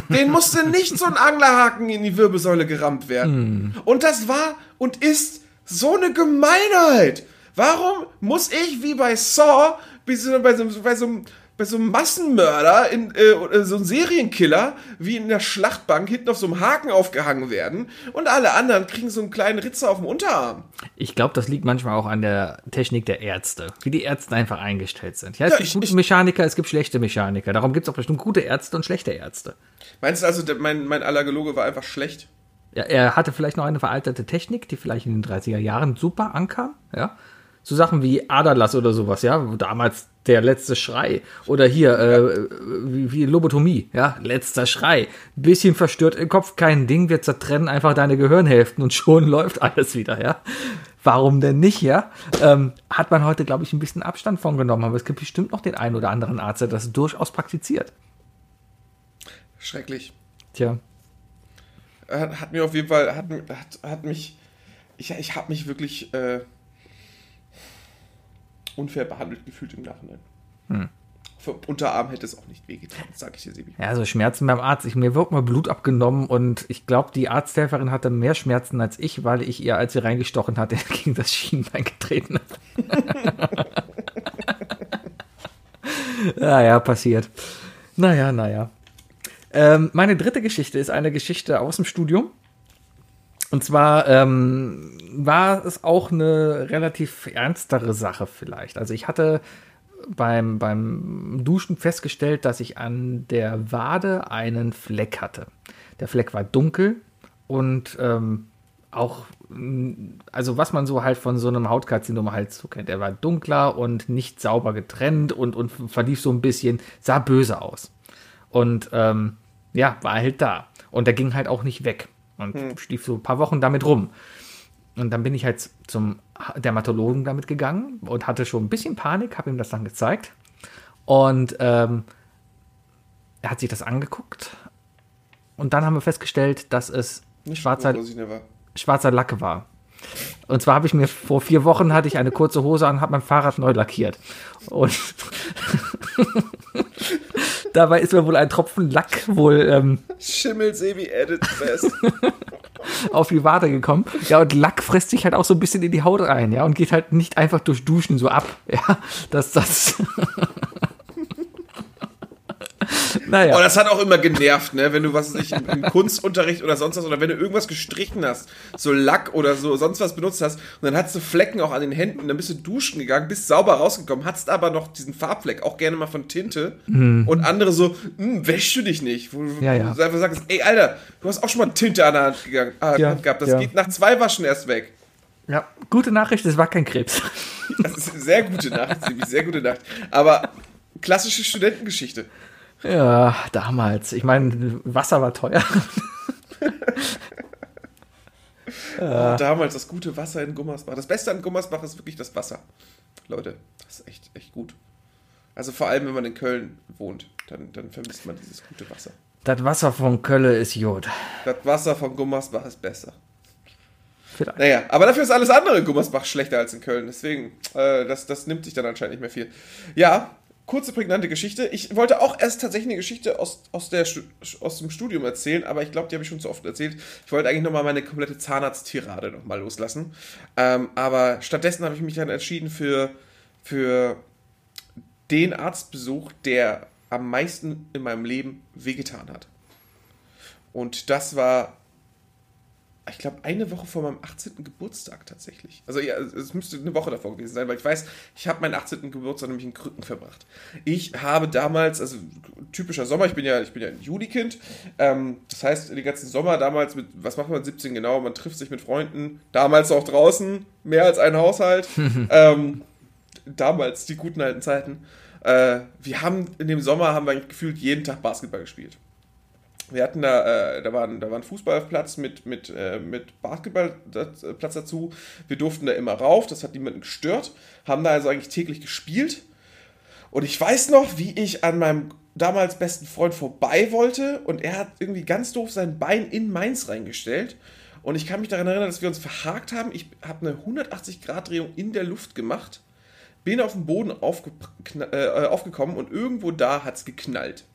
Den musste nicht so ein Anglerhaken in die Wirbelsäule gerammt werden. Und das war und ist so eine Gemeinheit. Warum muss ich wie bei Saw, wie so, bei, so, bei, so, einem- bei so einem Massenmörder, in, äh, oder so einem Serienkiller, wie in der Schlachtbank hinten auf so einem Haken aufgehangen werden und alle anderen kriegen so einen kleinen Ritzer auf dem Unterarm? Ich glaube, das liegt manchmal auch an der Technik der Ärzte, wie die Ärzte einfach eingestellt sind. Ja, es Ja, gibt ich- gute ich- Mechaniker, es gibt schlechte Mechaniker. Darum gibt es auch bestimmt gute Ärzte und schlechte Ärzte. Meinst du also, mein, mein Allergologe war einfach schlecht? Ja, er hatte vielleicht noch eine veraltete Technik, die vielleicht in den 30er Jahren super ankam, ja. So Sachen wie Aderlass oder sowas, ja. Damals der letzte Schrei. Oder hier, äh, wie, wie Lobotomie, ja. Letzter Schrei. Bisschen verstört im Kopf, kein Ding, wir zertrennen einfach deine Gehirnhälften und <laughs> schon läuft alles wieder, ja. Warum denn nicht, ja? Ähm, hat man heute, glaube ich, ein bisschen Abstand von genommen, aber es gibt bestimmt noch den einen oder anderen Arzt, der das durchaus praktiziert. Schrecklich. Tja. Hat, hat mir auf jeden Fall, hat, hat, hat mich, ich, ich habe mich wirklich äh, unfair behandelt gefühlt im Nachhinein. Für Unterarm hätte es auch nicht wehgetan, sag ich dir, Sebi. Ja, so Schmerzen beim Arzt. Ich, mir wird mal Blut abgenommen und ich glaube, die Arzthelferin hatte mehr Schmerzen als ich, weil ich ihr, als sie reingestochen hatte, <laughs> gegen das Schienbein getreten habe. <laughs> naja, passiert. Naja, naja. Ähm, meine dritte Geschichte ist eine Geschichte aus dem Studium. Und zwar ähm, war es auch eine relativ ernstere Sache vielleicht. Also ich hatte beim, beim Duschen festgestellt, dass ich an der Wade einen Fleck hatte. Der Fleck war dunkel und ähm, auch, mh, also was man so halt von so einem Hautkarzinom halt so kennt. Er war dunkler und nicht sauber getrennt und, und verlief so ein bisschen, sah böse aus. Und ähm, ja, war halt da. Und der ging halt auch nicht weg. Und stief so ein paar Wochen damit rum. Und dann bin ich halt zum Dermatologen damit gegangen und hatte schon ein bisschen Panik, habe ihm das dann gezeigt. Und ähm, er hat sich das angeguckt. Und dann haben wir festgestellt, dass es schwarzer, schwarzer Lacke war. Und zwar habe ich mir vor vier Wochen hatte ich eine kurze Hose an, habe mein Fahrrad neu lackiert. Und <laughs> dabei ist mir wohl ein Tropfen Lack wohl ähm, Schimmel Sebi Edit Fest. <laughs> auf die Wade gekommen. Ja, und Lack frisst sich halt auch so ein bisschen in die Haut rein, ja, und geht halt nicht einfach durch Duschen so ab. Ja, dass das. <laughs> naja. Oh, das hat auch immer genervt, ne? Wenn du was nicht im, im Kunstunterricht oder sonst was oder wenn du irgendwas gestrichen hast, so Lack oder so sonst was benutzt hast und dann hattest du Flecken auch an den Händen, dann bist du duschen gegangen, bist sauber rausgekommen, hattest aber noch diesen Farbfleck, auch gerne mal von Tinte und andere so, hm, wäschst du dich nicht? Wo, wo Ja, ja. du einfach sagst, ey Alter, du hast auch schon mal Tinte an der Hand, gegangen, äh, Ja, Hand gehabt, das ja. geht nach zwei Waschen erst weg. ja, gute Nachricht, es war kein Krebs. Das ist eine sehr gute Nacht, sehr gute Nacht. Aber klassische Studentengeschichte. Ja, damals. Ich meine, Wasser war teuer. <laughs> Oh, damals das gute Wasser in Gummersbach. Das Beste an Gummersbach ist wirklich das Wasser. Leute, das ist echt, echt gut. Also vor allem, wenn man in Köln wohnt, dann, dann vermisst man dieses gute Wasser. Das Wasser von Kölle ist Jod. Das Wasser von Gummersbach ist besser. Vielleicht. Naja, aber dafür ist alles andere in Gummersbach schlechter als in Köln. Deswegen, äh, das, das nimmt sich dann anscheinend nicht mehr viel. Ja, kurze, prägnante Geschichte. Ich wollte auch erst tatsächlich eine Geschichte aus, aus, der, aus dem Studium erzählen, aber ich glaube, die habe ich schon zu oft erzählt. Ich wollte eigentlich nochmal meine komplette Zahnarzt-Tirade nochmal loslassen. Ähm, aber stattdessen habe ich mich dann entschieden für, für den Arztbesuch, der am meisten in meinem Leben wehgetan hat. Und das war ich glaube, eine Woche vor meinem 18. Geburtstag tatsächlich. Also ja, es müsste eine Woche davor gewesen sein, weil ich weiß, ich habe meinen 18. Geburtstag nämlich in Krücken verbracht. Ich habe damals, also typischer Sommer, ich bin ja, ich bin ja ein Julikind, ähm, das heißt, den ganzen Sommer damals mit, was macht man 17 genau, man trifft sich mit Freunden, damals auch draußen, mehr als ein Haushalt, <laughs> ähm, damals die guten alten Zeiten. Äh, wir haben in dem Sommer, haben wir eigentlich gefühlt jeden Tag Basketball gespielt. Wir hatten da, äh, da, war da war ein Fußballplatz mit, mit, äh, mit Basketballplatz dazu. Wir durften da immer rauf, das hat niemanden gestört. Haben da also eigentlich täglich gespielt. Und ich weiß noch, wie ich an meinem damals besten Freund vorbei wollte und er hat irgendwie ganz doof sein Bein in meins reingestellt. Und ich kann mich daran erinnern, dass wir uns verhakt haben. Ich habe eine 180-Grad-Drehung in der Luft gemacht, bin auf den Boden aufge äh, aufgekommen und irgendwo da hat es geknallt.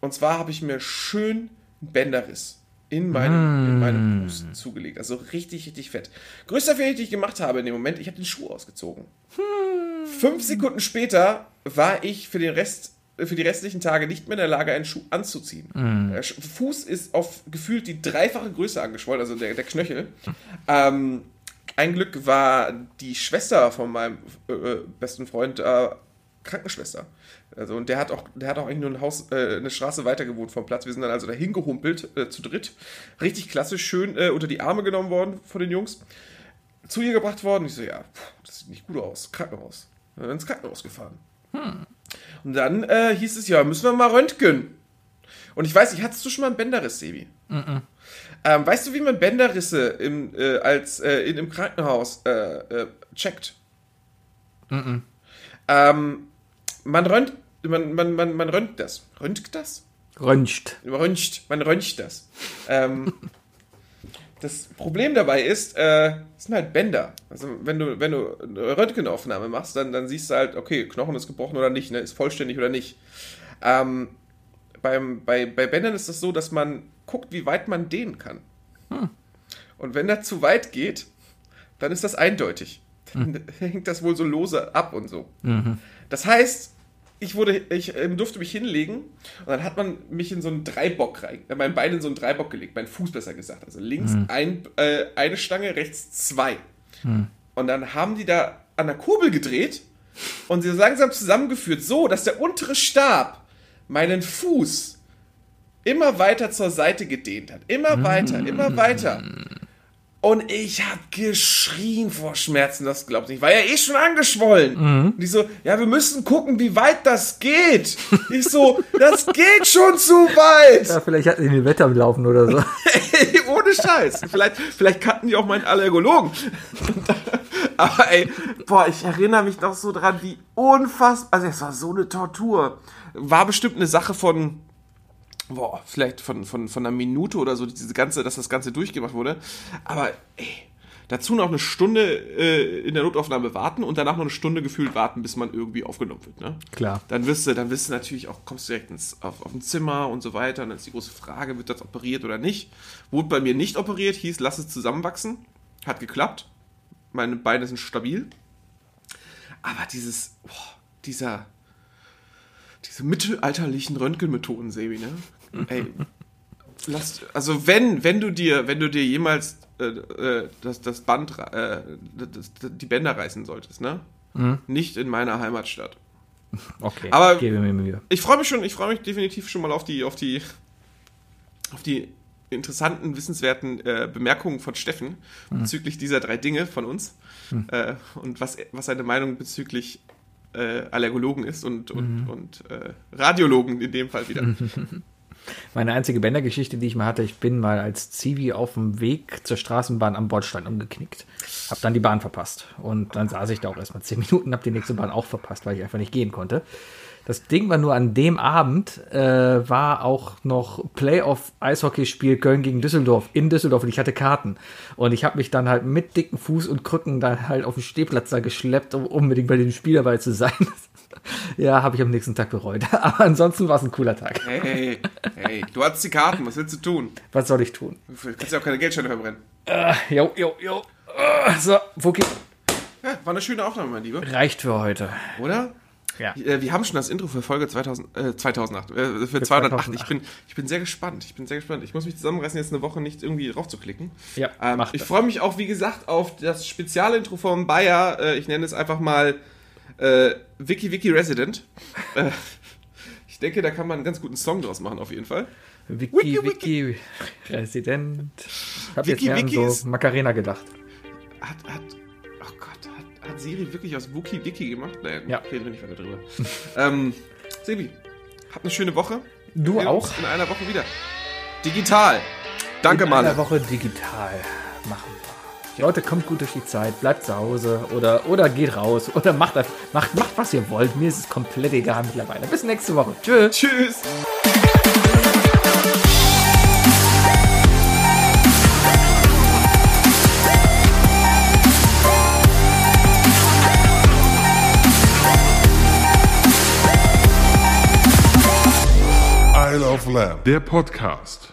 Und zwar habe ich mir schön einen Bänderriss in meinem, in meinem Fuß zugelegt. Also richtig, richtig fett. Größter Fehler, den ich gemacht habe in dem Moment, ich habe den Schuh ausgezogen. Fünf Sekunden später war ich für den Rest, für die restlichen Tage nicht mehr in der Lage, einen Schuh anzuziehen. Der Sch- Fuß ist auf gefühlt die dreifache Größe angeschwollen, also der, der Knöchel. Ähm, ein Glück war die Schwester von meinem äh, äh, besten Freund äh, Krankenschwester. Also, und der hat auch, der hat auch eigentlich nur ein Haus, äh, eine Straße weiter gewohnt vom Platz. Wir sind dann also dahin gehumpelt, äh, zu dritt. Richtig klasse, schön äh, unter die Arme genommen worden von den Jungs. Zu ihr gebracht worden. Ich so, ja, pff, das sieht nicht gut aus. Krankenhaus. Dann ins Krankenhaus gefahren. Und dann äh, hieß es, ja, müssen wir mal röntgen. Und ich weiß nicht, hattest du schon mal einen Bänderriss, Sebi? Ähm, weißt du, wie man Bänderrisse im, äh, als, äh, in, im Krankenhaus äh, äh, checkt? Ähm, man rönt, man, man, man, man rönt das. Röntgt das? Röntgt. Röntgt, man röntgt das. Ähm, <laughs> das Problem dabei ist, äh, es sind halt Bänder. Also wenn du, wenn du eine Röntgenaufnahme machst, dann, dann siehst du halt, okay, Knochen ist gebrochen oder nicht, ne? ist vollständig oder nicht. Ähm, beim, bei, bei Bändern ist es so, dass man guckt, wie weit man dehnen kann. Und wenn er zu weit geht, dann ist das eindeutig. <laughs> Dann hängt das wohl so lose ab und so. Das heißt, ich wurde, ich ähm, durfte mich hinlegen und dann hat man mich in so einen Dreibock rein, äh, mein Bein in so einen Dreibock gelegt, mein Fuß besser gesagt. Also links ein, äh, eine Stange, rechts zwei. Und dann haben die da an der Kurbel gedreht und sie langsam zusammengeführt, so dass der untere Stab meinen Fuß immer weiter zur Seite gedehnt hat. Immer weiter, immer weiter. Und ich hab geschrien vor Schmerzen, das glaubt nicht. War ja eh schon angeschwollen. Und ich so, ja, wir müssen gucken, wie weit das geht. Ich so, das geht schon zu weit. Ja, vielleicht hatten die den Wetter am Laufen oder so. Ey, ohne Scheiß. Vielleicht, vielleicht kannten die auch meinen Allergologen. Aber ey, boah, ich erinnere mich noch so dran, wie unfassbar. Also, es war so eine Tortur. War bestimmt eine Sache von. Boah, vielleicht von, von, von einer Minute oder so, diese ganze, dass das Ganze durchgemacht wurde. Aber ey, dazu noch eine Stunde äh, in der Notaufnahme warten und danach noch eine Stunde gefühlt warten, bis man irgendwie aufgenommen wird. Ne? Klar. Dann wirst du, dann wirst du natürlich auch, kommst du direkt ins, auf, auf ein Zimmer und so weiter. Und dann ist die große Frage, wird das operiert oder nicht? Wurde bei mir nicht operiert, hieß, lass es zusammenwachsen. Hat geklappt. Meine Beine sind stabil. Aber dieses, boah, dieser, diese mittelalterlichen Röntgenmethoden, Sebi, ne? Ey, lass, also wenn, wenn du dir, wenn du dir jemals äh, äh, das, das Band, äh, das, die Bänder reißen solltest, ne? Nicht in meiner Heimatstadt. Okay, Aber- gebe mir Mühe. Ich freue mich schon, ich freue mich definitiv schon mal auf die, auf die, auf die interessanten, wissenswerten äh, Bemerkungen von Steffen bezüglich dieser drei Dinge von uns äh, und was, was seine Meinung bezüglich äh, Allergologen ist und, und, und äh, Radiologen in dem Fall wieder. <laughs> Meine einzige Bändergeschichte, die ich mal hatte, ich bin mal als Zivi auf dem Weg zur Straßenbahn am Bordstein umgeknickt. Hab dann die Bahn verpasst. Und dann saß ich da auch erstmal zehn Minuten, hab die nächste Bahn auch verpasst, weil ich einfach nicht gehen konnte. Das Ding war nur an dem Abend, äh, war auch noch Playoff-Eishockeyspiel Köln gegen Düsseldorf in Düsseldorf und ich hatte Karten. Und ich habe mich dann halt mit dicken Fuß und Krücken da halt auf den Stehplatz da geschleppt, um unbedingt bei dem Spiel dabei zu sein. <laughs> ja, habe ich am nächsten Tag bereut. <laughs> Aber ansonsten war es ein cooler Tag. Hey, hey, hey, du hast die Karten, was willst du tun? Was soll ich tun? Du kannst ja auch keine Geldscheine verbrennen. Jo, jo, jo. Ah, So, Wookie. Ja, war eine schöne Aufnahme, mein Lieber, Reicht für heute. oder? Ja. Äh, Wir haben schon das Intro für Folge 2000, äh, 2008, äh, für 208. Ich bin, ich bin sehr gespannt. Ich bin sehr gespannt. Ich muss mich zusammenreißen, jetzt eine Woche nicht irgendwie drauf zu klicken. Ja, ähm, ich freue mich auch, wie gesagt, auf das Spezialintro vom Bayer. Äh, ich nenne es einfach mal äh, Wiki Wiki Resident. äh, ich denke, da kann man einen ganz guten Song draus machen, auf jeden Fall. Wiki, Wiki, Wiki, Resident. Ich habe jetzt Wiki, mehr an Wiki so Macarena gedacht. Hat, hat, oh Gott, hat, hat Siri wirklich aus Wookie Wiki gemacht? Naja, Ja. reden wir nicht weiter drüber. <laughs> ähm, Sebi, habt eine schöne Woche. Du auch? in einer Woche wieder. Digital. Danke, In Mann. einer Woche digital machen. Leute, kommt gut durch die Zeit, bleibt zu Hause oder, oder geht raus oder macht, macht, macht, was ihr wollt. Mir ist es komplett egal mittlerweile. Bis nächste Woche. Tschüss. Tschüss. Isle of Lamb, der Podcast.